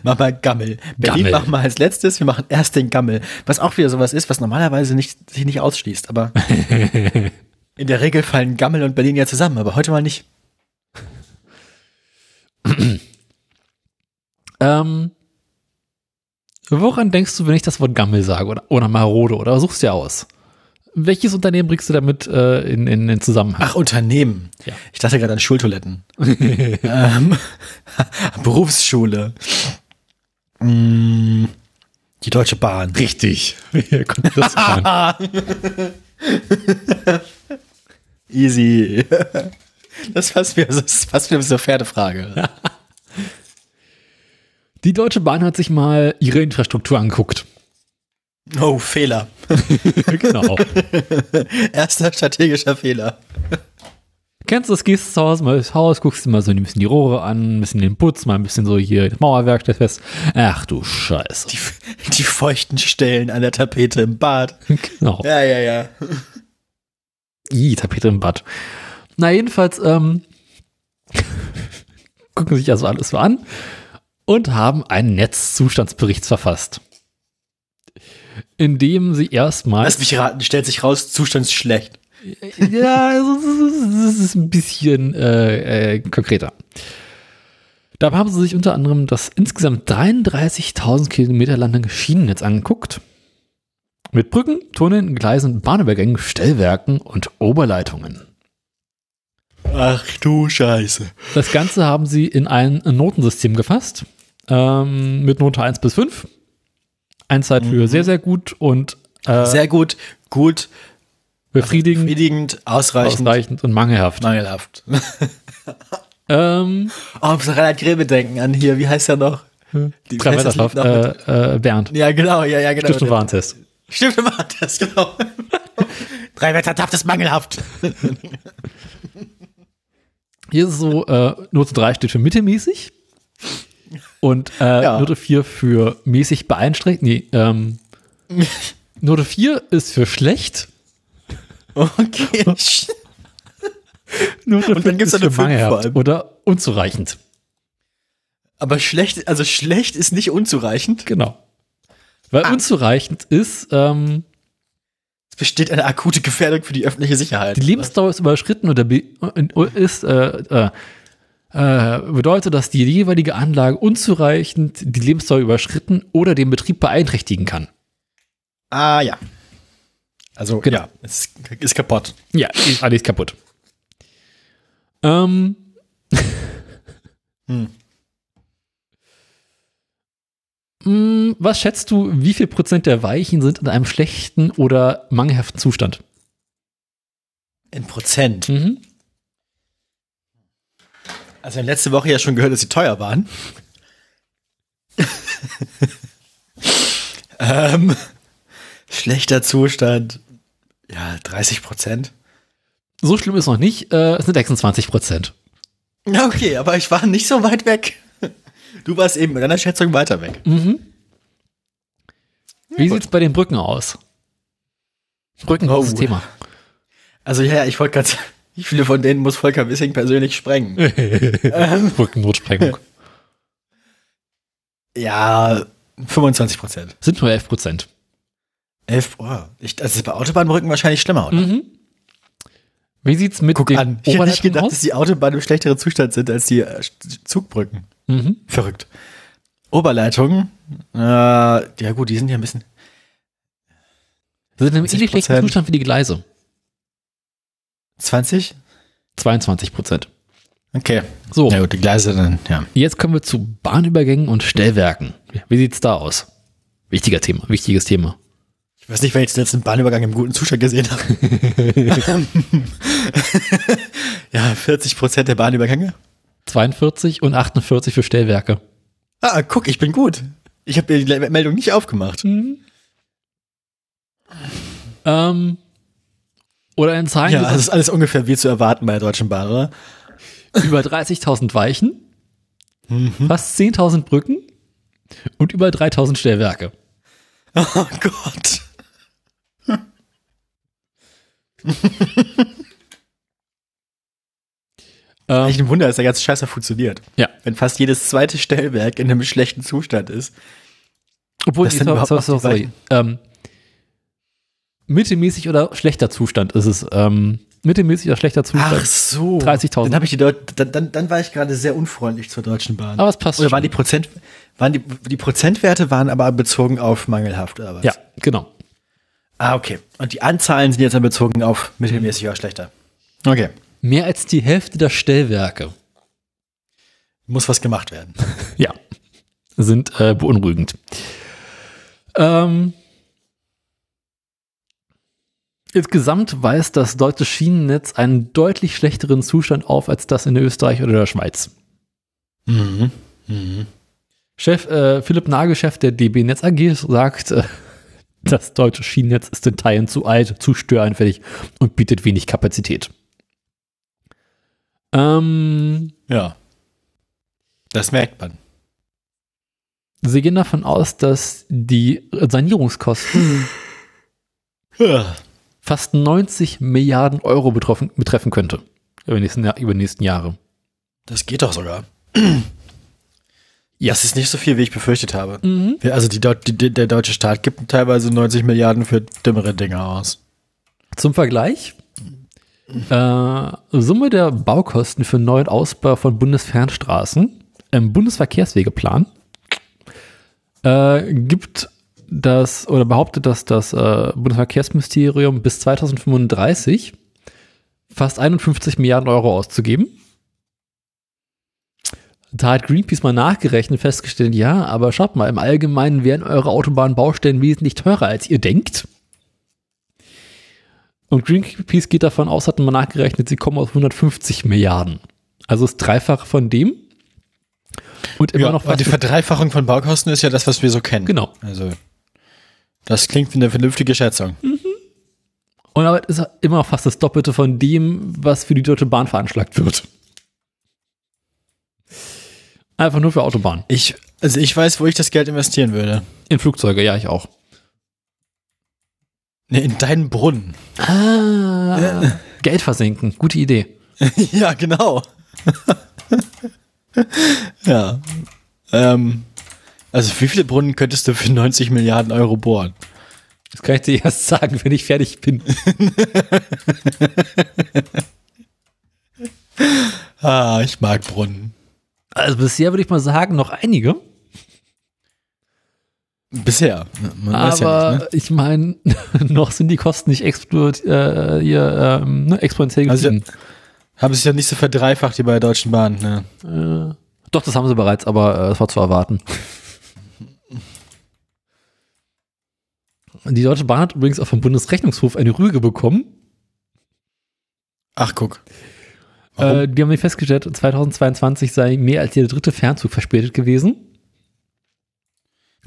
mach mal Gammel. Berlin Gammel. machen wir als letztes. Wir machen erst den Gammel. Was auch wieder sowas ist, was normalerweise nicht, sich nicht ausschließt. Aber in der Regel fallen Gammel und Berlin ja zusammen, aber heute mal nicht. Ähm, woran denkst du, wenn ich das Wort Gammel sage oder, oder Marode oder suchst dir aus? Welches Unternehmen bringst du damit äh, in, in den Zusammenhang? Ach, Unternehmen. Ja. Ich dachte gerade an Schultoiletten. ähm, Berufsschule. Mm, die Deutsche Bahn. Richtig. Wer konnte das? Easy. Das fast wie, das fast wie so eine Pferdefrage. Die Deutsche Bahn hat sich mal ihre Infrastruktur angeguckt. Oh, Fehler. genau. Erster strategischer Fehler. Kennst du das? Gehst zu Hause mal ins Haus, guckst dir mal so ein bisschen die Rohre an, ein bisschen den Putz, mal ein bisschen so hier das Mauerwerk stellst fest. Ach du Scheiße. Die, die feuchten Stellen an der Tapete im Bad. Genau. Ja, ja, ja. I, Tapete im Bad. Na, jedenfalls, ähm, gucken sich also alles so an und haben einen Netzzustandsbericht verfasst. In dem sie erstmal. Lass mich raten, stellt sich raus, Zustand ist schlecht. ja, das ist ein bisschen äh, äh, konkreter. Dabei haben sie sich unter anderem das insgesamt 33.000 Kilometer lange Schienennetz angeguckt. Mit Brücken, Tunneln, Gleisen, Bahnübergängen, Stellwerken und Oberleitungen. Ach du Scheiße. Das Ganze haben sie in ein Notensystem gefasst. Ähm, mit Note 1 bis 5. Einzeit für sehr, sehr gut und äh, Sehr gut, gut, befriedigend, befriedigend, ausreichend, ausreichend und mangelhaft. mangelhaft. Ähm, Oh, ich muss Reinhard Grebe denken, an hier, wie heißt er noch? Die- Lied noch mit- äh, äh, Bernd. Ja, genau, ja, ja, genau. Stift und Warentest. Stimmt, war das, genau. Drei Wetter ist mangelhaft. Hier ist es so, äh, Note 3 steht für mittelmäßig und äh, Ja. Note 4 für mäßig beeinträchtigt. Nee, ähm, Note 4 ist für schlecht. Okay. Note Und dann gibt's ist da eine für fünf vor mangelhaft allem. oder unzureichend. Aber schlecht, also schlecht ist nicht unzureichend. Genau. Weil Ah. unzureichend ist, ähm, Es besteht eine akute Gefährdung für die öffentliche Sicherheit. die Lebensdauer ist überschritten oder ist, äh, äh, äh, bedeutet, dass die jeweilige Anlage unzureichend die Lebensdauer überschritten oder den Betrieb beeinträchtigen kann. Ah, ja. Also, Genau. ja, es ist kaputt. Ja, ist alles kaputt. Ähm. Hm. Mm, Was schätzt du, wie viel Prozent der Weichen sind in einem schlechten oder mangelhaften Zustand? In Prozent. Mhm. Also, wir haben letzte Woche ja schon gehört, dass sie teuer waren. ähm, schlechter Zustand. Ja, 30 Prozent. So schlimm ist noch nicht, äh, es sind 26 Prozent. Okay, aber ich war nicht so weit weg. Du warst eben mit deiner Schätzung weiter weg. Mhm. Wie sieht's bei den Brücken aus? Brücken, Oh. großes Thema. Also, ja, ich wollte gerade wie viele von denen muss Volker Wissing persönlich sprengen? Brückennotsprengung. Ja, 25 Prozent. Sind nur 11 Prozent. 11, oh, ich, das ist bei Autobahnbrücken wahrscheinlich schlimmer, oder? Mhm. Wie sieht's mit Guck den an, ich hätte nicht gedacht, aus? dass die Autobahnen im schlechteren Zustand sind als die äh, Zugbrücken. Mhm. Verrückt. Oberleitungen, äh, ja gut, die sind ja ein bisschen. Sind im ähnlich schlechten 20%. Zustand wie die Gleise. 20? 22 Prozent. Okay. So, Ja gut, die Gleise dann, ja. jetzt kommen wir zu Bahnübergängen und Stellwerken. Wie sieht's da aus? Wichtiger Thema, wichtiges Thema. Ich weiß nicht, wenn ich den letzten Bahnübergang im guten Zustand gesehen habe. ja, 40 Prozent der Bahnübergänge. 42 und 48 für Stellwerke. Ah, guck, ich bin gut. Ich habe die Meldung nicht aufgemacht. Ähm, oder in Zahlen Ja, das ist alles ungefähr wie zu erwarten bei der Deutschen Bahn, oder? über 30.000 Weichen, Mhm. fast 10.000 Brücken und über 3.000 Stellwerke. Oh Gott. Ähm, Echt ein Wunder, dass der ganze Scheißer funktioniert. ja, Wenn fast jedes zweite Stellwerk in einem schlechten Zustand ist. obwohl, Das sind sorry, überhaupt sorry, sorry, sorry. Ähm, mittelmäßig oder schlechter Zustand ist es. Ähm, mittelmäßig oder schlechter Zustand. so. 30.000. Dann habe ich die Deut dann, dann, dann war ich gerade sehr unfreundlich zur Deutschen Bahn. Aber es passt Oder waren die Prozent, waren die, die Prozentwerte waren aber bezogen auf mangelhaft oder was? Ja, genau. Ah, okay. Und die Anzahlen sind jetzt dann bezogen auf mittelmäßig oder schlechter. Okay. Mehr als die Hälfte der Stellwerke Muss was gemacht werden. ja, sind äh, beunruhigend. Ähm, Insgesamt weist das deutsche Schienennetz einen deutlich schlechteren Zustand auf als das in Österreich oder der Schweiz. Mhm. Mhm. Chef äh, Philipp Nagel, Chef der DB Netz AG, sagt, äh, das deutsche Schienennetz ist in Teilen zu alt, zu störeinfällig und bietet wenig Kapazität. Ähm, Ja. Das merkt man. Sie gehen davon aus, dass die Sanierungskosten fast 90 Milliarden Euro betroffen, betreffen könnte über die nächsten, über die nächsten Jahre. Das geht doch sogar. Ja. Das ist nicht so viel, wie ich befürchtet habe. Mhm. Also die, die, der deutsche Staat gibt teilweise 90 Milliarden für dümmere Dinge aus. Zum Vergleich, äh, Summe der Baukosten für neuen Ausbau von Bundesfernstraßen im Bundesverkehrswegeplan äh, gibt das oder behauptet, dass das äh, Bundesverkehrsministerium bis 2035 fast 51 Milliarden Euro auszugeben. Da hat Greenpeace mal nachgerechnet, festgestellt, ja, aber schaut mal, im Allgemeinen werden eure Autobahnbaustellen wesentlich teurer, als ihr denkt. Und Greenpeace geht davon aus, hat man nachgerechnet, sie kommen auf 150 Milliarden. Also das Dreifache von dem. Und immer noch aber die Verdreifachung von Baukosten ist ja das, was wir so kennen. Genau. Also, das klingt wie eine vernünftige Schätzung. Und aber ist immer noch fast das Doppelte von dem, was für die Deutsche Bahn veranschlagt wird. Einfach nur für Autobahnen. Ich, also ich weiß, wo ich das Geld investieren würde. In Flugzeuge, ja, ich auch. Nee, in deinen Brunnen. Ah, Geld versenken, gute Idee. ja, genau. ja. Ähm, also wie viele Brunnen könntest du für 90 Milliarden Euro bohren? Das kann ich dir erst sagen, wenn ich fertig bin. Ah, ich mag Brunnen. Also bisher würde ich mal sagen, noch einige. Bisher. Man weiß ja aber nicht, ne? ich meine, noch sind die Kosten nicht explod, äh, hier, ähm, ne, exponentiell Also- gestiegen. Haben sich ja nicht so verdreifacht wie bei der Deutschen Bahn. Ne? Äh, doch, das haben sie bereits, aber äh, das war zu erwarten. Die Deutsche Bahn hat übrigens auch vom Bundesrechnungshof eine Rüge bekommen. Ach, guck. Warum? Äh, die haben festgestellt, 2022 sei mehr als jeder dritte Fernzug verspätet gewesen.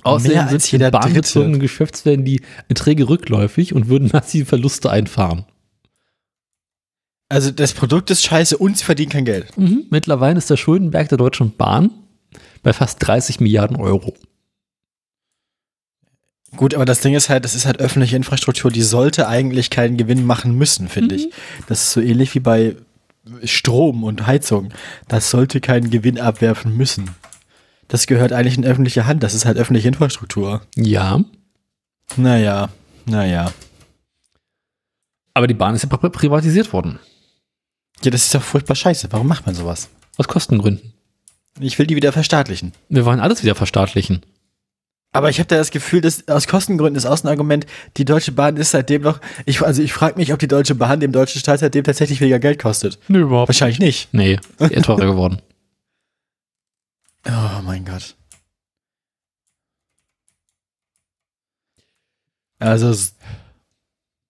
Außerdem sind jeder die bahnbezogenen Geschäftswellen die Erträge rückläufig und würden massive Verluste einfahren. Also das Produkt ist scheiße und sie verdienen kein Geld. Mhm. Mittlerweile ist der Schuldenberg der Deutschen Bahn bei fast 30 Milliarden Euro. Gut, aber das Ding ist halt, das ist halt öffentliche Infrastruktur, die sollte eigentlich keinen Gewinn machen müssen, finde ich. Das ist so ähnlich wie bei Strom und Heizung. Das sollte keinen Gewinn abwerfen müssen. Das gehört eigentlich in öffentliche Hand. Das ist halt öffentliche Infrastruktur. Ja, Naja, naja. aber die Bahn ist ja pri- privatisiert worden. Ja, das ist doch furchtbar scheiße. Warum macht man sowas? Aus Kostengründen. Ich will die wieder verstaatlichen. Wir wollen alles wieder verstaatlichen. Aber ich habe da das Gefühl, dass aus Kostengründen ist Außenargument, die Deutsche Bahn ist seitdem noch, ich, also ich frage mich, ob die Deutsche Bahn dem deutschen Staat seitdem tatsächlich weniger Geld kostet. Nö, überhaupt Wahrscheinlich nicht. Nee, ist eher teurer geworden. Oh mein Gott. Also,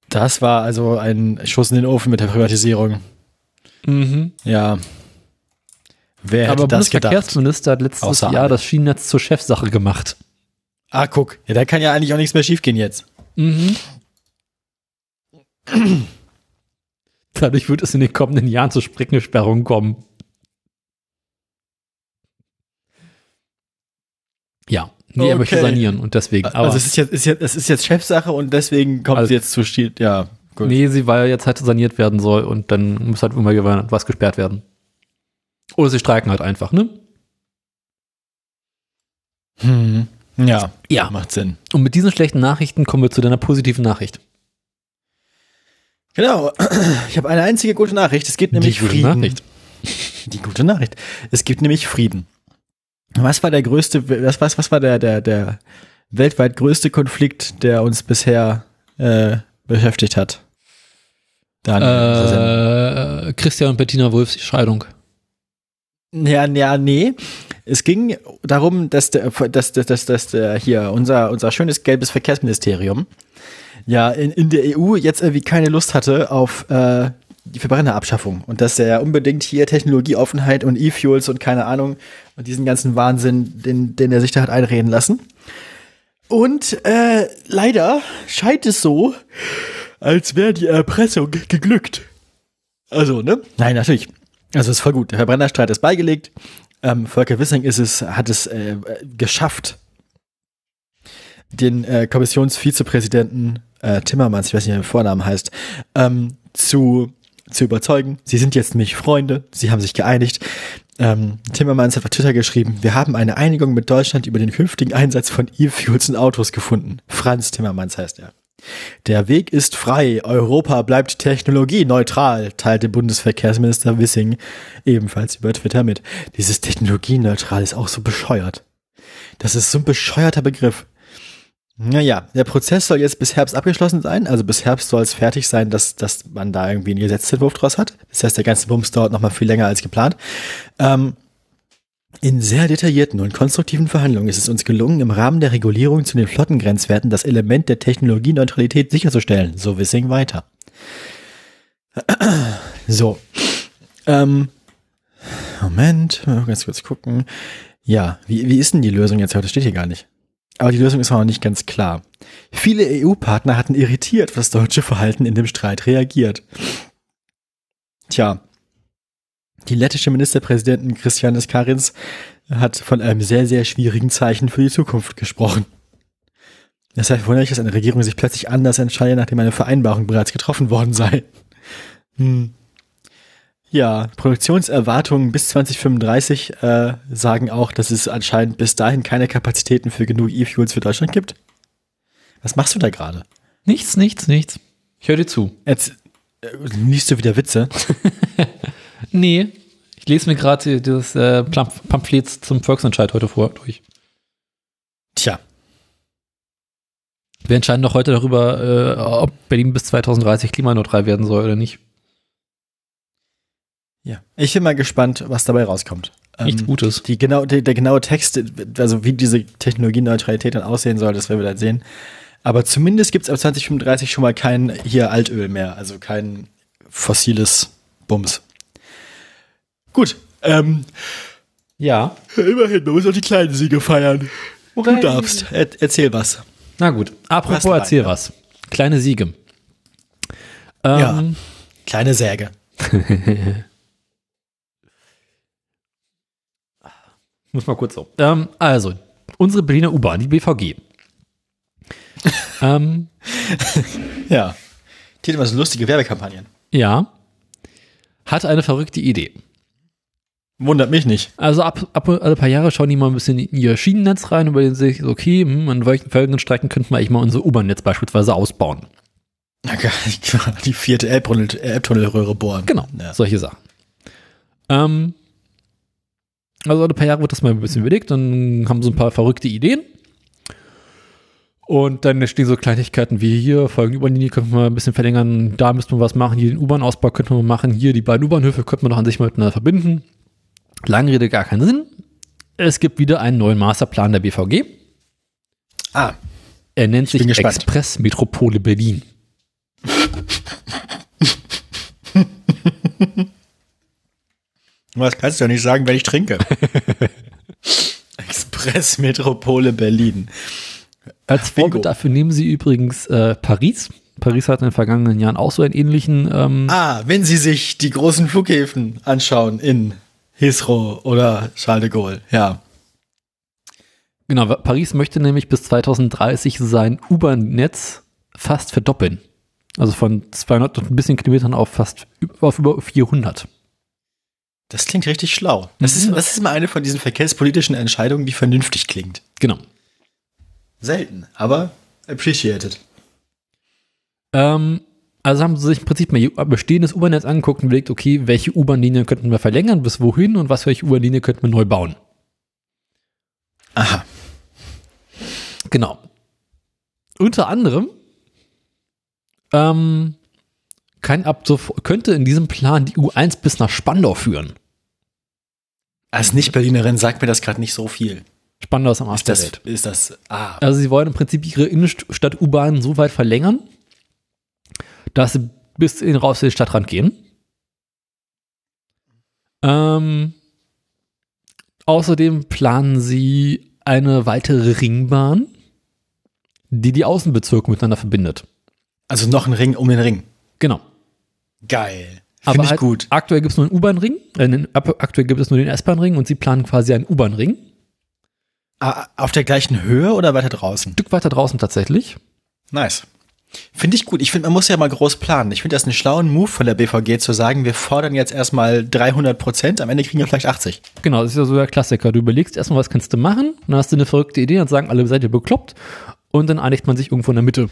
das war also ein Schuss in den Ofen mit der Privatisierung. Mhm. Ja. Wer hätte Aber das gedacht? Bundesverkehrsminister hat letztes Außer Jahr alle. das Schienennetz zur Chefsache gemacht. Ah, guck. Ja, da kann ja eigentlich auch nichts mehr schiefgehen jetzt. Mhm. Dadurch wird es in den kommenden Jahren zu Streckengesperrungen kommen. Ja, nee, er möchte Okay. sanieren und deswegen. Aber also es ist jetzt, ist jetzt, es ist jetzt Chefsache und deswegen kommt Also- sie jetzt zu Stil. Ja, gut. nee, sie, weil jetzt halt saniert werden soll und dann muss halt immer was gesperrt werden. Oder sie streiken halt einfach, ne? Hm. Ja, Ja. macht Sinn. Und mit diesen schlechten Nachrichten kommen wir zu deiner positiven Nachricht. Genau. Ich habe eine einzige gute Nachricht. Es gibt nämlich gute Frieden. Nachricht. Die gute Nachricht. Es gibt nämlich Frieden. Was war der größte, was, was, was war der, der, der weltweit größte Konflikt, der uns bisher äh, beschäftigt hat? Dann, Äh, Christian und Bettina Wolfs die Scheidung. ja, ja, nee. Es ging darum, dass der, dass, dass, dass, dass der hier unser, unser schönes gelbes Verkehrsministerium ja in, in der EU jetzt irgendwie keine Lust hatte auf äh, die Verbrennerabschaffung und dass er unbedingt hier Technologieoffenheit und E-Fuels und keine Ahnung und diesen ganzen Wahnsinn, den, den er sich da hat einreden lassen. Und äh, leider scheint es so, als wäre die Erpressung geglückt. Also, ne? Nein, natürlich. Also ist voll gut. Der Verbrennerstreit ist beigelegt. Ähm, Volker Wissing ist es, hat es äh, geschafft, den äh, Kommissionsvizepräsidenten äh, Timmermans, ich weiß nicht, wie der Vornamen heißt, ähm, zu, zu überzeugen. Sie sind jetzt nämlich Freunde, sie haben sich geeinigt. Ähm, Timmermans hat auf Twitter geschrieben, wir haben eine Einigung mit Deutschland über den künftigen Einsatz von E-Fuels in Autos gefunden. Franz Timmermans heißt er. Der Weg ist frei, Europa bleibt technologieneutral, teilte Bundesverkehrsminister Wissing ebenfalls über Twitter mit. Dieses technologieneutral ist auch so bescheuert. Das ist so ein bescheuerter Begriff. Naja, der Prozess soll jetzt bis Herbst abgeschlossen sein. Also bis Herbst soll es fertig sein, dass, dass man da irgendwie einen Gesetzentwurf draus hat. Das heißt, der ganze Bums dauert noch mal viel länger als geplant. Ähm, in sehr detaillierten und konstruktiven Verhandlungen ist es uns gelungen, im Rahmen der Regulierung zu den Flottengrenzwerten das Element der Technologieneutralität sicherzustellen. So Wissing weiter. So. Ähm, Moment, mal ganz kurz gucken. Ja, wie, wie ist denn die Lösung jetzt heute? Steht hier gar nicht. Aber die Lösung ist noch nicht ganz klar. Viele EU-Partner hatten irritiert das deutsche Verhalten in dem Streit reagiert. Tja, die lettische Ministerpräsidentin Christianis Karins hat von einem sehr, sehr schwierigen Zeichen für die Zukunft gesprochen. Deshalb wundere ich, dass eine Regierung sich plötzlich anders entscheidet, nachdem eine Vereinbarung bereits getroffen worden sei. Hm. Ja, Produktionserwartungen bis 2035 äh, sagen auch, dass es anscheinend bis dahin keine Kapazitäten für genug E-Fuels für Deutschland gibt. Was machst du da gerade? Nichts, nichts, nichts. Ich höre dir zu. Jetzt äh, liest du wieder Witze. Nee, ich lese mir gerade das äh, Pamphlet zum Volksentscheid heute vor durch. Tja. Wir entscheiden doch heute darüber, äh, ob Berlin bis 2030 klimaneutral werden soll oder nicht. Ja. Ich bin mal gespannt, was dabei rauskommt. Nichts ähm, Gutes. Die genau, die, der genaue Text, also wie diese Technologieneutralität dann aussehen soll, das werden wir dann sehen. Aber zumindest gibt es ab 2035 schon mal kein hier Altöl mehr, also kein fossiles Bums. Gut. Ähm, ja. Immerhin, man muss auch die kleinen Siege feiern. Okay. Du darfst. Er, erzähl was. Na gut. Apropos, erzähl rein, was. Kleine Siege. Ähm, ja. Kleine Säge. Muss mal kurz so. Ähm, also, unsere Berliner U-Bahn, die BVG. ähm, ja. Die hat immer so lustige Werbekampagnen. Ja. Hat eine verrückte Idee. Wundert mich nicht. Also ab, ab alle paar Jahre schauen die mal ein bisschen in ihr Schienennetz rein und überlegen sich, okay, hm, an welchen folgenden Strecken könnten wir eigentlich mal unser U-Bahn-Netz beispielsweise ausbauen. Die vierte Elbtunnelröhre bohren. Genau, ja. solche Sachen. Ähm, also alle paar Jahre wird das mal ein bisschen überlegt, dann haben sie ein paar verrückte Ideen. Und dann stehen so Kleinigkeiten wie hier, folgende U-Bahn-Linie könnten wir ein bisschen verlängern, da müssten wir was machen, hier den U-Bahn-Ausbau könnten wir machen, hier die beiden U-Bahnhöfe könnten wir noch an sich miteinander verbinden. Lange Rede, gar keinen Sinn. Es gibt wieder einen neuen Masterplan der BVG. Ah. Er nennt sich Express Metropole Berlin. Was kannst du ja nicht sagen, wenn ich trinke? Express Metropole Berlin. Als Vorbild dafür nehmen sie übrigens äh, Paris. Paris hat in den vergangenen Jahren auch so einen ähnlichen. Ähm ah, wenn Sie sich die großen Flughäfen anschauen in Heathrow oder Charles de Gaulle, ja. Genau, Paris möchte nämlich bis 2030 sein U-Bahn-Netz fast verdoppeln. Also von 200 und ein bisschen Kilometern auf fast auf über 400. Das klingt richtig schlau. Das, mhm. ist, das ist mal eine von diesen verkehrspolitischen Entscheidungen, die vernünftig klingt. Genau. Selten, aber appreciated. Ähm, also haben sie sich im Prinzip mal bestehendes U-Bahn-Netz angeguckt und überlegt, okay, welche U-Bahn-Linien könnten wir verlängern, bis wohin und was für welche U-Bahn-Linie könnten wir neu bauen. Aha. Genau. Unter anderem ähm, kann ab so, könnte in diesem Plan die U1 bis nach Spandau führen. Als Nicht-Berlinerin sagt mir das gerade nicht so viel. Spandau ist am Arsch ist das, Ist das, ah. Also sie wollen im Prinzip ihre Innenstadt-U-Bahn so weit verlängern, dass sie bis in raus in den Stadtrand gehen. Ähm, außerdem planen sie eine weitere Ringbahn, die die Außenbezirke miteinander verbindet. Also noch ein Ring um den Ring. Genau. Geil. Aber Finde ich halt, gut. aktuell gibt es nur einen U-Bahn-Ring, äh, aktuell gibt es nur den S-Bahn-Ring und sie planen quasi einen U-Bahn-Ring. Ah, auf der gleichen Höhe oder weiter draußen? Ein Stück weiter draußen tatsächlich. Nice. Finde ich gut. Ich finde, man muss ja mal groß planen. Ich finde das einen schlauen Move von der BVG zu sagen, wir fordern jetzt erstmal 300 Prozent, am Ende kriegen wir vielleicht 80. Genau, das ist ja so der Klassiker. Du überlegst erstmal, was kannst du machen, dann hast du eine verrückte Idee, dann sagen alle, seid ihr bekloppt und dann einigt man sich irgendwo in der Mitte.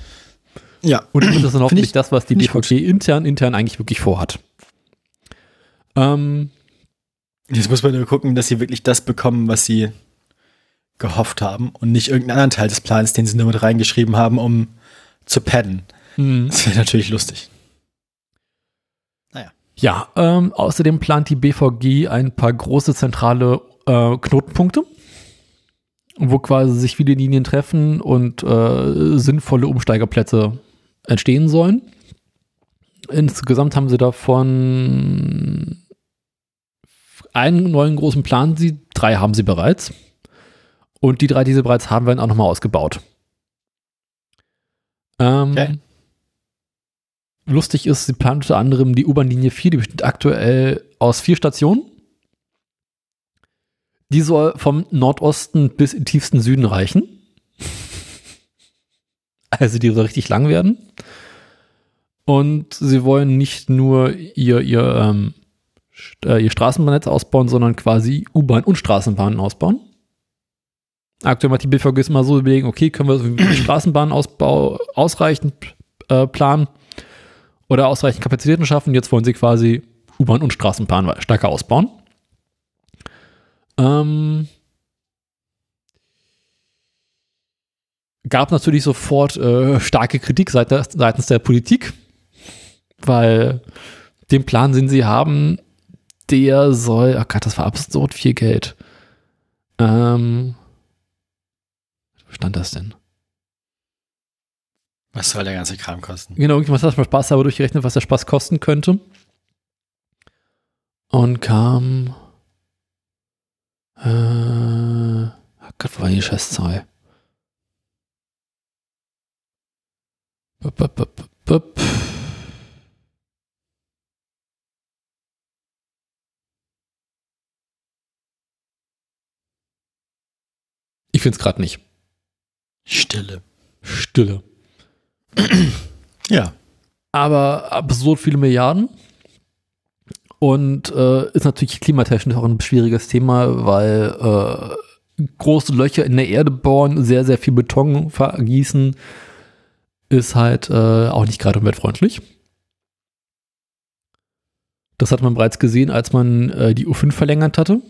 Ja. Und das ist dann hoffentlich ich- das, was die BVG intern, intern eigentlich wirklich vorhat. Ähm, Jetzt muss man nur gucken, dass sie wirklich das bekommen, was sie gehofft haben und nicht irgendeinen anderen Teil des Plans, den sie nur mit reingeschrieben haben, um zu padden. mh. Das wäre natürlich lustig. ja, ähm, außerdem plant die BVG ein paar große zentrale äh, Knotenpunkte, wo quasi sich viele Linien treffen und äh, sinnvolle Umsteigerplätze entstehen sollen. Insgesamt haben sie davon einen neuen großen Plan, sie, drei haben sie bereits. Und die drei, die sie bereits haben, werden auch nochmal ausgebaut. Ähm, Okay. Lustig ist, sie plant unter anderem die U-Bahn-Linie 4, die besteht aktuell aus vier Stationen. Die soll vom Nordosten bis in den tiefsten Süden reichen. Also die soll richtig lang werden. Und sie wollen nicht nur ihr, ihr, ähm, äh, ihr Straßenbahnnetz ausbauen, sondern quasi U-Bahn und Straßenbahnen ausbauen. Aktuell macht die BVG es immer so überlegen, okay, können wir einen Straßenbahnausbau ausreichend äh, planen oder ausreichend Kapazitäten schaffen. Jetzt wollen sie quasi U-Bahn und Straßenbahn stärker ausbauen. Ähm, gab natürlich sofort äh, starke Kritik seitens, seitens der Politik, weil den Plan, den sie haben, der soll, ach Gott, das war absurd viel Geld. Ähm, wo stand das denn? Was soll der ganze Kram kosten? Genau, irgendjemand hat mal Spaß aber durchgerechnet, was der Spaß kosten könnte. Und kam. Äh, oh Gott, wo war die Scheißzahl? Bup, bup, bup, bup. Ich finde es gerade nicht. Stille. Stille. Ja. aber absurd viele Milliarden. Und äh, ist natürlich klimatechnisch auch ein schwieriges Thema, weil äh, große Löcher in der Erde bohren, sehr, sehr viel Beton vergießen, ist halt äh, auch nicht gerade umweltfreundlich. Das hat man bereits gesehen, als man äh, die U5 verlängert hatte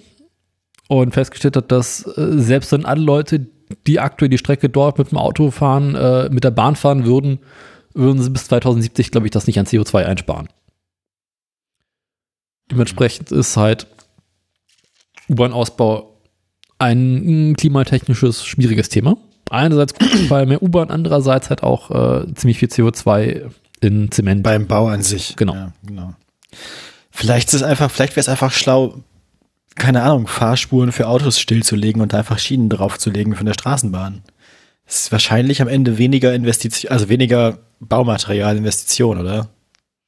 und festgestellt hat, dass äh, selbst wenn alle Leute, die aktuell die Strecke dort mit dem Auto fahren, äh, mit der Bahn fahren würden, würden sie bis 2070, glaube ich, das nicht an CO2 einsparen. Dementsprechend ist halt U-Bahn-Ausbau ein mm, klimatechnisches schwieriges Thema. Einerseits gut, weil mehr U-Bahn, andererseits halt auch äh, ziemlich viel CO2 in Zement. Beim Bau an sich. Genau. Ja, genau. Vielleicht ist es einfach, vielleicht wäre es einfach schlau, keine Ahnung, Fahrspuren für Autos stillzulegen und da einfach Schienen draufzulegen von der Straßenbahn. Das ist wahrscheinlich am Ende weniger Investition, also weniger Baumaterialinvestition, oder?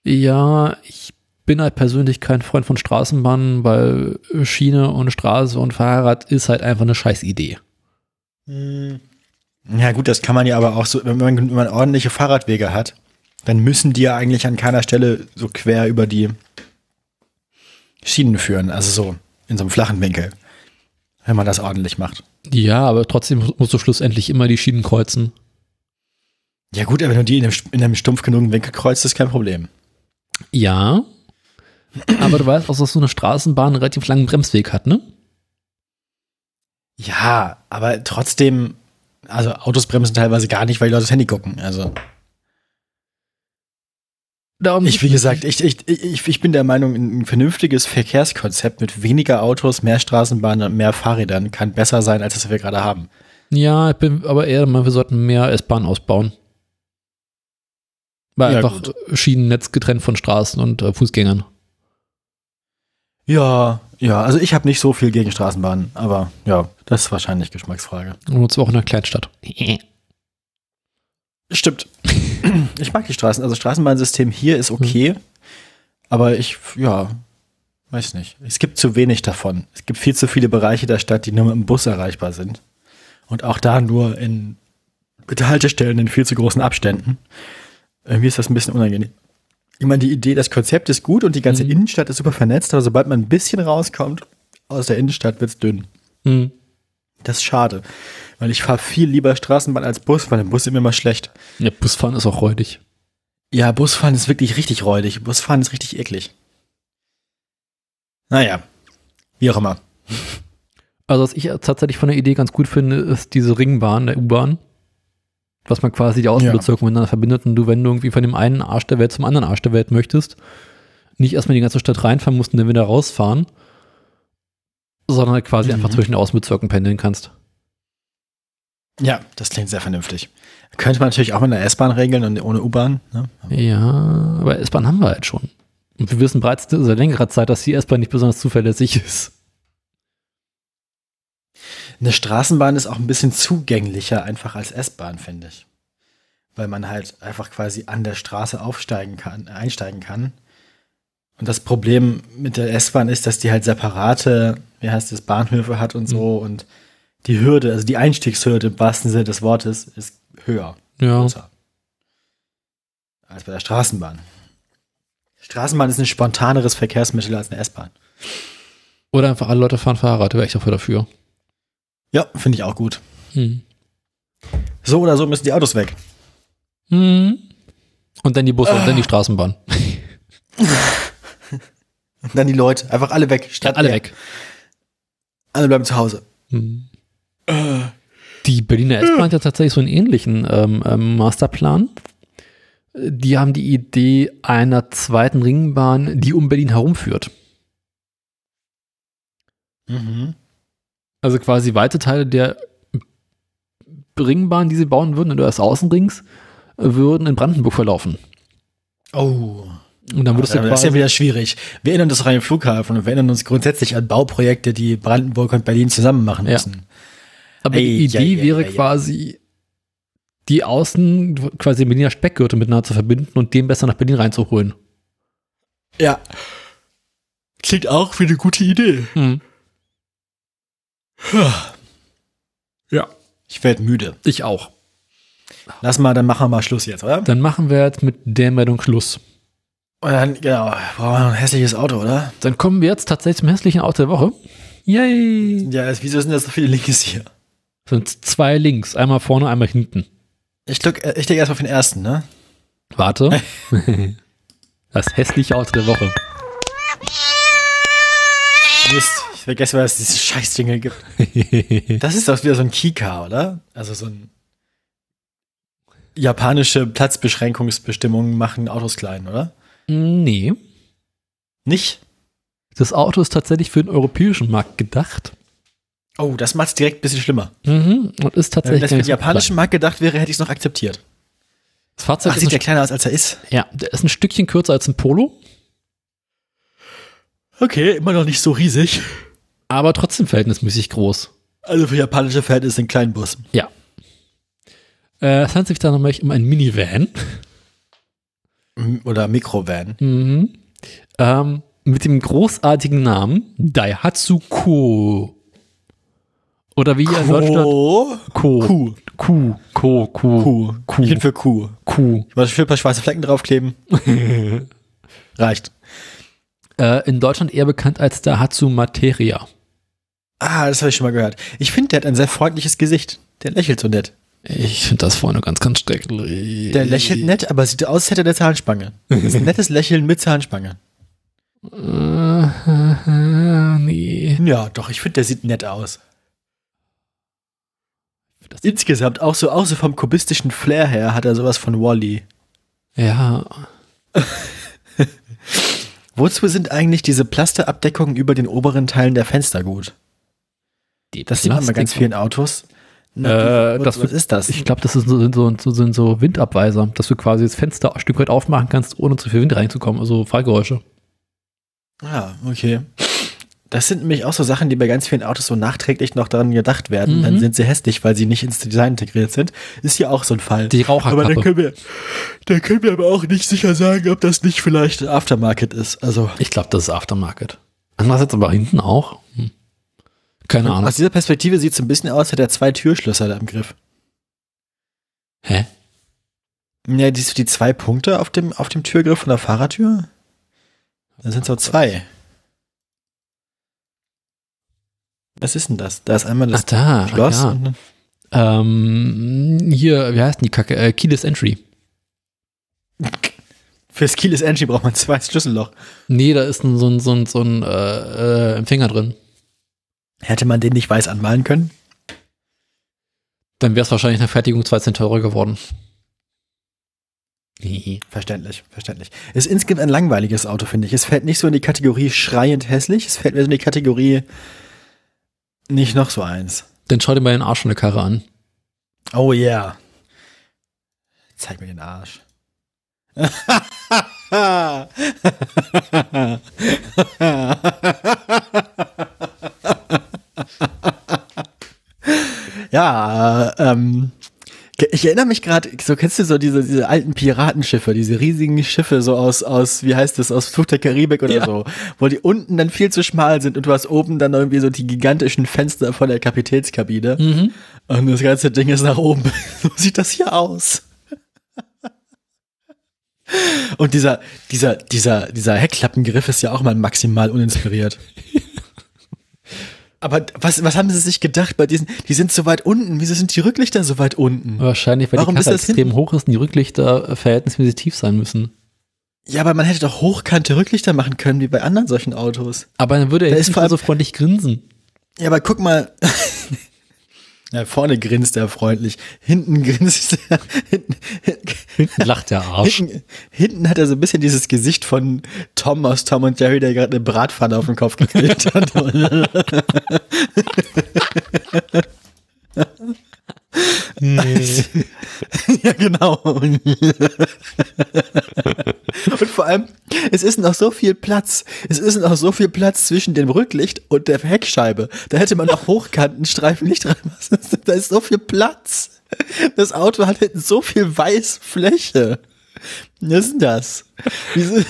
Ja, ich bin halt persönlich kein Freund von Straßenbahnen, weil Schiene und Straße und Fahrrad ist halt einfach eine scheiß Idee. Ja, gut, das kann man ja aber auch so, wenn man, wenn man ordentliche Fahrradwege hat, dann müssen die ja eigentlich an keiner Stelle so quer über die Schienen führen, also so in so einem flachen Winkel, wenn man das ordentlich macht. Ja, aber trotzdem musst du schlussendlich immer die Schienen kreuzen. Ja gut, aber wenn du die in einem, in einem stumpf genugen Winkel kreuzt, ist kein Problem. Ja. Aber du weißt auch, dass so eine Straßenbahn einen relativ langen Bremsweg hat, ne? Ja, aber trotzdem, also Autos bremsen teilweise gar nicht, weil die Leute das Handy gucken. Also Darum ich, wie gesagt, ich, ich, ich, ich bin der Meinung, ein vernünftiges Verkehrskonzept mit weniger Autos, mehr Straßenbahnen und mehr Fahrrädern kann besser sein, als das wir gerade haben. Ja, ich bin aber eher, der Meinung, wir sollten mehr S-Bahn ausbauen. Weil Ja, einfach gut. Schienennetz getrennt von Straßen und äh, Fußgängern. Ja, ja, also ich habe nicht so viel gegen Straßenbahnen, aber ja, das ist wahrscheinlich Geschmacksfrage. Und zwar auch in einer Kleinstadt. Stimmt. Ich mag die Straßen, also Straßenbahnsystem hier ist okay, aber ich, ja, weiß nicht. Es gibt zu wenig davon. Es gibt viel zu viele Bereiche der Stadt, die nur mit dem Bus erreichbar sind. Und auch da nur in mit Haltestellen in viel zu großen Abständen. Irgendwie ist das ein bisschen unangenehm. Ich meine, die Idee, das Konzept ist gut und die ganze Mhm. Innenstadt ist super vernetzt, aber sobald man ein bisschen rauskommt aus der Innenstadt, wird's dünn. Hm. Das ist schade. Weil ich fahre viel lieber Straßenbahn als Bus, weil im Bus ist immer schlecht. Ja, Busfahren ist auch räudig. Ja, Busfahren ist wirklich richtig räudig. Busfahren ist richtig eklig. Naja, wie auch immer. Also, was ich tatsächlich von der Idee ganz gut finde, ist diese Ringbahn der U-Bahn. Was man quasi die Außenbezirke miteinander verbindet und du, wenn du irgendwie von dem einen Arsch der Welt zum anderen Arsch der Welt möchtest, nicht erstmal die ganze Stadt reinfahren musst und dann wieder rausfahren, sondern halt quasi Mhm. einfach zwischen den Außenbezirken pendeln kannst. Ja, das klingt sehr vernünftig. Könnte man natürlich auch mit einer S-Bahn regeln und ohne U-Bahn. Ne? Ja, aber S-Bahn haben wir halt schon. Und wir wissen bereits seit längerer Zeit, dass die S-Bahn nicht besonders zuverlässig ist. Eine Straßenbahn ist auch ein bisschen zugänglicher einfach als S-Bahn, finde ich. Weil man halt einfach quasi an der Straße aufsteigen kann, einsteigen kann. Und das Problem mit der S-Bahn ist, dass die halt separate, wie heißt es, Bahnhöfe hat und so und die Hürde, also die Einstiegshürde im wahrsten Sinne des Wortes, ist höher. Ja. größer als bei der Straßenbahn. Straßenbahn ist ein spontaneres Verkehrsmittel als eine S-Bahn. Oder einfach alle Leute fahren Fahrrad, wäre ich dafür dafür. Ja, finde ich auch gut. Hm. So oder so müssen die Autos weg. Hm. Und dann die Busse und dann die Straßenbahn. Und dann die Leute, einfach alle weg. Stadt alle leer. weg. Alle bleiben zu Hause. Hm. Die Berliner S-Bahn hat ja tatsächlich so einen ähnlichen ähm, ähm, Masterplan. Die haben die Idee einer zweiten Ringbahn, die um Berlin herumführt. Mhm. Also quasi weite Teile der Ringbahn, die sie bauen würden, oder des Außenrings, würden in Brandenburg verlaufen. Oh. Und dann würdest du Das ist ja wieder schwierig. Wir erinnern uns an den Flughafen und wir erinnern uns grundsätzlich an Bauprojekte, die Brandenburg und Berlin zusammen machen Ja. müssen. aber die Ei, Idee ei, ei, wäre quasi, die Außen, quasi den Berliner Speckgürtel miteinander zu verbinden und den besser nach Berlin reinzuholen. Ja. Klingt auch wie eine gute Idee. Hm. Ja. Ich werde müde. Ich auch. Lass mal, dann machen wir mal Schluss jetzt, oder? Dann machen wir jetzt mit der Meldung Schluss. Und dann, genau, brauchen wir noch ein hässliches Auto, oder? Dann kommen wir jetzt tatsächlich zum hässlichen Auto der Woche. Yay! Ja, es- wieso sind das so viele Linkes hier? Sind zwei links, einmal vorne, einmal hinten. Ich, drück, äh, ich denke erstmal auf den ersten, ne? Warte. Das hässliche Auto der Woche. Mist, vergesse, was es diese Scheißdinge gibt. Das ist doch wieder so ein Kika, oder? Also so ein japanische Platzbeschränkungsbestimmungen machen Autos klein, oder? nee. Nicht? Das Auto ist tatsächlich für den europäischen Markt gedacht. Oh, das macht's direkt ein bisschen schlimmer. Mhm. Und ist Wenn tatsächlich das gar für den japanischen klein. Markt gedacht wäre, hätte ich es noch akzeptiert. Das Fahrzeug Ach, ist sieht ja ein, kleiner aus, als er ist. ja, der ist ein Stückchen kürzer als ein Polo, Okay, immer noch nicht so riesig. Aber trotzdem verhältnismäßig groß. Also für japanische Verhältnisse ein kleinen Bus. Ja. Äh, es handelt sich da nämlich um ein Minivan. Oder Mikrovan. Mhm. Ähm, mit dem großartigen Namen Daihatsu Ko. Oder wie hier in Deutschland Ko. Ko. Kuh. Ko. Kuh. Kuh. Ich bin für Kuh. Kuh. Ich muss ein paar schwarze Flecken draufkleben. Reicht. Äh, in Deutschland eher bekannt als Daihatsu Materia. Ah, das habe ich schon mal gehört. Ich finde, der hat ein sehr freundliches Gesicht. Der lächelt so nett. Ich finde das vorne ganz, ganz schrecklich. Der lächelt nett, aber sieht aus, als hätte der Zahnspange. Das ist ein nettes Lächeln mit Zahnspange. Äh, nee. Ja, doch, ich finde, der sieht nett aus. Das- Insgesamt, auch so, auch so vom kubistischen Flair her, hat er sowas von Wally. Ja. Wozu sind eigentlich diese Plasterabdeckungen über den oberen Teilen der Fenster gut? Die Das sieht man bei ganz vielen Autos. Äh, das was ist das? Ich glaube, das sind, so, so, sind so Windabweiser, dass du quasi das Fenster ein Stück weit aufmachen kannst, ohne zu viel Wind reinzukommen, also Fallgeräusche. Ah, okay. Das sind nämlich auch so Sachen, die bei ganz vielen Autos so nachträglich noch daran gedacht werden. Mhm. Dann sind sie hässlich, weil sie nicht ins Design integriert sind. Ist hier auch so ein Fall. Die Raucherkappe. aber dann können, wir, dann können wir aber auch nicht sicher sagen, ob das nicht vielleicht Aftermarket ist. Also Ich glaube, das ist Aftermarket. Andererseits aber hinten auch. Hm. Keine Ahnung. aus dieser Perspektive sieht es ein bisschen aus, als hätte er zwei Türschlösser da im Griff. Hä? Ja, die, die zwei Punkte auf dem, auf dem Türgriff von der Fahrertür. Da sind so zwei. Was ist denn das? Da ist einmal Ach das da, ach Schloss. ja. und- Ähm, hier, wie heißt denn die Kacke? Äh, Keyless Entry. Fürs Keyless Entry braucht man zwei Schlüsselloch. Nee, da ist ein, so ein, so ein, so ein äh, äh, Empfänger drin. Hätte man den nicht weiß anmalen können? Dann wäre es wahrscheinlich eine Fertigung 2 Cent teurer geworden. Verständlich, verständlich. Ist insgesamt ein langweiliges Auto, finde ich. Es fällt nicht so in die Kategorie schreiend hässlich, es fällt mir so in die Kategorie nicht noch so eins. Dann schau dir mal den Arsch von der Karre an. Oh yeah. Zeig mir den Arsch. ja, ähm, ich erinnere mich gerade, so kennst du so diese, diese alten Piratenschiffe, diese riesigen Schiffe so aus, aus, wie heißt das, aus Fluch der Karibik oder Ja. so, wo die unten dann viel zu schmal sind und du hast oben dann irgendwie so die gigantischen Fenster von der Kapitänskabine Mhm. und das ganze Ding ist nach oben. So sieht das hier aus. Und dieser, dieser, dieser, dieser Heckklappengriff ist ja auch mal maximal uninspiriert. Aber was, was haben sie sich gedacht bei diesen, die sind so weit unten, wieso sind die Rücklichter so weit unten? Wahrscheinlich, weil Warum die das extrem hoch ist und die Rücklichter verhältnismäßig tief sein müssen. Ja, aber man hätte doch hochkante Rücklichter machen können, wie bei anderen solchen Autos. Aber dann würde er Da nicht so freundlich grinsen. Ja, aber guck mal. Ja, vorne grinst er freundlich. Hinten grinst er. Hinten, Hinten lacht der Arsch. hinten, hinten hat er so ein bisschen dieses Gesicht von Tom aus Tom und Jerry, der gerade eine Bratpfanne auf den Kopf gekriegt hat. ja, genau. Und vor allem, es ist noch so viel Platz. Es ist noch so viel Platz zwischen dem Rücklicht und der Heckscheibe. Da hätte man noch Hochkantenstreifen nicht dran. Da ist so viel Platz. Das Auto hat hinten so viel Weißfläche. Was ist denn das? Diese,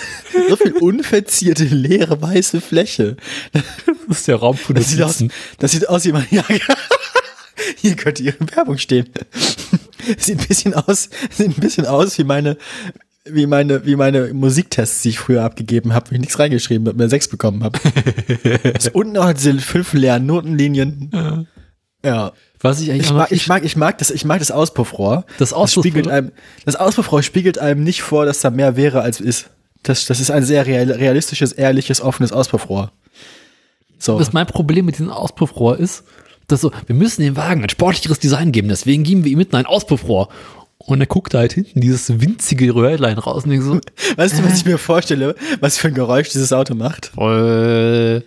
so viel unverzierte, leere, weiße Fläche. Das ist der Raum für Das sieht aus, das sieht aus wie man, ja, hier könnte ihre Werbung stehen. Sieht ein bisschen aus, sieht ein bisschen aus wie meine, wie meine, wie meine Musiktests, die ich früher abgegeben habe, wo ich nichts reingeschrieben habe, mir sechs bekommen habe. Ist unten auch diese fünf leeren Notenlinien. Ja. Was ich eigentlich Ich mag, noch ich mag, ich mag das, ich mag das Auspuffrohr. Das Auspuffrohr- spiegelt einem, das Auspuffrohr spiegelt einem nicht vor, dass da mehr wäre als ist. Das, das ist ein sehr real, realistisches, ehrliches, offenes Auspuffrohr. So. Was mein Problem mit diesem Auspuffrohr ist, dass so, wir müssen dem Wagen ein sportlicheres Design geben, deswegen geben wir ihm mitten ein Auspuffrohr. Und er guckt da halt hinten dieses winzige Röhrlein raus und denkt so, Weißt du, was ich mir vorstelle, was für ein Geräusch dieses Auto macht? äh,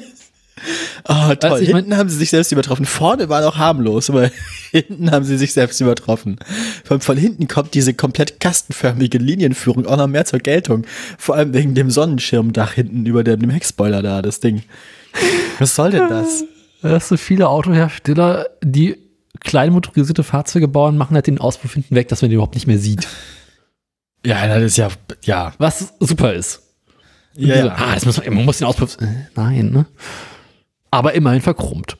Ah, toll. Also hinten haben sie sich selbst übertroffen. Vorne war noch harmlos, aber hinten haben sie sich selbst übertroffen. Von, von hinten kommt diese komplett kastenförmige Linienführung auch noch mehr zur Geltung. Vor allem wegen dem Sonnenschirmdach hinten über dem, dem Heckspoiler da, das Ding. Was soll denn das? dass so viele Autohersteller, die klein motorisierte Fahrzeuge bauen, machen halt den Auspuff hinten weg, dass man den überhaupt nicht mehr sieht. Ja, das ist ja, ja. Was super ist. Ja, ja. Ah, das muss man, man muss den Auspuff, äh, nein, ne? Aber immerhin verchromt.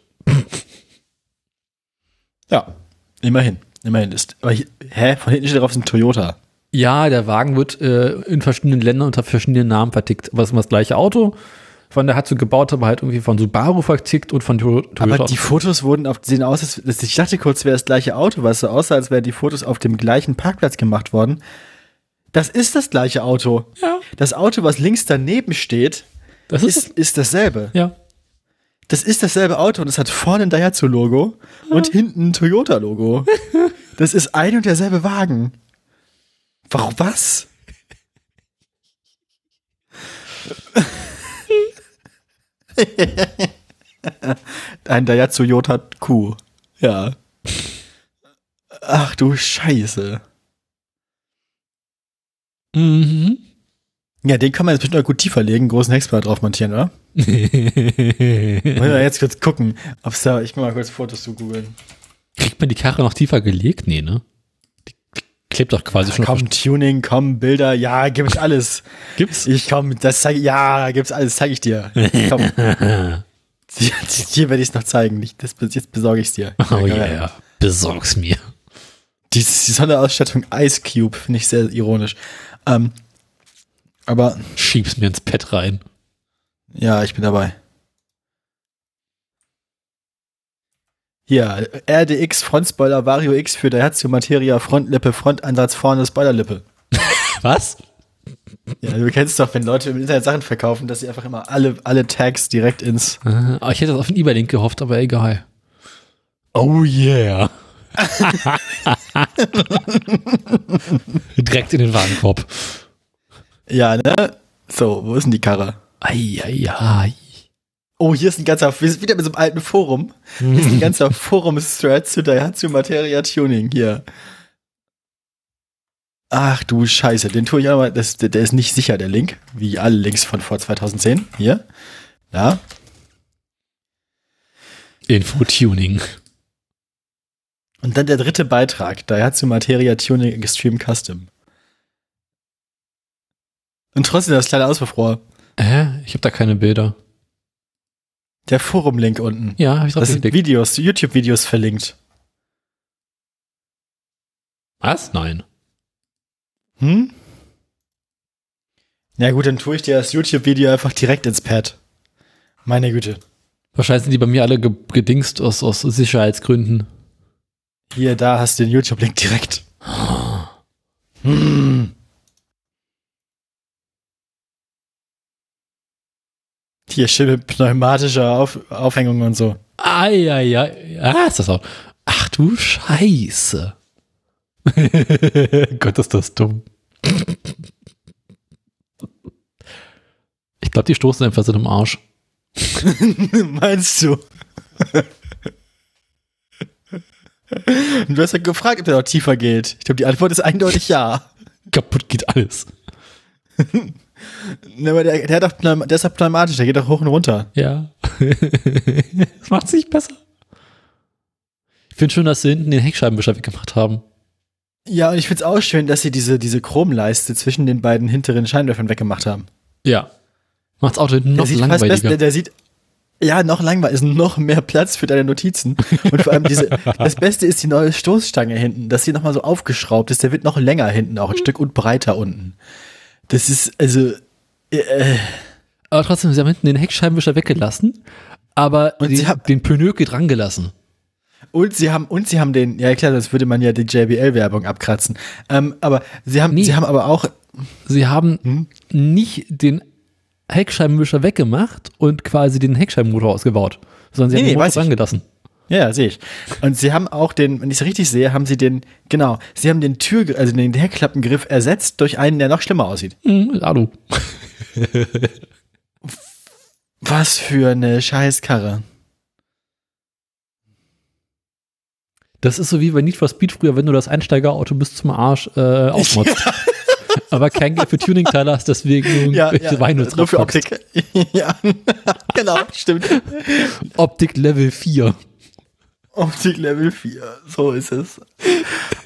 ja. Immerhin. Immerhin ist. Aber hier, hä? Von hinten steht drauf, ist ein Toyota. Ja, der Wagen wird äh, in verschiedenen Ländern unter verschiedenen Namen vertickt. Aber es ist immer das gleiche Auto. Von der hat so gebaut, aber halt irgendwie von Subaru vertickt und von To- Toyota. Aber die Fotos wurden auf, sehen aus, als, als- ich dachte kurz, wäre das gleiche Auto, weil es so aussah, als wären die Fotos auf dem gleichen Parkplatz gemacht worden. Das ist das gleiche Auto. Ja. Das Auto, was links daneben steht, das ist, ist, ist dasselbe. ja. Das ist dasselbe Auto und es hat vorne ein Daihatsu-Logo und hinten ein Toyota-Logo. Das ist ein und derselbe Wagen. Warum was? Ein Daihatsu Jota Q. Ja. Ach du Scheiße. Mhm. Ja, den kann man jetzt bestimmt auch gut tiefer legen, großen Hexblatt drauf montieren, oder? Wollen wir jetzt kurz gucken, ob's da, ich mach mal kurz Fotos zu googeln. Kriegt man die Karre noch tiefer gelegt? Nee, ne? Die klebt doch quasi schon. auf Komm, Tuning, komm, Bilder, ja, gibt's alles. Gibt's? Ich komm, das zeig, ja, gibt's alles, zeig ich dir. Komm. Hier werde ich es noch zeigen. Nicht, das, jetzt besorge ich es dir. Oh ja, yeah. besorg's mir. Die, die Sonderausstattung Ice Cube finde ich sehr ironisch. Ähm, aber Schieb's mir ins Pad rein. ja, ich bin dabei. Hier, RDX Frontspoiler Vario X für Daihatsu Materia Frontlippe Frontansatz vorne Spoilerlippe. Was? Ja, du kennst doch, wenn Leute im Internet Sachen verkaufen, dass sie einfach immer alle, alle Tags direkt ins Äh, ich hätte das auf den eBay-Link gehofft, aber egal. Oh yeah. Direkt in den Warenkorb. Ja, ne? So, wo ist denn die Karre? Eieiei. Oh, hier ist ein ganzer, wir sind wieder mit so einem alten Forum. Hier ist ein ganzer Forum-Thread zu Daihatsu Materia Tuning hier. Ach du Scheiße, den tue ich auch mal, das, der, der ist nicht sicher, der Link, wie alle Links von vor 2010. Hier. Ja. Infotuning. Und dann der dritte Beitrag, Daihatsu Materia Tuning Extreme Custom. Und trotzdem das kleine Auspuffrohr. Hä? Ich habe da keine Bilder. Der Forum-Link unten. Ja, habe ich drauf Das sind. Videos, YouTube-Videos verlinkt. Was? Nein. Hm? Na gut, dann tue ich dir das YouTube-Video einfach direkt ins Pad. Meine Güte. Wahrscheinlich sind die bei mir alle ge gedingst aus, aus Sicherheitsgründen. Hier, da hast du den YouTube-Link direkt. Hm. Hier schön mit pneumatischer Auf Aufhängung und so. Eieiei. Ah, ist das auch. Ach du Scheiße. Gott, ist das dumm. Ich glaube, die stoßen einfach sind im Arsch. Meinst du? Und du hast ja gefragt, ob der noch tiefer geht. Ich glaube, die Antwort ist eindeutig ja. Kaputt geht alles. Ne, aber der, der, hat doch der ist doch pneumatisch, der geht doch hoch und runter. Ja. das macht sich besser. Ich finde schön, dass sie hinten den Heckscheibenwischer weggemacht haben. Ja, und ich find's auch schön, dass sie diese, diese Chromleiste zwischen den beiden hinteren Scheinwerfern weggemacht haben. Ja. Macht's Auto hinten Der noch sieht fast besser, langweiliger. der, der sieht, ja, noch langweiliger, ist noch mehr Platz für deine Notizen. Und vor allem diese, das Beste ist die neue Stoßstange hinten, dass sie nochmal so aufgeschraubt ist, der wird noch länger hinten, auch ein Stück und breiter unten. Das ist, also, äh, Aber trotzdem, sie haben hinten den Heckscheibenwischer weggelassen, aber Und den, sie haben- den Pneu dran gelassen. Und sie haben, und sie haben den, ja klar, das würde man ja die JBL-Werbung abkratzen. Ähm, aber sie haben, Nee. sie haben aber auch, Sie haben Hm? nicht den Heckscheibenwischer weggemacht und quasi den Heckscheibenmotor ausgebaut, sondern sie Nee, haben den Motor ich. Ja, sehe ich. Und sie haben auch den, wenn ich es richtig sehe, haben sie den, genau, sie haben den Tür, also den Heckklappengriff ersetzt durch einen, der noch schlimmer aussieht. Hm, Alu. Was für eine Scheißkarre. Das ist so wie bei Need for Speed früher, wenn du das Einsteigerauto bis zum Arsch äh, aufmotzt. aber kein Geld für Tuningteile hast, deswegen Ja, ja Weine nur für. Optik. ja, genau, stimmt. Optik Level 4. Optik Level 4, so ist es.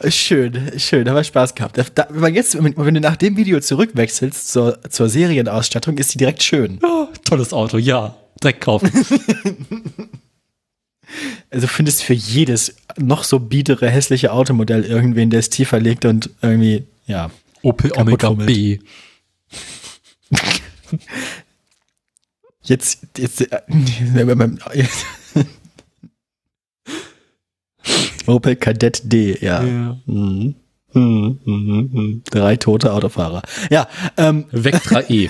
Schön, schön, haben wir Spaß gehabt. Da, wenn, man jetzt, wenn, du nach dem Video zurückwechselst zur, zur Serienausstattung, ist die direkt schön. Oh, tolles Auto, ja. Dreck kaufen. Also findest für jedes noch so biedere, hässliche Automodell irgendwen, der es tiefer legt und irgendwie, ja. Opel Omega rummelt. B. Jetzt, jetzt, äh, jetzt Opel Kadett D, ja. Ja. Mhm. Mhm, mhm, mhm. Drei tote Autofahrer. Ja, ähm, Vectra E.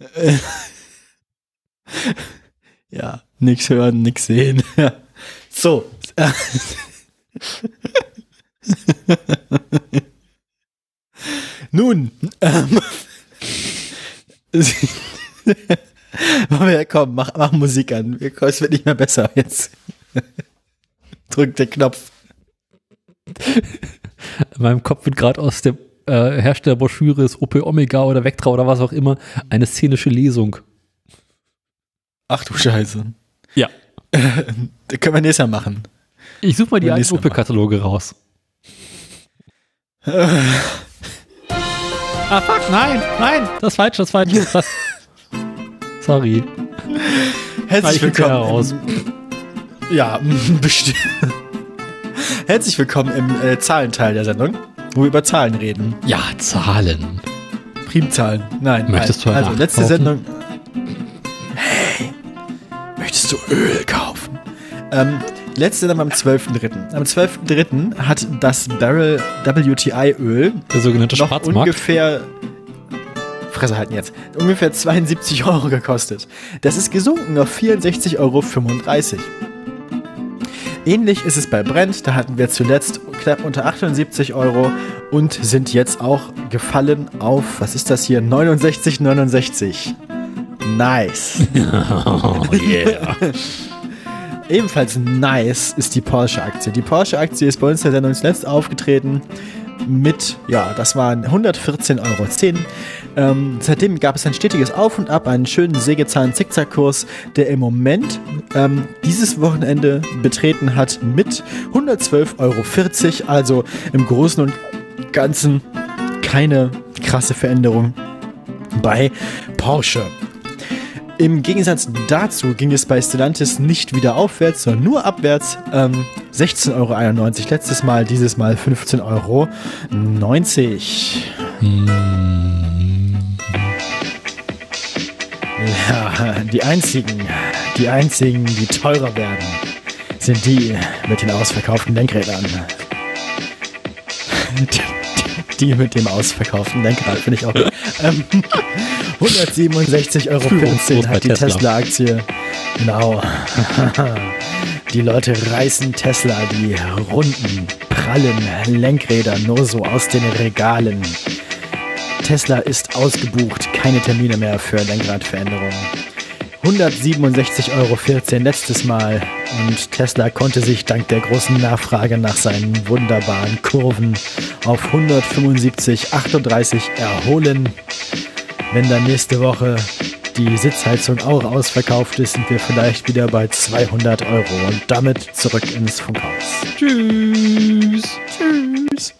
ja, nix hören, nix sehen. So. Nun, ähm, Komm, mach, mach Musik an. Es wird nicht mehr besser jetzt. Drück den Knopf. In meinem Kopf wird gerade aus der äh, Herstellerbroschüre ist OP Omega oder Vectra oder was auch immer eine szenische Lesung. Ach du Scheiße. Ja. da können wir nächstes Mal machen. Ich suche mal die alten Opel-Kataloge raus. ah, fuck, nein, nein, das ist falsch, das ist falsch. Das, sorry. Herzlich willkommen. Raus. Ja, bestimmt. Herzlich willkommen im äh, Zahlenteil der Sendung, wo wir über Zahlen reden. Ja, Zahlen. Primzahlen. Nein. Möchtest nein. du Also, letzte Sendung. Hey, möchtest du Öl kaufen? Ähm, letzte Sendung am 12.3. Am 12.3. hat das Barrel WTI Öl, der sogenannte noch Schwarzmarkt, ungefähr Fresse halten jetzt. Ungefähr 72 Euro gekostet. Das ist gesunken auf 64,35 Euro. Ähnlich ist es bei Brent, da hatten wir zuletzt knapp unter 78 Euro und sind jetzt auch gefallen auf, was ist das hier, 69,69. Nice. oh yeah. Ebenfalls nice ist die Porsche-Aktie. Die Porsche-Aktie ist bei uns in der Sendung zuletzt aufgetreten mit, ja, das waren 114,10 Euro. Ähm, seitdem gab es ein stetiges Auf und Ab, einen schönen Sägezahn-Zickzack-Kurs, der im Moment ähm, dieses Wochenende betreten hat mit 112,40 Euro. Also im Großen und Ganzen keine krasse Veränderung bei Porsche. Im Gegensatz dazu ging es bei Stellantis nicht wieder aufwärts, sondern nur abwärts. Ähm, 16,91 Euro letztes Mal, dieses Mal 15,90 Euro. Ja, die einzigen, die einzigen, die teurer werden, sind die mit den ausverkauften Lenkrädern. Die mit dem ausverkauften Lenkrad, finde ich auch. Ähm, 167,14 Euro hat die Tesla-Aktie. Genau. Die Leute reißen Tesla die runden, prallen Lenkräder nur so aus den Regalen. Tesla ist ausgebucht, keine Termine mehr für Lenkradveränderungen. 167,14 Euro letztes Mal und Tesla konnte sich dank der großen Nachfrage nach seinen wunderbaren Kurven auf 175,38 erholen wenn dann nächste Woche die Sitzheizung auch ausverkauft ist, sind wir vielleicht wieder bei 200 Euro. Und damit zurück ins Funkhaus. Tschüss. Tschüss.